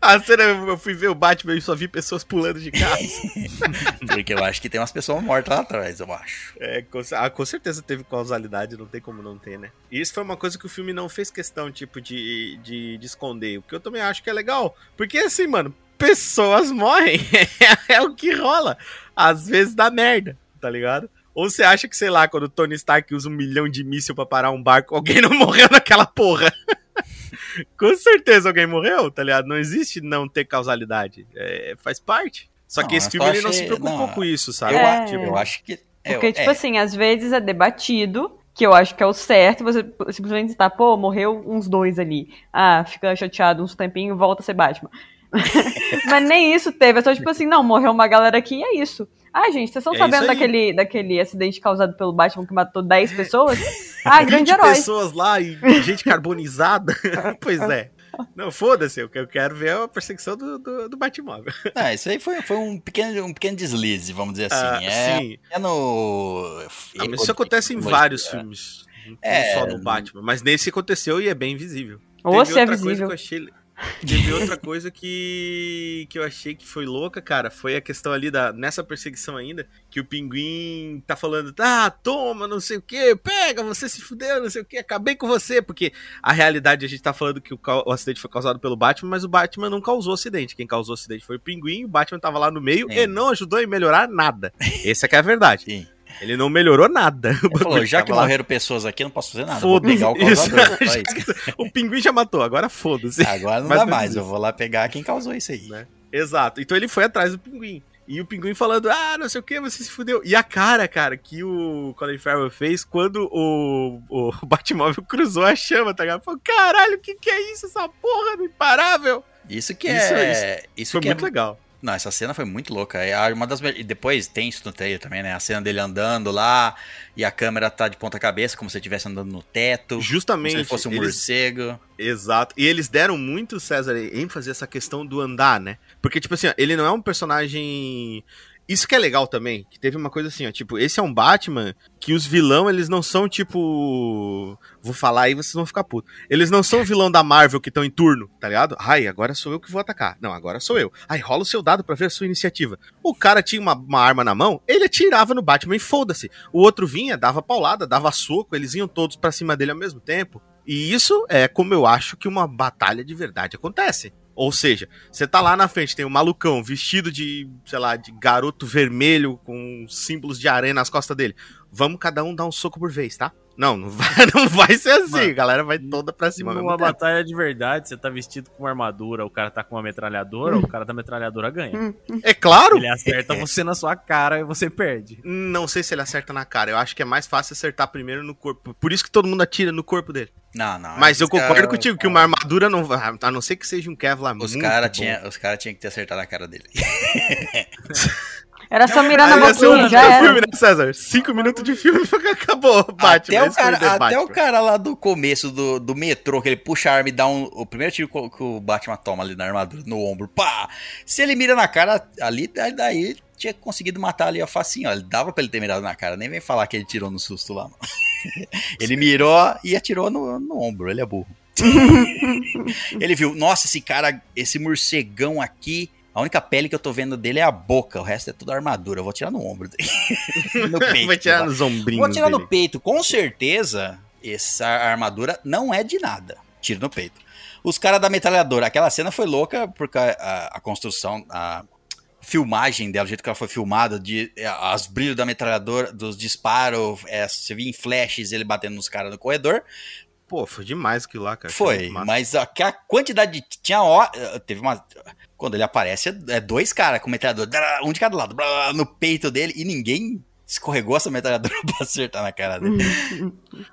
A cena, eu fui ver o Batman e só vi pessoas pulando de carro. *laughs* porque eu acho que tem umas pessoas mortas lá atrás, eu acho. É, com, ah, com certeza teve causalidade, não tem como não ter, né? E isso foi uma coisa que o filme não fez questão, tipo, de, de, de esconder. O que eu também acho que é legal. Porque, assim, mano, pessoas morrem. *laughs* é o que rola. Às vezes dá merda, tá ligado? Ou você acha que, sei lá, quando o Tony Stark usa um milhão de míssil pra parar um barco, alguém não morreu naquela porra? *laughs* com certeza alguém morreu, tá ligado? Não existe não ter causalidade. É, faz parte. Só Não, que esse eu filme ele não se achei- preocupou não, com isso, sabe? Eu, É. acho, eu acho que. é, Porque, tipo é, assim, às vezes é debatido, que eu acho que é o certo, você simplesmente está, pô, morreu uns dois ali. Ah, fica chateado uns tempinhos, volta a ser Batman. *laughs* Mas nem isso teve, é só tipo assim, não, morreu uma galera aqui e é isso. Ah, gente, vocês estão É sabendo daquele, daquele acidente causado pelo Batman que matou 10 pessoas? Ah, grande 20 herói. pessoas lá e gente carbonizada. *laughs* pois é. Não, foda-se, eu que- eu quero ver a perseguição do, do, do Batmóvel. Ah, isso aí foi, foi um, pequeno, um pequeno deslize, vamos dizer assim. Ah, é, sim. é no. Ah, mas isso acontece em vários filmes. Não É. só no Batman. Mas nesse aconteceu e é bem visível. Ou Teve se é outra coisa visível. que eu achei. Teve outra coisa que, que eu achei que foi louca, cara. Foi a questão ali da. Nessa perseguição ainda, que o pinguim tá falando, ah, toma, não sei o que, pega, você se fudeu, não sei o que, acabei com você. Porque a realidade a gente tá falando que o, o acidente foi causado pelo Batman, mas o Batman não causou acidente. Quem causou o acidente foi o pinguim, o Batman tava lá no meio Sim. e não ajudou em melhorar nada. Essa é que é a verdade. Sim. Ele não melhorou nada. *laughs* Falou, já que tava lá. morreram pessoas aqui, eu não posso fazer nada. Vou pegar o Isso. causador. *laughs* isso. O pinguim já matou, agora foda-se. Agora não Mas dá foi mais, isso. eu vou lá pegar quem causou isso aí. Né? Exato. Então ele foi atrás do pinguim. E o pinguim falando, ah, não sei o que, você se fudeu. E a cara, cara, que o Colin Farrell fez quando o, o *laughs* Batmóvel cruzou a chama, tá ligado? Falou, caralho, o que que é isso, essa porra do imparável? Isso que Isso- é. Isso, Foi que muito é, legal. Não, essa cena foi muito louca. É uma das E depois tem isso no trailer também, né? A cena dele andando lá e a câmera tá de ponta cabeça, como se ele estivesse andando no teto. Como Justamente. se ele fosse um eles- morcego. Exato. E eles deram muito, César, ênfase essa questão do andar, né? Porque, tipo assim, ó, ele não é um personagem. Isso que é legal também, que teve uma coisa assim, ó, tipo, esse é um Batman que os vilão, eles não são tipo. Vou falar aí, vocês vão ficar putos. Eles não são vilão da Marvel que estão em turno, tá ligado? Ai, agora sou eu que vou atacar. Não, agora sou eu. Ai, rola o seu dado pra ver a sua iniciativa. O cara tinha uma, uma arma na mão, ele atirava no Batman e foda-se. O outro vinha, dava paulada, dava soco, eles iam todos pra cima dele ao mesmo tempo. E isso é como eu acho que uma batalha de verdade acontece. Ou seja, você tá lá na frente, tem um malucão vestido de, sei lá, de garoto vermelho com símbolos de aranha nas costas dele. Vamos cada um dar um soco por vez, tá? Não, não vai, *laughs* não vai ser assim. Mano, a galera vai toda pra cima. Numa mesmo tempo. batalha de verdade, você tá vestido com uma armadura, o cara tá com uma metralhadora, o cara da metralhadora ganha. É claro, Ele acerta *laughs* você na sua cara e você perde. não sei se ele acerta na cara. Eu acho que é mais fácil acertar primeiro no corpo. Por isso que todo mundo atira no corpo dele. Não, não. Mas eu concordo cara- contigo que uma armadura não vai. A não ser que seja um Kevlar Os muito caras bom. tinham cara tinha que ter acertado a cara dele. *laughs* Era só mirar na boquinha, já era. filme, né, César? Cinco minutos de filme *laughs* acabou. Batman. até, o cara, até Batman. o cara lá do começo do, do metrô, que ele puxa a arma e dá um. O primeiro tiro que o- que o Batman toma ali na armadura, no ombro, pá! Se ele mira na cara ali, daí- daí tinha conseguido matar ali a facinho, ó. Ele dava pra ele ter mirado na cara, nem vem falar que ele tirou no susto lá, não. *laughs* Ele mirou e atirou no, no ombro, ele é burro. *laughs* ele viu, nossa, esse cara, esse morcegão aqui. A única pele que eu tô vendo dele é a boca, o resto é tudo armadura. Eu vou tirar no ombro dele. *laughs* no *laughs* peito. Vai tirar nos ombrinhos Vou tirar dele. no peito. Com certeza, essa armadura não é de nada. Tiro no peito. Os caras da metralhadora, aquela cena foi louca porque a, a- a construção, a filmagem dela, o jeito que ela foi filmada, de, é, as brilhos da metralhadora, dos disparos, é, você via em flashes ele batendo nos caras no corredor. Pô, foi demais aquilo lá, cara. Foi, Massa. mas a, a quantidade de. Tinha hora. Teve uma. Quando ele aparece, é é dois caras com metralhadora, um de cada lado, no peito dele, e ninguém escorregou essa metralhadora *laughs* pra acertar na cara dele.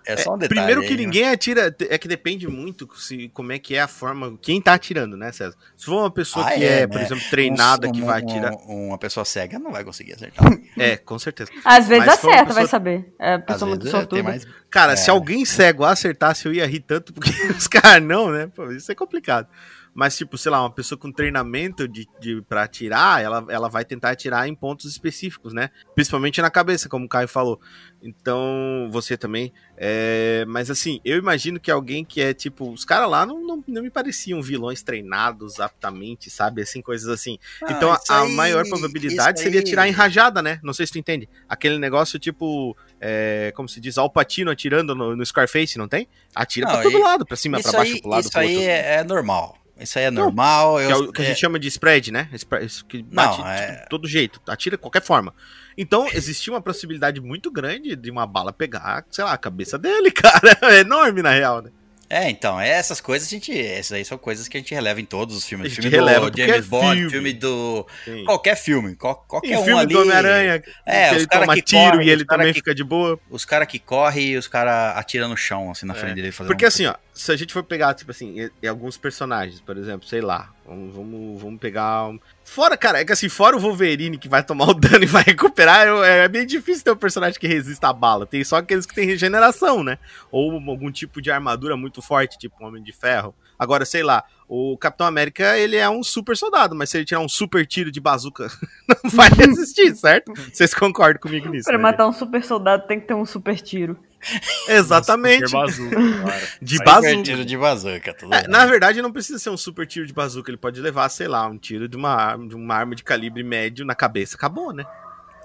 É só um detalhe. Primeiro aí, que né? ninguém atira, é que depende muito se, como é que é a forma, quem tá atirando, né, César? Se for uma pessoa Ah, que é, é, por né? exemplo, treinada, Um- que vai atirar. um- uma pessoa cega não vai conseguir acertar. *laughs* É, com certeza. Às vezes Mas acerta, vai pessoa- saber. É, Às pessoa muito vezes, é, sortuda. mais... Cara, É. se alguém cego acertasse, eu ia rir tanto, porque *laughs* os caras não, né? Pô, isso é complicado. Mas, tipo, sei lá, uma pessoa com treinamento de, de, pra atirar, ela, ela vai tentar atirar em pontos específicos, né? Principalmente na cabeça, como o Caio falou. Então, você também. É, mas, assim, eu imagino que alguém que é, tipo, os caras lá não, não, não me pareciam vilões treinados aptamente, sabe? Assim, coisas assim. então, a, aí- maior probabilidade seria atirar em rajada, né? Não sei se tu entende. Aquele negócio, tipo, é, como se diz, Al Pacino atirando no, no Scarface, não tem? Atira Não, pra todo e- lado, pra cima, Isso pra baixo, aí, pro lado, isso pro aí é, é normal. Isso aí é Não, normal. Que é eu- o que a é- gente chama de spread, né? Isso que bate Não, é- de todo jeito, atira de qualquer forma. Então, existia uma possibilidade muito grande de uma bala pegar, sei lá, a cabeça dele, *laughs* cara. É enorme, na real, né? É, então, essas coisas a gente. Essas aí são coisas que a gente releva em todos os filmes. A gente filme releva do James é Bond, filme. filme do. Sim. Qualquer filme. qual- qualquer Em um filme ali. do Homem-Aranha, É, que os ele cara toma que tiro corre, e ele também que- fica de boa. Os caras que correm e os caras atiram no chão, assim, na É. frente dele. fazendo Porque um- assim, ó, se a gente for pegar, tipo assim, alguns personagens, por exemplo, sei lá, vamos, vamos, vamos pegar. um- Fora, cara, é que assim, fora o Wolverine que vai tomar o dano e vai *laughs* recuperar, eu- é bem difícil ter um personagem que resista à bala. Tem só aqueles que têm regeneração, né? Ou algum tipo de armadura muito forte, tipo um Homem de Ferro. Agora, sei lá, o Capitão América, ele é um super soldado, mas se ele tirar um super tiro de bazuca, *laughs* não vai *laughs* resistir, certo? Vocês concordam comigo nisso? Pra né, matar um super soldado tem que ter um super tiro. *laughs* Exatamente. Super bazuca, claro. *laughs* De Super bazuca. tiro de bazuca, tudo É, na verdade, não precisa ser um super tiro de bazuca. Ele pode levar, sei lá, um tiro de uma, arma- de uma arma de calibre médio na cabeça. Acabou, né?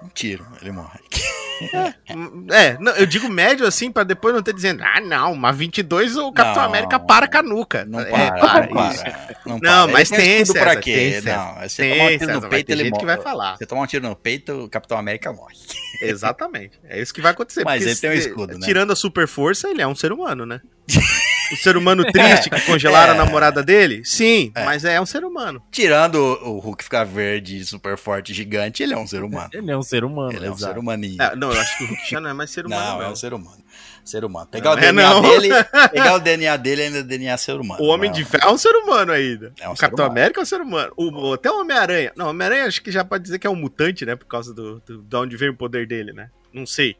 Um tiro, ele morre. Hum, É, não, eu digo médio assim, pra depois não ter dizendo, ah, não, uma 22 o Capitão Não, América para com a nuca. Não É, para, para não isso. para. Não, Não, para. Ele mas tem, escudo pra César, quê? tem, César. Não, você Tem, tomar um tiro César, no peito, ele morre. que vai falar. Você tomar um tiro no peito, o Capitão América morre. Exatamente. É isso que vai acontecer. Mas ele tem um escudo, né? Tirando a super força, ele é um ser humano, né? *laughs* o ser humano triste que congelaram É. a namorada dele? Sim, É. mas é um ser humano. Tirando o o Hulk ficar verde, super forte, gigante, ele é um ser humano. Ele é um ser humano, Ele é um exato. ser humaninho. É, não, eu acho que o Hulk já não é mais ser humano. Não, é não. um ser humano. Ser humano. Pegar Não o é, DNA dele, *laughs* pegar o DNA dele ainda é DNA ser humano. O Homem Não, de Ferro é um ser humano ainda. É um o ser Capitão humano. América é um ser humano. O, o- até o Homem-Aranha. Não, o Homem-Aranha acho que já pode dizer que é um mutante, né? Por causa do, do, de onde vem o poder dele, né? Não sei.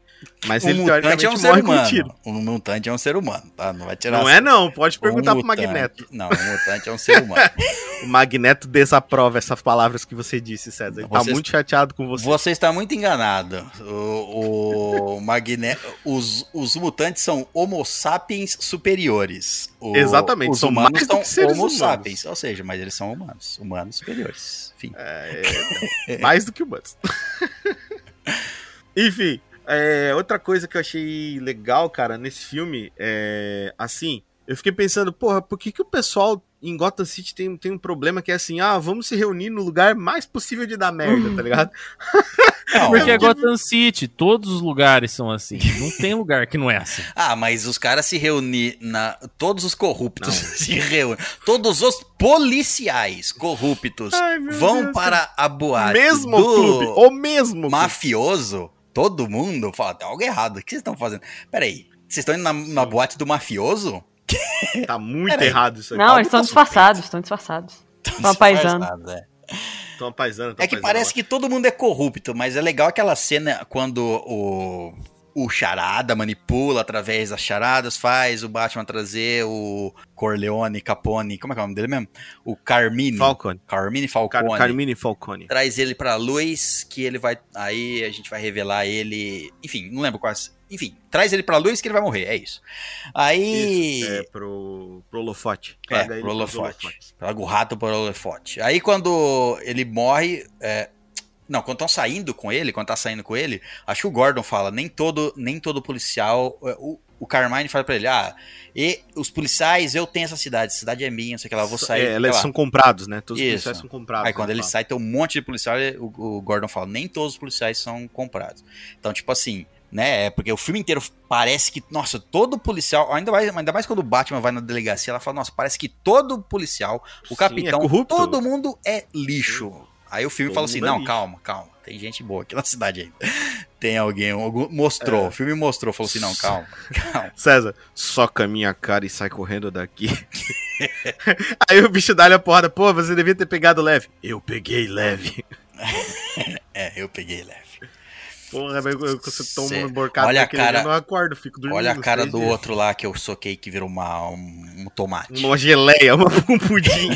Mas Um ele mutante é um ser morre com humano. tiro. Um mutante é um ser humano, tá? Não vai tirar. Não é não, pode perguntar Um pro mutante- Magneto. Não, um mutante é um ser humano. *laughs* O Magneto desaprova essas palavras que você disse, César. Ele tá Vocês- muito chateado com você. Você está muito enganado. O, o Magneto. Os, os mutantes são Homo sapiens superiores. O- Exatamente, Os são humanos mais do são que seres Homo humanos. sapiens. Ou seja, mas eles são humanos. Humanos superiores. Enfim. É, *laughs* mais do que humanos. *laughs* Enfim, é, outra coisa que eu achei legal, cara, nesse filme, é, assim, eu fiquei pensando, porra, por que, que o pessoal em Gotham City tem, tem um problema que é assim, ah, vamos se reunir no lugar mais possível de dar merda, tá ligado? *laughs* Não, Porque é eu- Gotham City, todos os lugares são assim. Não tem lugar que não é assim. *laughs* Ah, mas os caras se reunir na. Todos os corruptos *laughs* se reúnem. Todos os policiais corruptos Ai, vão Deus, para a boate mesmo do clube, o mesmo clube. Todo mundo fala, tem algo errado. O que vocês estão fazendo? Peraí, vocês estão indo na, na boate do mafioso? *laughs* Tá muito Peraí. errado isso aqui. Não, eles estão tá disfarçados, estão disfarçados. Estão paisando. Disfarçado, é. Tão paisando, tão É que parece lá. que todo mundo é corrupto, mas é legal aquela cena quando o, o charada manipula através das charadas, faz o Batman trazer o Corleone, Capone, como é que é o nome dele mesmo? O Carmine. Falcone. Carmine Car Falcone. Carmine Falcone. Traz ele pra luz, que ele vai. Aí a gente vai revelar ele. Enfim, não lembro quase. Enfim, traz ele pra luz que ele vai morrer, é isso. Aí. Isso, é pro, pro holofote. É, pro holofote. Traga o rato pro holofote. Aí quando ele morre. é, Não, quando estão saindo com ele, quando tá saindo com ele, acho que o Gordon fala, nem todo, nem todo policial. é, O, o Carmine fala pra ele, ah, e os policiais, eu tenho essa cidade, essa cidade é minha, não sei o que lá, eu vou sair. É, lá. são comprados, né? Todos os Isso. policiais são comprados. Aí quando né, ele fala. sai, tem um monte de policial, o, o Gordon fala, nem todos os policiais são comprados. Então, tipo assim, né? É porque o filme inteiro parece que, nossa, todo policial, ainda mais, ainda mais quando o Batman vai na delegacia, ela fala, nossa, parece que todo policial, o Sim, capitão, é todo mundo é lixo. Aí o filme Todo fala assim, é não, calma, calma, tem gente boa aqui na cidade ainda. *laughs* Tem alguém, algum- mostrou, É. o filme mostrou, falou assim, não, calma, *laughs* calma. César, soca a minha cara e sai correndo daqui. *laughs* Aí o bicho dá-lhe a porrada. Pô, você devia ter pegado leve. Eu peguei leve. É, eu peguei leve. Porra, você toma Cê- uma emborcada olha a daquele, cara- eu não acordo, fico dormindo. Olha a cara do dias. outro lá que eu soquei que virou uma, um, um tomate. Uma geleia, *laughs* uma, um pudim.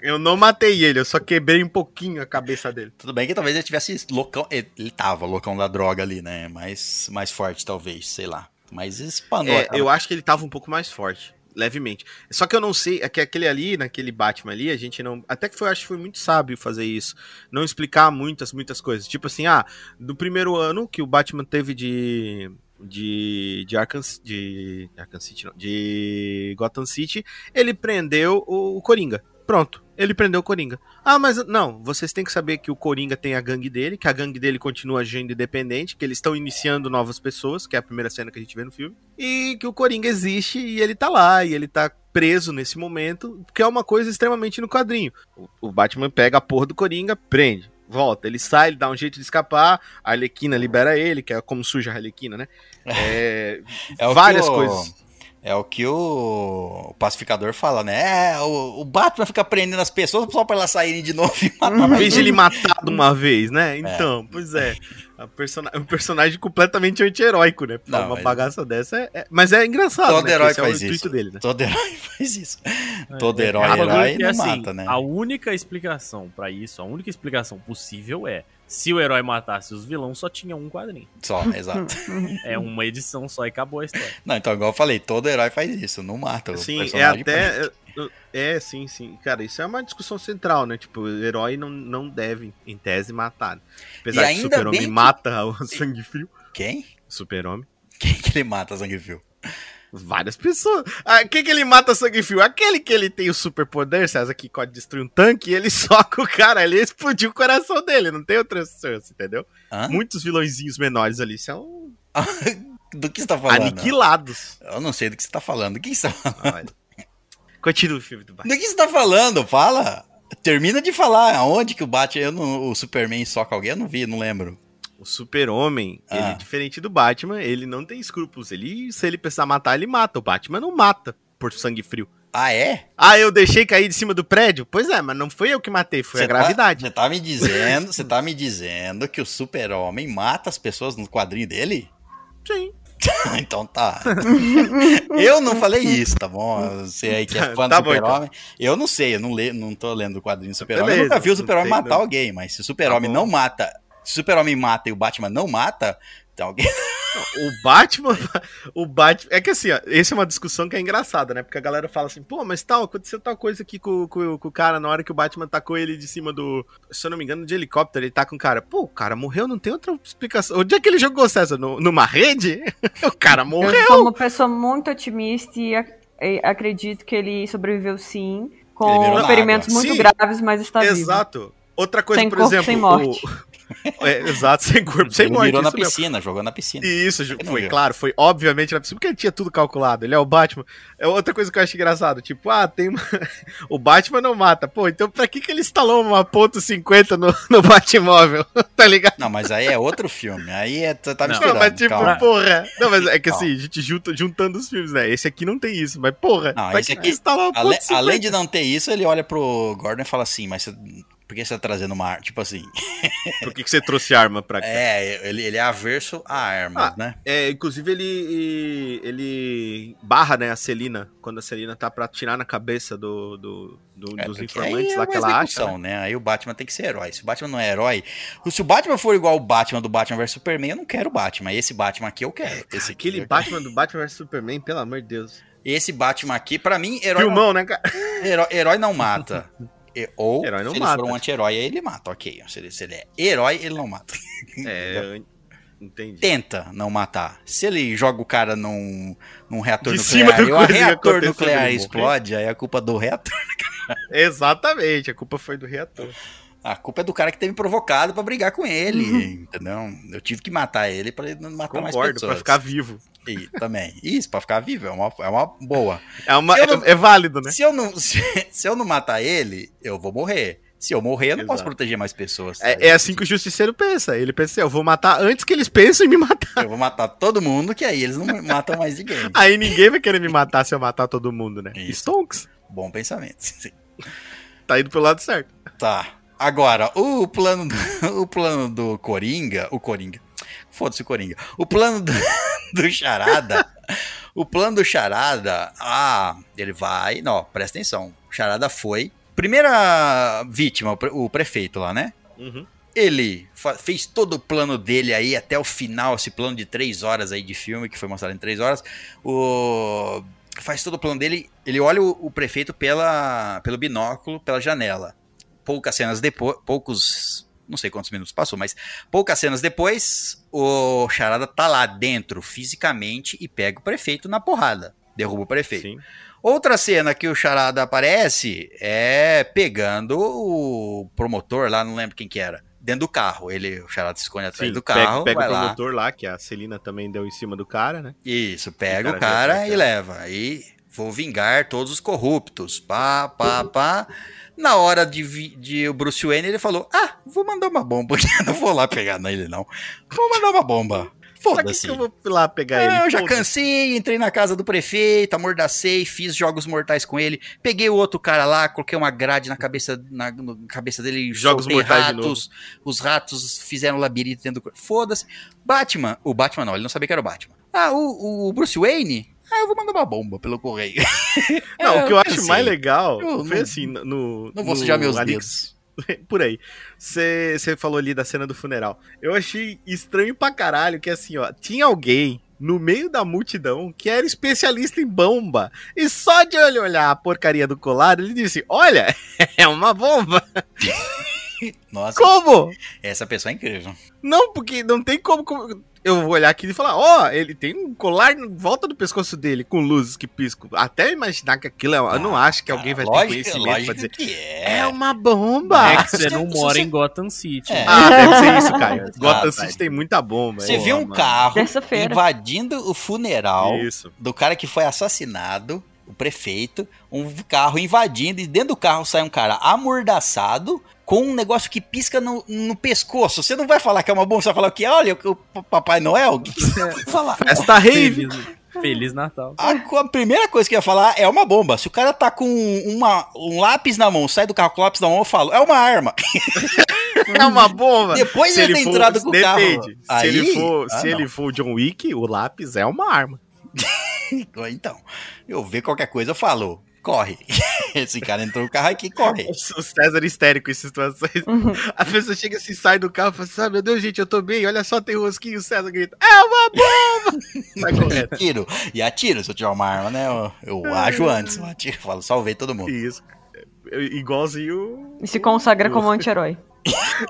eu não matei ele, eu só quebrei um pouquinho a cabeça dele. Tudo bem que talvez ele tivesse loucão. Ele, ele tava loucão da droga ali, né? Mais, mais forte, talvez, sei lá. Mas espanou. É, eu acho que ele tava um pouco mais forte. Levemente. Só que eu não sei, é que aquele ali, naquele Batman ali, a gente não. Até que foi, acho que foi muito sábio fazer isso. Não explicar muitas, muitas coisas. Tipo assim, ah, do primeiro ano que o Batman teve de. De. De Arkham, de, Arkham City, não. De Gotham City, ele prendeu o, o Coringa. Pronto. Ele prendeu o Coringa. Ah, mas não, vocês têm que saber que o Coringa tem a gangue dele, que a gangue dele continua agindo independente, que eles estão iniciando novas pessoas, que é a primeira cena que a gente vê no filme, e que o Coringa existe e ele tá lá, e ele tá preso nesse momento, que é uma coisa extremamente no quadrinho. O, Batman pega a porra do Coringa, prende, volta, ele sai, ele dá um jeito de escapar, a Arlequina libera ele, que é como suja a Arlequina, né? *laughs* É, É várias o- coisas. É o que o pacificador fala, né? É, o, o Batman fica prendendo as pessoas só pra elas saírem de novo e matar mais vez de ele matar de uma vez, né? Então, pois é. A persona- um personagem completamente anti-heróico, né? Não, uma mas- bagaça dessa é, é- Mas é engraçado, Todo né? herói Esse é o faz intuito isso. dele, né? Todo herói *laughs* faz isso. Todo herói, É, herói não assim, mata, né? A única explicação pra isso, a única explicação possível é se o herói matasse os vilões, só tinha um quadrinho. Só, *laughs* exato. É uma edição só e acabou a história. Não, então, igual eu falei, todo herói faz isso, não mata o Sim, é até. é- sim, sim. Cara, isso é uma discussão central, né? Tipo, o herói não, não deve, em tese, matar. E Apesar que o super-homem que- mata o *laughs* sangue frio. Quem? Super-homem. Quem que ele mata, Sangue Fio? Várias pessoas. Ah, quem que ele mata sangue frio? Aquele que ele tem o superpoder, César, que pode destruir um tanque, e ele *laughs* soca o cara ali e explodiu o coração dele. Não tem outra chance, entendeu? Hã? Muitos vilõezinhos menores ali são *laughs* Do que você tá falando? aniquilados. Eu não sei do que você tá falando. Do que você tá falando? Continua o filme do Batman. Do que você tá falando? Fala. Termina de falar. Aonde que o Batman, eu não- o Superman soca alguém? Eu não vi, não lembro. O super-homem, Ah. ele, diferente do Batman, ele não tem escrúpulos. Ele, se ele precisar matar, ele mata. O Batman não mata por sangue frio. Ah, é? Ah, eu deixei cair de cima do prédio? Pois é, mas não foi eu que matei, foi Você a gravidade. Tá, você tá me dizendo, você tá me dizendo que o Super-Homem mata as pessoas no quadrinho dele? Sim. *laughs* então tá. *laughs* eu não falei isso, tá bom? Você aí que é *laughs* fã Tá do bom, Super-Homem. Eu não sei, eu não, le, não tô lendo o quadrinho do Super-Homem. Eu nunca vi o Super-Homem matar não. alguém, mas se o Super-Homem Tá não mata. Se o Super-Homem mata e o Batman não mata, tem alguém. *laughs* O Batman. O Batman. É que assim, ó, essa é uma discussão que é engraçada, né? Porque a galera fala assim, pô, mas tal, aconteceu tal coisa aqui com, com, com o cara na hora que o Batman tacou ele de cima do. Se eu não me engano, de helicóptero, ele tá com o cara. Pô, o cara morreu, não tem outra explicação. Onde é que ele jogou, César? No- numa rede? *laughs* o cara Eu morreu. sou uma pessoa muito otimista e, ac- e acredito que ele sobreviveu sim, com ferimentos muito Sim, graves, mas está vivo. Exato. Outra coisa, Sem por corpo, exemplo. sem morte. o- *laughs* É, exato, sem corpo, sem Ele morte. virou na mesmo. piscina, jogou na piscina. Isso, foi claro, foi obviamente na piscina, porque ele tinha tudo calculado. Ele é o Batman. É outra coisa que eu acho engraçado, tipo, ah, tem uma... *laughs* o Batman não mata. Pô, então pra que que ele instalou uma ponto .50 no, no Batmóvel? *laughs* tá ligado? Não, mas aí é outro filme. Aí é, tá tá Não, mas tipo, calma. porra. Não, mas é que assim, a gente junta, juntando os filmes, né? Esse aqui não tem isso, mas porra, Não, esse aqui- uma ponto Ale- 50? além de não ter isso, ele olha pro Gordon e fala assim, mas você- Por que você tá trazendo uma arma? Tipo assim. *laughs* Por que, que você trouxe arma pra cá? É, ele, ele é averso a armas, Ah, né? É, inclusive ele ele barra, né, a Celina, quando a Celina tá pra tirar na cabeça do, do, do- É, dos informantes é lá que uma ela acha. né? né? Aí o Batman tem que ser herói. Se o Batman não é herói. Se o Batman for igual o Batman do Batman vs Superman, eu não quero o Batman. Esse Batman aqui eu quero. Esse aqui, Aquele eu Batman do Batman vs Superman, pelo amor de Deus. Esse Batman aqui, pra mim, herói, não, Filmão, né, cara? *laughs* herói, herói não mata. *laughs* E- Ou, Herói não se ele mata. for um anti-herói, ele mata, ok. Se ele, se ele é herói, ele não mata. É, *laughs* entendi. Tenta não matar. Se ele joga o cara num, num reator De nuclear e o reator nuclear explode, aí é culpa do reator. *laughs* Exatamente, a culpa foi do reator. A culpa é do cara que teve provocado pra brigar com ele, Uhum. entendeu? Eu tive que matar ele pra ele não matar mais Concordo, pessoas. pra ficar vivo. E, também. Isso, pra ficar vivo, é uma, é uma boa. É, uma, Eu não- é, é válido, né? Se, eu não, *laughs* se, se eu não matar ele, eu vou morrer. Se eu morrer, eu não posso Exato. proteger mais pessoas. É, é assim que o justiceiro pensa. Ele pensa assim, eu vou matar antes que eles pensem em me matar. Eu vou matar todo mundo, que aí eles não matam mais ninguém. *laughs* Aí ninguém vai querer me matar se eu matar todo mundo, né? Isso. Stonks. Bom pensamento. *laughs* sim. Tá indo pelo lado certo. Tá. Agora, o plano do, *laughs* o plano do Coringa, o Coringa. Foda-se o Coringa. O plano do, *laughs* do Charada, o plano do Charada, ah, ele vai, não, presta atenção. O Charada foi primeira vítima, o pre- o prefeito lá, né? Uhum. Ele fez todo o plano dele aí até o final, esse plano de três horas aí de filme, que foi mostrado em três horas. O... Faz todo o plano dele, ele olha o, o prefeito pela, pelo binóculo, pela janela. Poucas cenas depois, poucos, não sei quantos minutos passou, mas poucas cenas depois, o Charada tá lá dentro, fisicamente, e pega o prefeito na porrada. Derruba o prefeito. Sim. Outra cena que o Charada aparece é pegando o promotor lá, não lembro quem que era, dentro do carro. Ele, o Charada se esconde atrás Sim, do carro, pega, pega o lá. promotor lá. que a Celina também deu em cima do cara, né? Isso, pega O o cara cara, já- já- e leva. Aí vou vingar todos os corruptos. Pá, pá, *clears throat* pá. Na hora de, de o Bruce Wayne, ele falou: Ah, vou mandar uma bomba. *laughs* não vou lá pegar nele, não. Vou mandar uma bomba. Foda-se. que eu vou lá pegar É, ele? eu já cansei, entrei na casa do prefeito, amordacei, fiz jogos mortais com ele, peguei o outro cara lá, coloquei uma grade na cabeça, na, na cabeça dele, Jogos mortais ratos, os ratos fizeram labirinto dentro do. Foda-se. Batman, o Batman não, ele não sabia que era o Batman. Ah, o, o Bruce Wayne? Ah, eu vou mandar uma bomba pelo correio. *laughs* Não, É, o que eu acho cansei. mais legal Eu foi não- assim, no... Não vou sujar meus Alex- *laughs* Por aí. Você falou ali da cena do funeral. Eu achei estranho pra caralho que assim, ó, tinha alguém no meio da multidão que era especialista em bomba. E só de ele olhar a porcaria do colar, ele disse: Olha, *laughs* é uma bomba. Nossa, Como? essa pessoa é incrível. Não, porque não tem como. Eu vou olhar aqui e falar: Ó, ele tem um colar em volta do pescoço dele com luzes que piscam. Até imaginar que aquilo é. eu não acho que alguém vai ter Ah, Lógico- conhecimento pra dizer. que é. É uma bomba! É que você Se- não mora você- em Gotham City. É. né? Ah, deve ser isso, Caio. *laughs* Ah, Gotham tá. City tem muita bomba. Você viu um Mano. carro invadindo o funeral Isso. do cara que foi assassinado, o prefeito, um carro invadindo e dentro do carro sai um cara amordaçado com um negócio que pisca no, no pescoço. Você não vai falar que é uma bomba, você vai falar que olha o o Papai Noel. O que que você vai falar? Festa rave. Feliz, Natal. A, a primeira coisa que eu ia falar é uma bomba. Se o cara tá com uma, um lápis na mão, sai do carro com o lápis na mão, eu falo, é uma arma. É uma bomba. Depois de ele ter entrado com o carro. Se, Aí- ele, for, Ah, se não. ele for o John Wick, o lápis é uma arma. *laughs* Então, eu ver qualquer coisa, eu falo, corre. *laughs* Esse cara entrou no carro aqui, corre. *laughs* O César histérico em situações. A pessoa chega assim, sai do carro e fala assim: ah, meu Deus, gente, eu tô bem, olha só, tem rosquinho. O César grita: é uma bomba! *laughs* Vai E correto. atiro. E atiro. Se eu tiver uma arma, né? Eu, eu ajo antes. Eu atiro. Eu falo, salvei todo mundo. Isso. Igualzinho. E se consagra como anti-herói.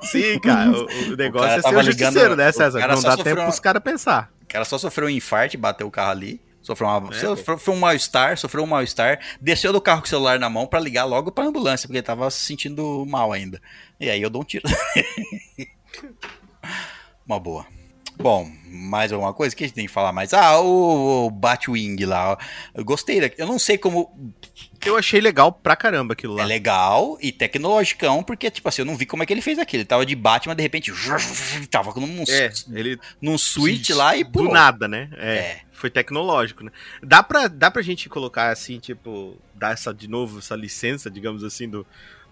Sim, cara. O, o negócio cara é ser o ligando- justiceiro, né, o César? cara Não dá tempo uma- pros caras pensar. O cara só sofreu um infarto, bateu o carro ali. Sofreu, uma, É, sofreu um mal-estar, sofreu um mal-estar. Desceu do carro com o celular na mão pra ligar logo pra ambulância, porque ele tava se sentindo mal ainda. E aí eu dou um tiro. *laughs* Uma boa. Bom, mais alguma coisa que a gente tem que falar mais? Ah, o, o Batwing lá. Eu gostei. Eu não sei como Eu achei legal pra caramba aquilo lá. É legal e tecnologicão, porque, tipo assim, eu não vi como é que ele fez aquilo. Ele tava de Batman, de repente, *laughs* tava num, É, ele num switch lá e do pulou. nada, né? É, É. Foi tecnológico, né? Dá pra, dá pra gente colocar assim, tipo, dar essa de novo, essa licença, digamos assim, do,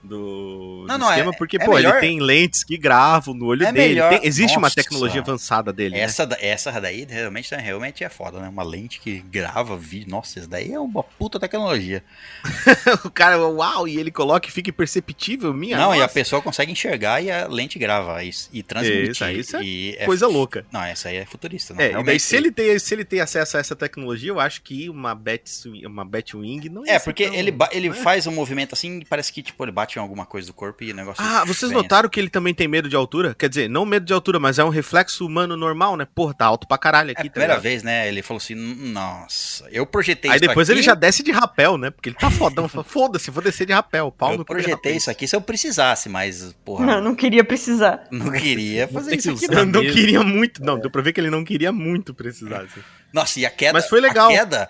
do, Não, do não, é- esquema, porque, é pô, melhor- ele tem lentes que gravam no olho É dele. melhor- Tem- existe uma Nossa. tecnologia avançada dele, né? Essa, da- essa daí realmente, realmente é foda, né? Uma lente que grava vídeo. Nossa, isso daí é uma puta tecnologia. *laughs* o cara, uau, e ele coloca e fica imperceptível, minha não, e a nossa. pessoa consegue enxergar e a lente grava e, e transmite. Isso, aí isso é e Coisa louca. Não, essa aí é futurista. Não, É, e daí realmente- se ele, tem, se ele tem acesso a essa tecnologia, eu acho que uma Bat, uma Batwing não É, ser porque tão- ele, ba- ele né? faz um movimento assim parece que, tipo, ele bate em alguma coisa do corpo e o negócio... Ah, vocês notaram que ele também tem medo de altura? Quer dizer, não medo de altura, mas é um reflexo humano normal, né? Porra, tá alto pra caralho É aqui. a tá primeira ligado? vez, né? Ele falou assim, nossa, eu projetei Aí isso depois aqui, ele já desce de rapel, né? Porque ele tá fodão. *laughs* fala, Foda-se, vou descer de rapel. Pau Eu no projetei isso aqui se eu precisasse, mas, porra, Não, não queria precisar. *laughs* não queria fazer tem isso aqui, não. Não, não queria muito. Não, deu pra ver que ele não queria muito precisar. assim. Nossa, e a queda. Mas foi legal. A queda,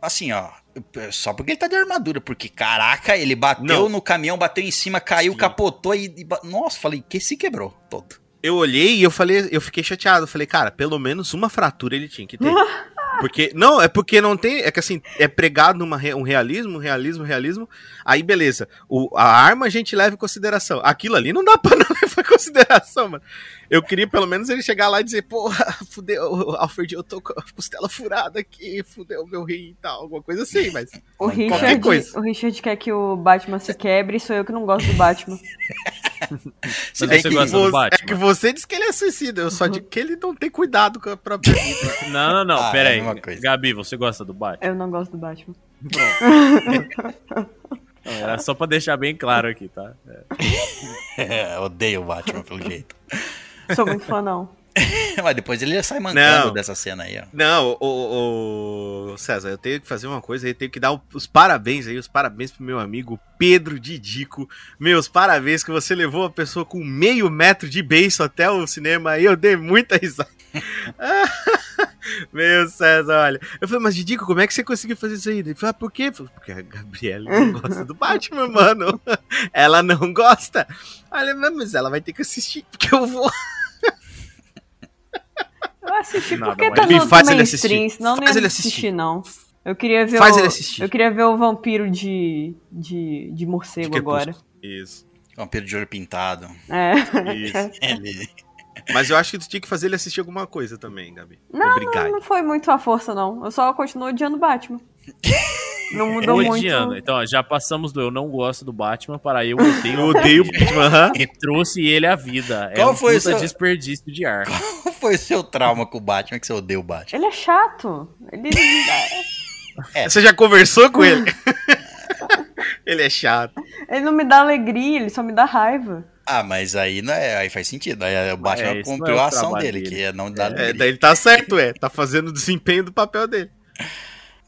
assim, ó. Só porque ele tá de armadura, porque caraca, ele bateu Não. no caminhão, bateu em cima, caiu, Sim. capotou e, e Nossa, falei, que se quebrou todo. Eu olhei e eu falei, eu fiquei chateado. Eu falei, cara, pelo menos uma fratura ele tinha que ter. *laughs* Porque, não, é porque não tem, é que assim, é pregado numa, um realismo, um realismo, um realismo. Aí, beleza, o, a arma a gente leva em consideração. Aquilo ali não dá pra *laughs* não levar em consideração, mano. Eu queria pelo menos ele chegar lá e dizer, porra, *laughs* fudeu, Alfred, eu tô com a costela furada aqui, fudeu meu rim e tal, alguma coisa assim, mas. O Qualquer Richard, coisa. o Richard quer que o Batman se quebre e sou eu que não gosto do Batman. Se *laughs* Mas bem você que gosta do Você- Batman? é que você disse que ele é suicida, eu só digo que ele não tem cuidado com a própria vida. Não, não, não, Ah, pera é aí. coisa. Gabi, você gosta do Batman? Eu não gosto do Batman. Não, era só pra deixar bem claro aqui, tá? É. *laughs* É, odeio o Batman pelo jeito. Sou muito fã, não. *laughs* Mas depois ele já sai mancando Não. dessa cena aí, ó. Não, o, o- o- César, eu tenho que fazer uma coisa, eu tenho que dar os parabéns aí, os parabéns pro meu amigo Pedro Didico. Meus parabéns que você levou a pessoa com meio metro de beiço até o cinema aí, eu dei muita risada. *laughs* *laughs* Meu César, olha. Eu falei, mas Didico, como é que você conseguiu fazer isso aí? Ele falou, ah, por quê? Falei, Porque a Gabriela não *laughs* gosta do Batman, mano. *laughs* Ela não gosta. Olha, mas ela vai ter que assistir, porque eu vou. Eu assisti Nada, porque tá no Faz ele mainstream, assistir. senão não Faz ia ele assistir, assistir. não. Eu queria ver Faz o, ele assistir. Eu queria ver o vampiro de, de, de morcego De agora. Isso. Vampiro de olho pintado. É. Isso. Ele... Mas eu acho que tu tinha que fazer ele assistir alguma coisa também, Gabi. Não, Obrigado. Não foi muito à força, não. Eu só continuo odiando o Batman. *laughs* Não mudou Odiando. muito. Então, ó, já passamos do eu não gosto do Batman para eu odeio Eu odeio o Batman. E trouxe ele à vida. Qual é um foi o puta seu- desperdício de ar. Qual foi o seu trauma com o Batman que você odeia o Batman? Ele é chato. Ele. Você já conversou com ele? *laughs* ele é chato. ele não me dá alegria, ele só me dá raiva. Ah, mas aí não é, aí faz sentido. Aí o Batman É, cumpriu é a ação dele, dele. que é não dar É, daí ele tá certo, é. Tá fazendo o desempenho do papel dele.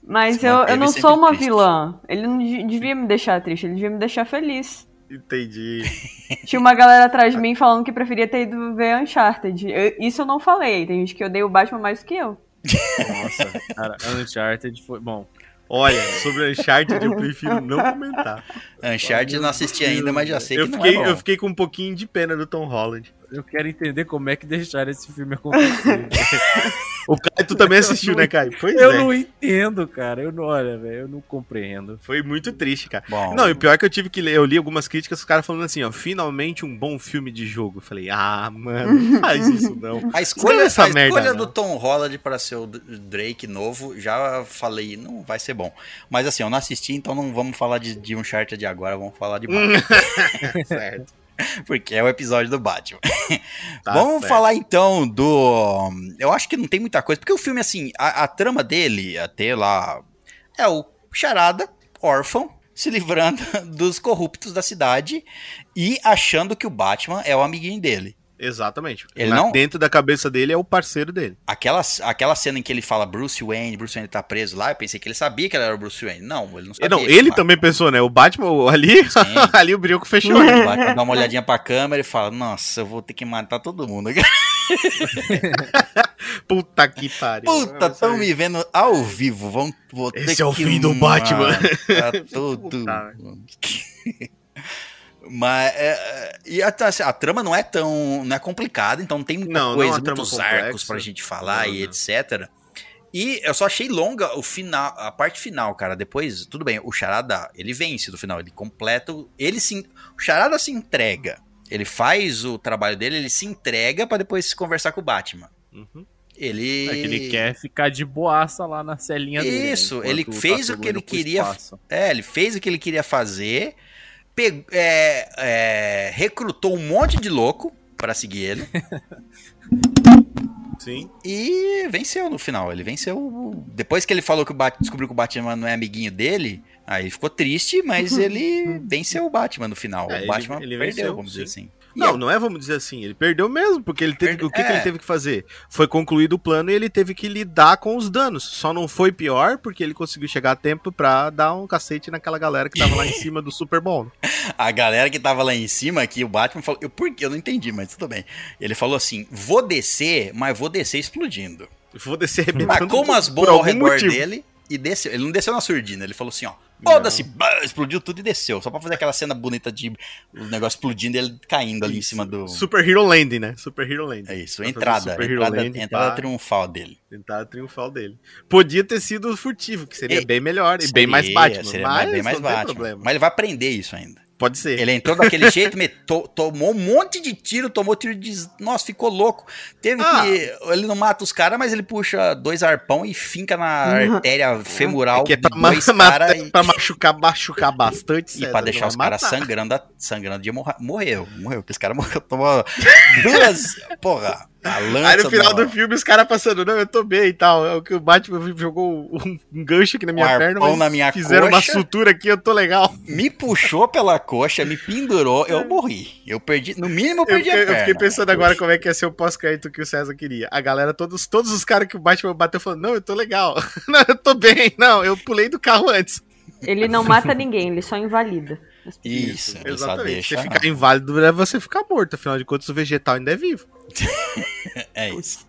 Mas eu, eu não sempre sou uma triste. vilã. Ele não de- devia me deixar triste, ele devia me deixar feliz. Entendi. *laughs* Tinha uma galera atrás de mim falando que preferia ter ido ver Uncharted. Eu- isso eu não falei. Tem gente que odeia o Batman mais do que eu. Nossa, cara, Uncharted foi. Bom, Olha, sobre Uncharted eu prefiro não *laughs* comentar. Uncharted eu não assisti ainda, mas já sei Eu que fiquei, não é bom. eu fiquei com um pouquinho de pena do Tom Holland. Eu quero entender como é que deixaram esse filme acontecer. *laughs* O Caio, tu também assistiu, né, Caio? Pois eu é. não entendo, cara. Eu não, olha, velho, eu não compreendo. Foi muito triste, cara. Bom, Não, e o pior é que eu tive que ler, eu li algumas críticas, os caras falando assim, ó, finalmente um bom filme de jogo. Eu falei, ah, mano, não *laughs* faz isso não. a escolha, Escolha essa a merda, escolha não. do Tom Holland para ser o Drake novo, já falei, não vai ser bom. Mas assim, eu não assisti, então não vamos falar de, de Uncharted agora, vamos falar de *laughs* certo. *laughs* porque é o episódio do Batman. *laughs* Tá Vamos certo. falar então do. Eu acho que não tem muita coisa, porque o filme, assim, a, a trama dele, até lá, é o Charada, órfão, se livrando *laughs* dos corruptos da cidade e achando que o Batman é o amiguinho dele. Exatamente. Ele não- Dentro da cabeça dele é o parceiro dele. Aquela, aquela cena em que ele fala Bruce Wayne, Bruce Wayne tá preso lá, eu pensei que ele sabia que ele era o Bruce Wayne. Não, ele não sabia. não, ele também pensou, né? O Batman ali, *laughs* ali o brinco fechou. Batman- o Batman dá uma olhadinha pra câmera e fala: Nossa, eu vou ter que matar todo mundo. *laughs* Puta que pariu. Puta, tão me vendo ao vivo. Vão, vou Esse é o fim do Batman. matar *laughs* tudo. Mas é, é, e a, a- a trama não é tão não é complicada, então não tem muita Não, não é coisa, trama muitos complexa. arcos pra gente falar Não, e não. etc. E eu só achei longa o final, a parte final, cara. Depois, tudo bem, o Charada, ele vence no final, ele completa, o- ele se, o Charada se entrega. Ele faz o trabalho dele, ele se entrega pra depois se conversar com o Batman. Uhum. Ele É que ele quer ficar de boaça lá na celinha dele. né, Isso, ele tá fez o que ele queria- espaço. É, ele fez o que ele queria fazer, pegou, é, é, recrutou um monte de louco pra seguir ele *laughs* Sim. e venceu no final. Ele venceu. Depois que ele falou que o Batman descobriu que o Batman não é amiguinho dele, aí ele ficou triste, mas *laughs* ele venceu o Batman no final. É, o ele- Batman ele perdeu, venceu, vamos dizer sim. assim. Não, é- não é, vamos dizer assim, ele perdeu mesmo, porque ele teve, Perde- o que, que é. ele teve que fazer? Foi concluído o plano e ele teve que lidar com os danos. Só não foi pior porque ele conseguiu chegar a tempo pra dar um cacete naquela galera que tava lá em *laughs* cima do Super Bowl. A galera que tava lá em cima, que o Batman falou. Eu, por quê? Eu não entendi, mas tudo bem. Ele falou assim: vou descer, mas vou descer explodindo. Vou descer arrebentando Tacou umas por bolas ao redor motivo. dele e desceu. Ele não desceu na surdina, ele falou assim: ó. Foda-se, explodiu tudo e desceu. Só pra fazer aquela cena bonita de o negócio explodindo e ele caindo ali em cima do. Super Hero Landing, né? Super Hero Landing. É isso, entrada. Entrada, Landing, entrada triunfal dele. Tentar triunfar dele. Podia ter sido furtivo, que seria E- bem melhor e bem mais Seria- Batman. seria mas bem mais Batman. problema. Mas ele vai aprender isso ainda. Pode ser. Ele entrou daquele *laughs* jeito, me to- tomou um monte de tiro, tomou tiro de. Nossa, ficou louco. Teve Ah. que. Ele não mata os caras, mas ele puxa dois arpão e finca na Uhum. artéria femoral É que é pra, ma- dois *laughs* matar- caras e, pra machucar, machucar bastante. e César, pra deixar os caras sangrando, sangrando de morrer. Morreu, morreu. Porque esse cara *laughs* morreu, tomou duas. Porra, a lança. Aí no final do- do filme os caras passando, não, eu tô bem e tal. É o que o Batman *laughs* jogou um, um gancho aqui na minha Um perna, mas na minha fizeram coxa. uma sutura aqui, eu tô legal. Me puxou pela coxa, me pendurou, eu morri. Eu perdi. No mínimo, eu Eu perdi fiquei, a eu perna. fiquei pensando agora como é que ia ser o pós-crédito que o César queria. A galera, todos, todos os caras que o Batman bateu falando, não, eu tô legal. *laughs* não, eu tô bem. Não, eu pulei do carro antes. Ele não mata ninguém, ele só invalida. Isso, só Exatamente. deixa. Você ficar inválido é você ficar morto. Afinal de contas, o vegetal ainda é vivo. *laughs* É isso.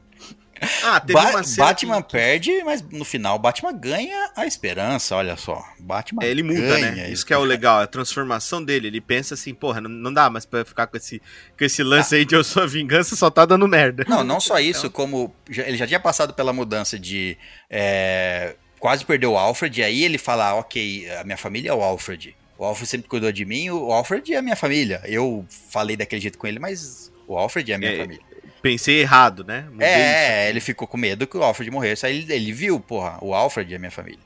Ah, teve Ba- uma cena Batman que- perde, mas no final Batman ganha a esperança, olha só. Batman É, ele muda, ganha né? Isso que é o legal, a transformação dele. Ele pensa assim, porra, não, não dá mais pra ficar com esse, com esse lance aí de eu sou a vingança, só tá dando merda. Não, não só *laughs* isso, como já- ele já tinha passado pela mudança de é, quase perdeu o Alfred, e aí ele fala, ah, ok, a minha família é o Alfred. O Alfred sempre cuidou de mim, o Alfred é a minha família. Eu falei daquele jeito com ele, mas o Alfred é a minha É, família. Pensei errado, né? Mudei É, isso. ele ficou com medo que o Alfred morresse. Aí ele, ele viu, porra, o Alfred é minha família.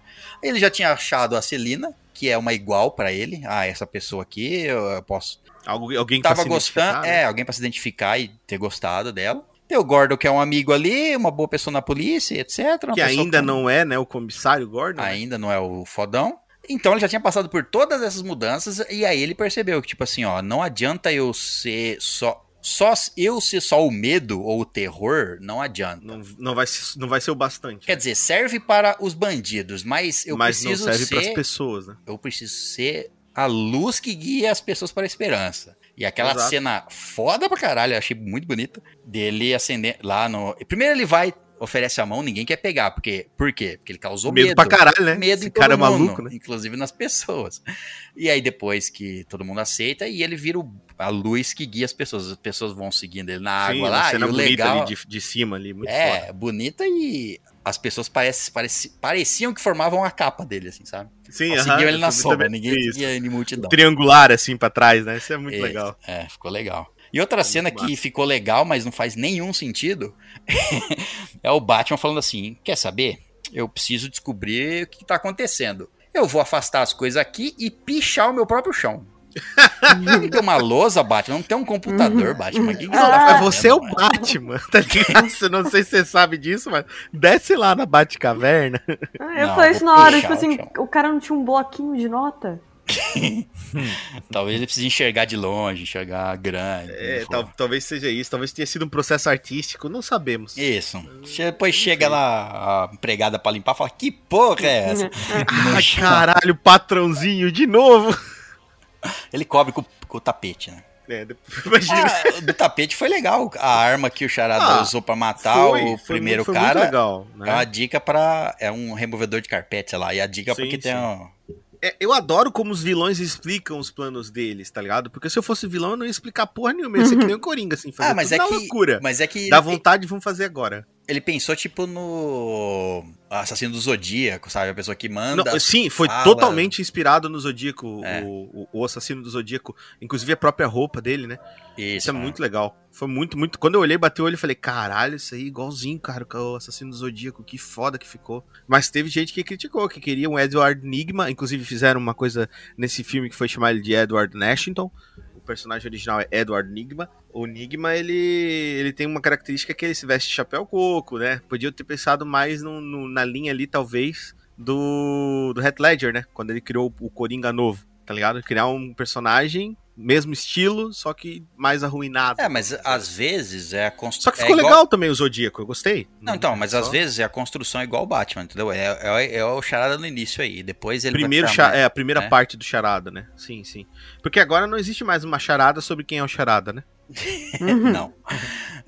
Ele já tinha achado a Celina, que é uma igual pra ele. Ah, essa pessoa aqui, eu, posso. Algu- alguém pra Tava se gostando, né? é, alguém pra se identificar e ter gostado dela. Tem o Gordon, que é um amigo ali, uma boa pessoa na polícia, etc. Que ainda com- não é, né, o comissário Gordon. né? Ainda não é o fodão. Então ele já tinha passado por todas essas mudanças e aí ele percebeu que, tipo assim, ó, não adianta eu ser só. Só eu ser só o medo ou o terror, não adianta. Não, não, vai ser, não vai ser o bastante. Quer dizer, serve para os bandidos, mas eu mas não preciso serve pras ser. pessoas, né? Eu preciso ser a luz que guia as pessoas para a esperança. E aquela Exato. cena foda pra caralho, eu achei muito bonita. Dele acender lá no. Primeiro ele vai, oferece a mão, ninguém quer pegar. Porque, por quê? Porque ele causou Medo, medo. pra caralho, né? Medo Esse cara é mundo, maluco, né? Inclusive nas *laughs* pessoas. E aí depois que todo mundo aceita, e ele vira o- a luz que guia as pessoas. As pessoas vão seguindo ele na Sim, água uma lá. cena e o bonita legal. ali de, de cima ali, muito é, foda. bonita e as pessoas parece, parece, pareciam que formavam a capa dele, assim, sabe? Sim, Seguiam aham, ele na sombra, ninguém isso. seguia ele em multidão. Triangular assim pra trás, né? Isso é muito É, legal. É, ficou legal. E outra cena massa. que ficou legal, mas não faz nenhum sentido, *laughs* é o Batman falando assim: quer saber? Eu preciso descobrir o que tá acontecendo. Eu vou afastar as coisas aqui e pichar o meu próprio chão. Não tem uma lousa, Batman, não tem um computador, Batman. O que que você tá você é o? Batman, tá ligado? Não sei se você sabe disso, mas desce lá na Batcaverna. Ah, eu Não, falei isso na hora, tipo o assim, o cara não tinha um bloquinho de nota? *laughs* Talvez ele precise enxergar de longe, enxergar grande. É, tal- talvez seja isso, talvez tenha sido um processo artístico, não sabemos. Isso. Che- Depois chega lá a empregada pra limpar e fala: Que porra é essa? Ai, *laughs* caralho, patrãozinho, de novo. Ele cobre com, com o tapete, né? É, *laughs* imagina. Ah, do tapete foi legal. A arma que o Charada Ah, usou pra matar Foi, o foi primeiro muito- foi cara. Muito legal, né? É uma dica pra. É um removedor de carpete, sei lá. E a dica Sim, porque tem um. É, eu adoro como os vilões explicam os planos deles, tá ligado? Porque se eu fosse vilão, eu não ia explicar porra nenhuma. Ia ser que nem o Coringa, assim, fazer Ah, mas é que. loucura. Mas é que. Dá vontade, vamos fazer agora. Ele pensou, tipo, no assassino do Zodíaco, sabe? A pessoa que manda. Não, sim, foi fala. totalmente inspirado no Zodíaco, É. o, o, assassino do Zodíaco. Inclusive a própria roupa dele, né? Isso, Isso é né? muito legal. Foi muito, muito. Quando eu olhei, bateu o olho e falei, caralho, isso aí é igualzinho, cara, com o assassino do Zodíaco. Que foda que ficou. Mas teve gente que criticou, que queria um Edward Nigma. Inclusive fizeram uma coisa nesse filme que foi chamar ele de Edward Nashington. Personagem original é Edward Nigma. O Nigma, ele, ele tem uma característica que ele se veste chapéu coco, né? Podia ter pensado mais no- no- na linha ali, talvez, do, do Heath Ledger, né? Quando ele criou o Coringa novo, tá ligado? Criar um personagem, mesmo estilo, só que mais arruinado. É, mas às vezes é a Só construção. que ficou legal também o Zodíaco, eu gostei. Não, então, mas às Só- vezes é a construção igual o Batman, entendeu? É, é, é o charada no início aí. Depois ele Primeiro vai mais- é a primeira né? parte do charada, né? Sim, sim. Porque agora não existe mais uma charada sobre quem é o charada, né? *laughs* Não.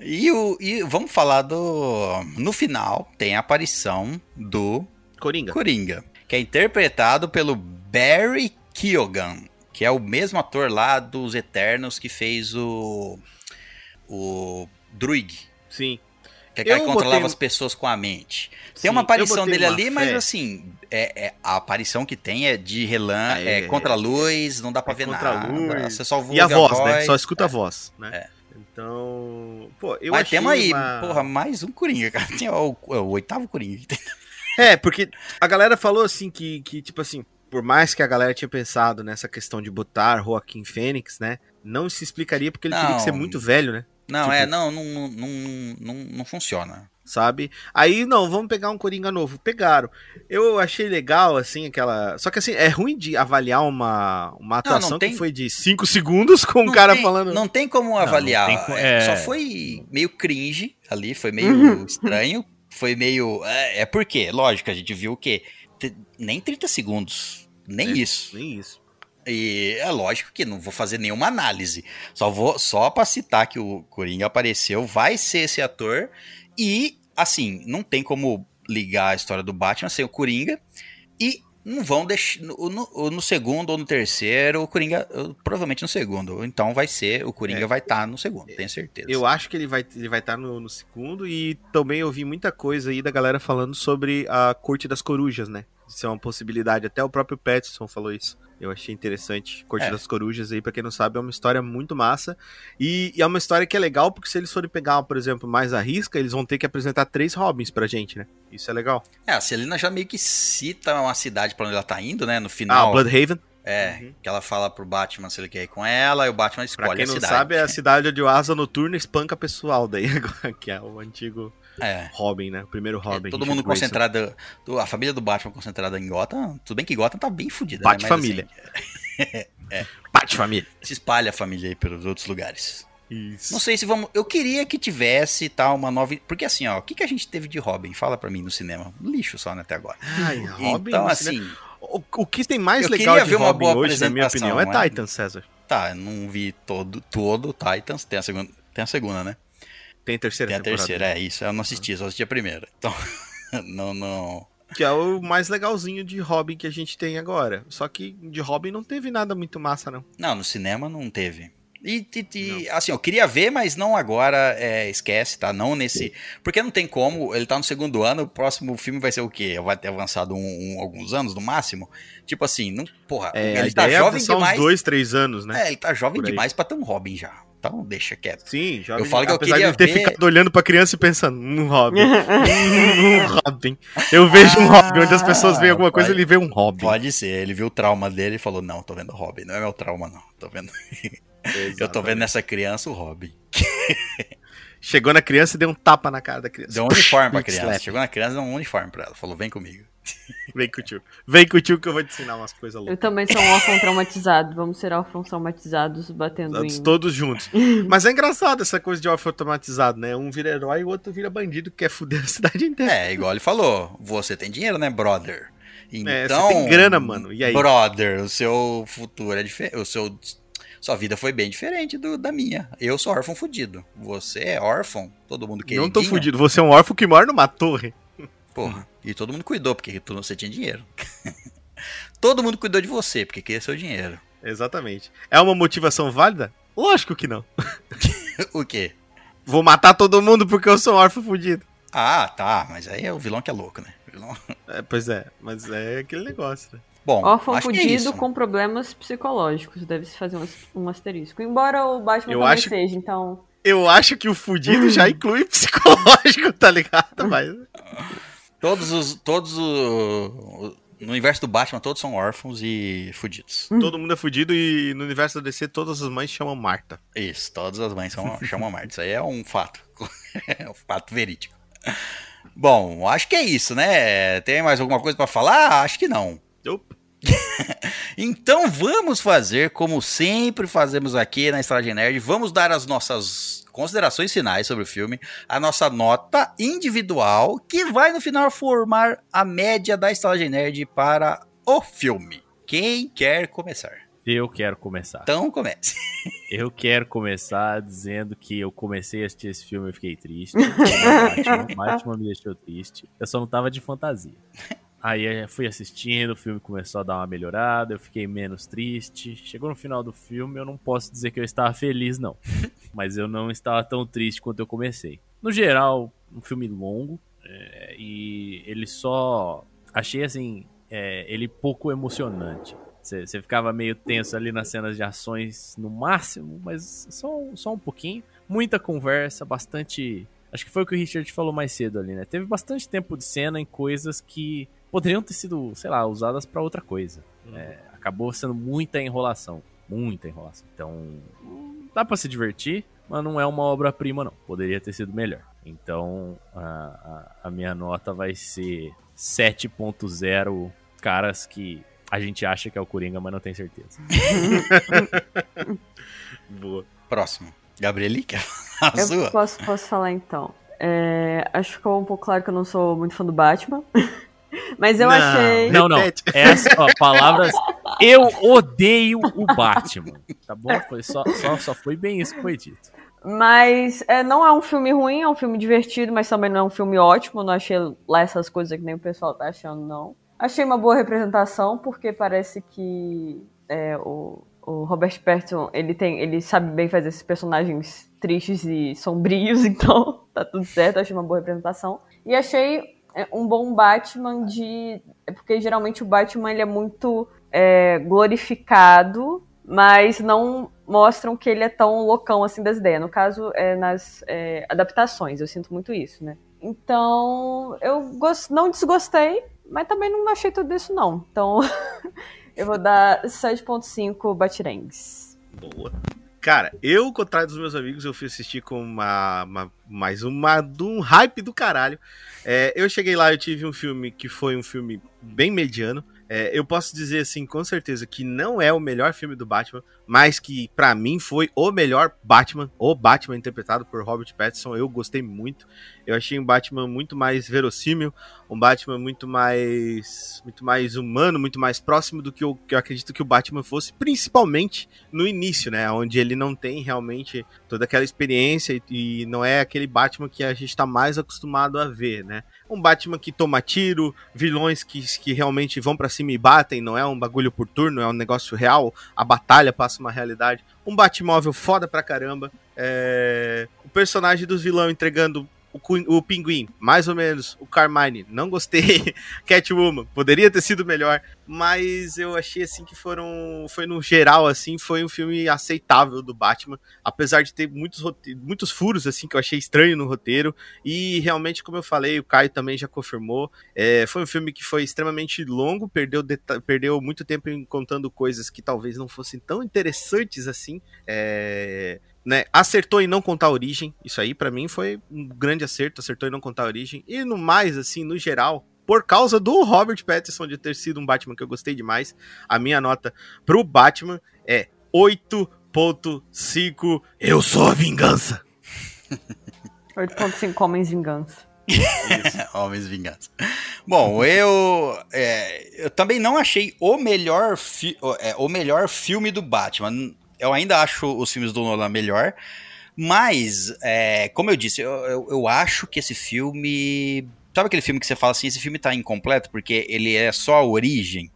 E, o, e vamos falar do. No final, tem a aparição do Coringa. Coringa, que é interpretado pelo Barry Keoghan, que é o mesmo ator lá dos Eternos que fez o. O Druig, Sim. que é que controlava botei- as pessoas com a mente. Sim, Tem uma aparição dele uma ali, mas fé. assim, é, é- a aparição que tem é de relã, Ah, é, é- contra a luz, não dá pra é ver contra a nada. luz. Você só ouve E a voz, né? voz. Só escuta É. a voz, né? É. Então. Pô, eu Mas achei temos aí, uma- porra, mais um Coringa, cara. *laughs* Tem o, o oitavo Coringa. É, porque a galera falou assim que, que, tipo assim, por mais que a galera tinha pensado nessa questão de botar Joaquim Fênix, né? Não se explicaria porque ele teria que ser Não. muito velho, né? Não, Tipo- é, não, não, não, não, não, não funciona. Sabe? Aí, não, vamos pegar um Coringa novo. Pegaram. Eu achei legal, assim, aquela. Só que assim, é ruim de avaliar uma, uma atuação tem- que foi de 5 segundos com um Não cara tem- falando. Não tem como avaliar. tem co- é, é. Só foi meio cringe ali, foi *laughs* meio estranho. Foi meio. É, é porque, lógico, a gente viu o quê? Nem 30 segundos. Nem É. isso. Nem isso. E é lógico que não vou fazer nenhuma análise. Só vou só para citar que o Coringa apareceu, vai ser esse ator e assim, não tem como ligar a história do Batman sem o Coringa e não vão deixar no, no- no segundo ou no terceiro, o Coringa provavelmente no segundo. Então vai ser, o Coringa É. vai estar no segundo, tenho certeza. Eu acho que ele vai ele vai estar no, no segundo e também eu vi muita coisa aí da galera falando sobre a Corte das Corujas, né? Isso é uma possibilidade, até o próprio Pattinson falou isso. Eu achei interessante. Corte É. das Corujas aí, pra quem não sabe, é uma história muito massa. E, e é uma história que é legal, porque se eles forem pegar, por exemplo, mais a risca, eles vão ter que apresentar três Robins pra gente, né? Isso é legal. É, a Celina já meio que cita uma cidade pra onde ela tá indo, né? No Ah, final. o Bloodhaven. É, Uhum. que ela fala pro Batman se ele quer ir com ela, e o Batman Pra escolhe quem a não cidade. sabe, é a cidade onde o Asa Noturna espanca pessoal daí, *laughs* que é o antigo É. Robin, né? O primeiro É, Robin. todo Richard mundo concentrado. do- A família do Batman concentrada em Gotham. Tudo bem que Gotham tá bem fodida. Bate né? Família. assim, *laughs* Bate família. se espalha a família aí pelos outros lugares. Isso. Não sei se vamos. Eu queria que tivesse tal uma nova. Porque assim, ó, o que, que a gente teve de Robin? Fala pra mim no cinema. Lixo só, né, até agora. Ai, Robin. então, assim, cinema. O, o que tem mais Eu legal de ver uma boa hoje, na minha opinião, é né? Titan, César. tá, eu não vi todo, todo Titans. Tem a segunda, tem a segunda né? Tem a terceira Tem a temporada. terceira, é isso. Eu não assisti, só assisti a primeira. Então, *laughs* não, não. Que é o mais legalzinho de Robin que a gente tem agora. Só que de Robin não teve nada muito massa, não. Não, no cinema não teve. E, e- e, assim, eu queria ver, mas não agora, é, esquece, tá? Não nesse. Porque não tem como, ele tá no segundo ano, o próximo filme vai ser o quê? Vai ter avançado um- um- alguns anos no máximo? Tipo assim, não, porra, É, ele tá jovem é só demais. uns dois, três anos, né? É, ele tá jovem demais pra ter um Robin já. Então deixa quieto. Sim, jovem. Eu falo que eu queria de ter ver- ficado olhando pra criança e pensando, um Robin. um *laughs* Robin. Eu vejo um Robin, onde as pessoas veem alguma coisa, pode- ele vê um Robin. Pode ser, ele viu o trauma dele e falou: Não, tô vendo o Robin. Não é meu trauma, não. Tô vendo. *laughs* Eu tô vendo nessa criança o Robin. Chegou na criança e deu um tapa na cara da criança. Deu um uniforme pra *laughs* criança. slap. Chegou na criança, deu um uniforme pra ela. Falou: Vem comigo. *laughs* Vem com o tio. Vem com o tio que eu vou te ensinar umas coisas Eu loucas. também sou um órfão traumatizado. Vamos ser órfãos traumatizados batendo Todos, em. todos juntos. *laughs* Mas é engraçado essa coisa de órfão automatizado, né? Um vira herói e o outro vira bandido, que quer fuder a cidade inteira. É, igual ele falou, você tem dinheiro, né, brother? Então, É, você tem grana, mano, e aí? Brother, o seu futuro é diferente, o seu sua vida foi bem diferente do, da minha. Eu sou órfão fudido. Você é órfão, todo mundo queridinho. Não tô fudido, você é um órfão que mora numa torre. Porra, e todo mundo cuidou porque você tinha dinheiro. *laughs* todo mundo cuidou de você porque queria seu dinheiro. Exatamente. É uma motivação válida? Lógico que não. *laughs* o quê? Vou matar todo mundo porque eu sou um órfão fudido. Ah, tá, mas aí é o vilão que é louco, né? Vilão- É, pois é, mas é aquele negócio, né? Bom, Órfão acho que é fudido isso. com problemas psicológicos. Deve-se fazer um, um asterisco. Embora o Batman Eu também acho- seja, então. Eu acho que o fudido já *laughs* inclui psicológico, tá ligado? Mas Todos os. Todos o, No universo do Batman, todos são órfãos e fudidos. todo mundo é fudido e no universo da DC todas as mães chamam Marta. Isso, todas as mães são, *laughs* chamam Marta. Isso aí é um fato. *laughs* É um fato verídico. Bom, acho que é isso, né? Tem mais alguma coisa pra falar? Acho que não. Opa. *laughs* Então vamos fazer como sempre fazemos aqui na Estrada Nerd. Vamos dar as nossas considerações finais sobre o filme, a nossa nota individual, que vai no final formar a média da Estrada Nerd para o filme. Quem quer começar? Eu quero começar. Então comece. *laughs* Eu quero começar dizendo que eu comecei a assistir esse filme e fiquei triste. *laughs* Batman, Batman me deixou triste. Eu só não tava de fantasia. Aí eu fui assistindo, o filme começou a dar uma melhorada, eu fiquei menos triste. Chegou no final do filme, eu não posso dizer que eu estava feliz, não. *laughs* Mas eu não estava tão triste quanto eu comecei. No geral, um filme longo, é, e ele só. Achei assim, é, ele pouco emocionante. Você você ficava meio tenso ali nas cenas de ações no máximo, mas só, só um pouquinho. Muita conversa, bastante. Acho que foi o que o Richard falou mais cedo ali, né? Teve bastante tempo de cena em coisas que poderiam ter sido, sei lá, usadas pra outra coisa. É, acabou sendo muita enrolação. Muita enrolação. Então, dá pra se divertir, mas não é uma obra-prima, não. Poderia ter sido melhor. Então, a, a, a minha nota vai ser 7.0 caras que a gente acha que é o Coringa, mas não tem certeza. *laughs* Boa. Próximo. Gabrieli, quer falar a Eu sua? posso, posso falar então. É, acho que ficou um pouco claro que eu não sou muito fã do Batman. *laughs* Mas eu Não. achei. Não, não. Essa, ó, palavras. Eu odeio o Batman. Tá bom? Foi só, só, só foi bem isso que foi dito. Mas é, não é um filme ruim, é um filme divertido, mas também não é um filme ótimo. Não achei lá essas coisas que nem o pessoal tá achando, não. Achei uma boa representação, porque parece que é, o, o Robert Pattinson, ele, tem, ele sabe bem fazer esses personagens tristes e sombrios, *laughs* então tá tudo certo. Achei uma boa representação. E achei é, um bom Batman de... É porque geralmente o Batman ele é muito é, glorificado, mas não mostram que ele é tão loucão assim das ideias. No caso, é nas é, adaptações, eu sinto muito isso, né? Então, eu gos- não desgostei, mas também não achei tudo isso, não. Então, *laughs* eu vou dar 7.5 batirengues. Boa. Cara, eu, ao contrário dos meus amigos, eu fui assistir com uma, uma- mais uma de um hype do caralho. É, eu cheguei lá, eu tive um filme que foi um filme bem mediano. É, eu posso dizer assim, com certeza, que não é o melhor filme do Batman, mas que pra mim foi o melhor Batman, o Batman interpretado por Robert Pattinson. Eu gostei muito. Eu achei um Batman muito mais verossímil, um Batman muito mais muito mais humano, muito mais próximo do que eu, que eu acredito que o Batman fosse, principalmente no início, né, onde ele não tem realmente toda aquela experiência e, e não é aquele Batman que a gente tá mais acostumado a ver, né? Um Batman que toma tiro, vilões que, que realmente vão pra cima e batem, não é um bagulho por turno, é um negócio real, a batalha passa uma realidade. Um Batmóvel foda pra caramba, é... o personagem dos vilões entregando o, o Pinguim, mais ou menos, o Carmine, não gostei, *laughs* Catwoman, poderia ter sido melhor, mas eu achei assim que foram, foi no geral assim, foi um filme aceitável do Batman, apesar de ter muitos, muitos furos assim que eu achei estranho no roteiro, e realmente, como eu falei, o Caio também já confirmou, é, foi um filme que foi extremamente longo, perdeu, perdeu muito tempo em contando coisas que talvez não fossem tão interessantes assim, é, né, acertou em não contar a origem. Isso aí, pra mim, foi um grande acerto. Acertou em não contar a origem. E no mais, assim, no geral, por causa do Robert Pattinson de ter sido um Batman que eu gostei demais, a minha nota pro Batman é 8.5. Eu sou a vingança. 8.5 Homens Vingança. *laughs* Homens Vingança. Bom, eu, é, eu também não achei o melhor, fi- o- é, o melhor filme do Batman. Eu ainda acho os filmes do Nolan melhor. Mas, é, como eu disse, eu, eu, eu acho que esse filme. Sabe aquele filme que você fala assim, esse filme tá incompleto porque ele é só a origem?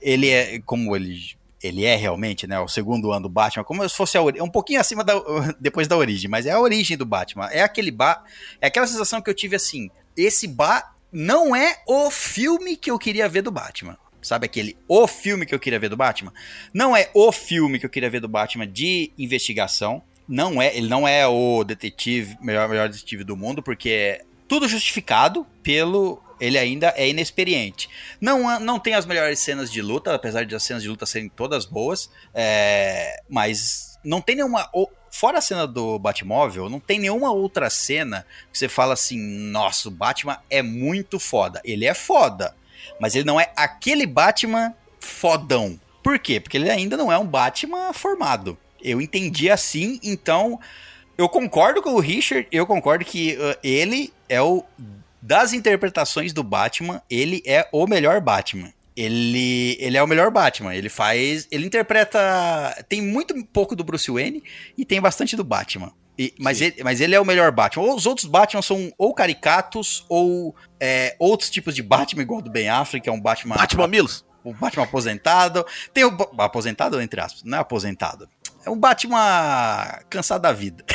Ele é, como ele, ele é realmente, né, o segundo ano do Batman, como se fosse a ori- um pouquinho acima da *laughs* depois da origem, mas é a origem do Batman. É aquele ba, é aquela sensação que eu tive assim, esse ba não é o filme que eu queria ver do Batman. Sabe aquele o filme que eu queria ver do Batman? Não é o filme que eu queria ver do Batman de investigação. Não é, ele não é o detetive, melhor, melhor detetive do mundo, porque é tudo justificado pelo. Ele ainda é inexperiente. Não, não tem as melhores cenas de luta, apesar de as cenas de luta serem todas boas. é, mas não tem nenhuma. Fora a cena do Batmóvel, não tem nenhuma outra cena que você fala assim: nossa, o Batman é muito foda. Ele é foda, mas ele não é aquele Batman fodão. Por quê? Porque ele ainda não é um Batman formado. Eu entendi assim, então eu concordo com o Richard, eu concordo que uh, ele é o das interpretações do Batman, ele é o melhor Batman. Ele, ele é o melhor Batman. Ele faz. Ele interpreta. Tem muito pouco do Bruce Wayne e tem bastante do Batman. E- mas, ele, mas ele é o melhor Batman. Os outros Batman são ou caricatos ou é, outros tipos de Batman, igual do Ben Affleck, que é um Batman. Batman Milos. o Batman aposentado. Tem o. Aposentado, entre aspas, não é aposentado. É um Batman cansado da vida. *laughs*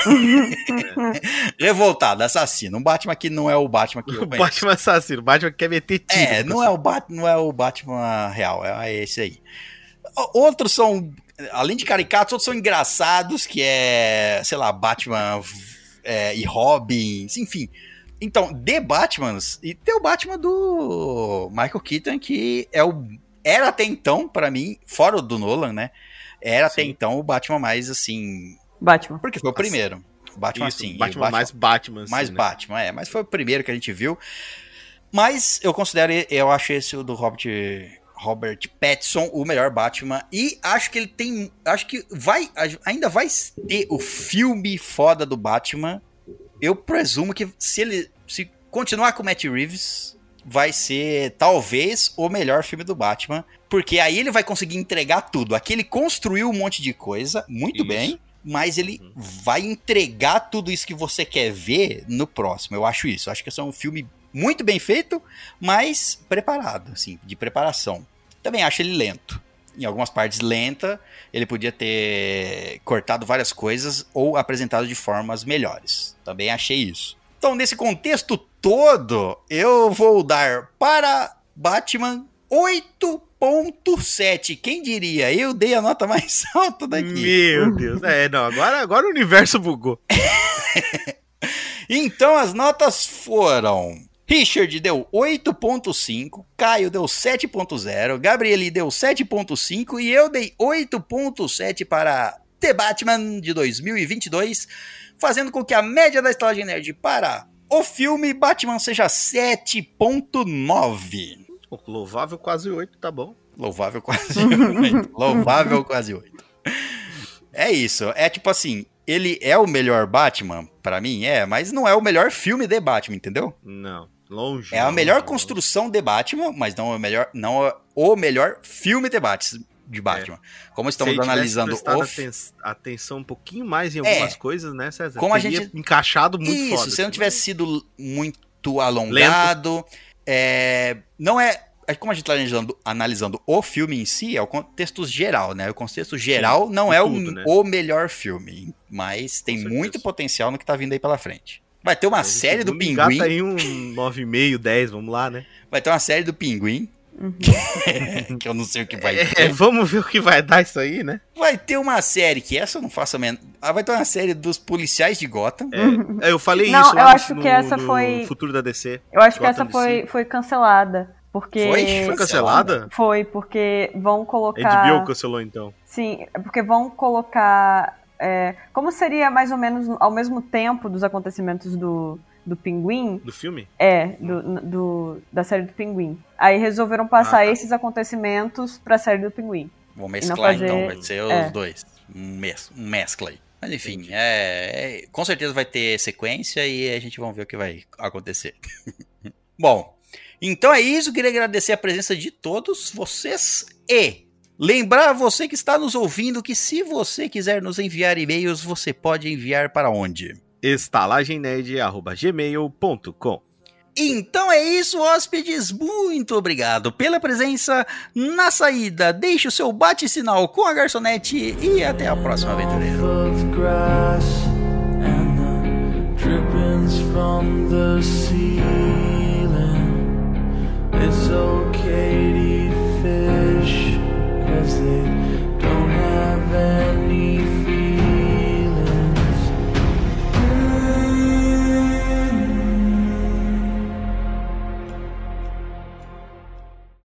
*laughs* Revoltado, assassino. Um Batman que não é o Batman que eu conheço. Batman assassino. O Batman quer meter tiro. É, não é, o Bat, não é o Batman real, é esse aí. Outros são, além de caricatos, outros são engraçados, que é, sei lá, Batman é, e Robin, enfim. Então, de Batmans, e tem o Batman do Michael Keaton, que é o, era até então, pra mim, fora o do Nolan, né? Era até Sim. então o Batman mais, assim, Batman. porque foi o primeiro. Batman, Isso, assim, Batman, o mais Batman. assim, mais né? Batman, é. Mas foi o primeiro que a gente viu. Mas eu considero, eu acho esse o do Robert, Robert Pattinson o melhor Batman. E acho que ele tem. Acho que vai. Ainda vai ter o filme foda do Batman. Eu presumo que se ele. Se continuar com o Matt Reeves, vai ser talvez o melhor filme do Batman. Porque aí ele vai conseguir entregar tudo. Aqui ele construiu um monte de coisa, muito Isso. bem. Mas ele vai entregar tudo isso que você quer ver no próximo. Eu acho isso. Eu acho que esse é um filme muito bem feito, mas preparado, assim, de preparação. Também acho ele lento. Em algumas partes lenta, ele podia ter cortado várias coisas ou apresentado de formas melhores. Também achei isso. Então, nesse contexto todo, eu vou dar para Batman 8.7. Quem diria? Eu dei a nota mais *laughs* alta daqui. Meu Deus. É, não, agora, agora o universo bugou. *laughs* Então as notas foram. Richard deu 8.5, Caio deu 7.0, Gabriele deu 7.5 e eu dei 8.7 para The Batman de 2022, fazendo com que a média da Estalagem Nerd para o filme Batman seja 7.9. Pô, Louvável quase 8, tá bom. Louvável quase *laughs* 8. Louvável quase 8. É isso. É tipo assim, ele é o melhor Batman, pra mim, é, mas não é o melhor filme de Batman, entendeu? Não, longe. É a longe, melhor longe. construção de Batman, mas não é o melhor, não é o melhor filme de Batman. De Batman. Como Se estamos tivesse analisando o aten- atenção um pouquinho mais em algumas coisas, né, César? Como a Teria gente- encaixado muito Isso, foda. se não assim, tivesse sido muito alongado, é, não é, é como a gente está analisando, analisando o filme em si, é o contexto geral, né? O contexto geral não de é tudo, o, né? o melhor filme, mas tem muito potencial no que tá vindo aí pela frente. Vai ter uma série do Pinguim, engata aí um 9,5, 10, vamos lá, né? vai ter uma série do Pinguim, *laughs* que eu não sei o que vai É, ter. vamos ver o que vai dar isso aí, né? Vai ter uma série, que essa eu não faço a menor... Ah, vai ter uma série dos policiais de Gotham. É, eu falei Não, isso eu lá acho no, que essa no foi- futuro da DC. Eu acho que essa foi, DC. foi cancelada. Porque. Foi? Foi cancelada? Foi, porque vão A colocar. HBO cancelou então. Sim, é porque vão colocar. É, como seria mais ou menos ao mesmo tempo dos acontecimentos do, do Pinguim? Do filme? É, do, do- da série do Pinguim. Aí resolveram passar Ah, tá. esses acontecimentos pra série do Pinguim. Vou mesclar fazer- então, vai ser os é. dois. Um, mes um mescla aí. Mas enfim, é, é- com certeza vai ter sequência e a gente vai ver o que vai acontecer. *laughs* Bom, então é isso. Queria agradecer a presença de todos vocês e lembrar você que está nos ouvindo que se você quiser nos enviar e-mails, você pode enviar para onde? estalagemnerd.gmail.com Então é isso, hóspedes. Muito obrigado pela presença. Na saída, deixe o seu bate-sinal com a garçonete e até a próxima, aventureiro. of grass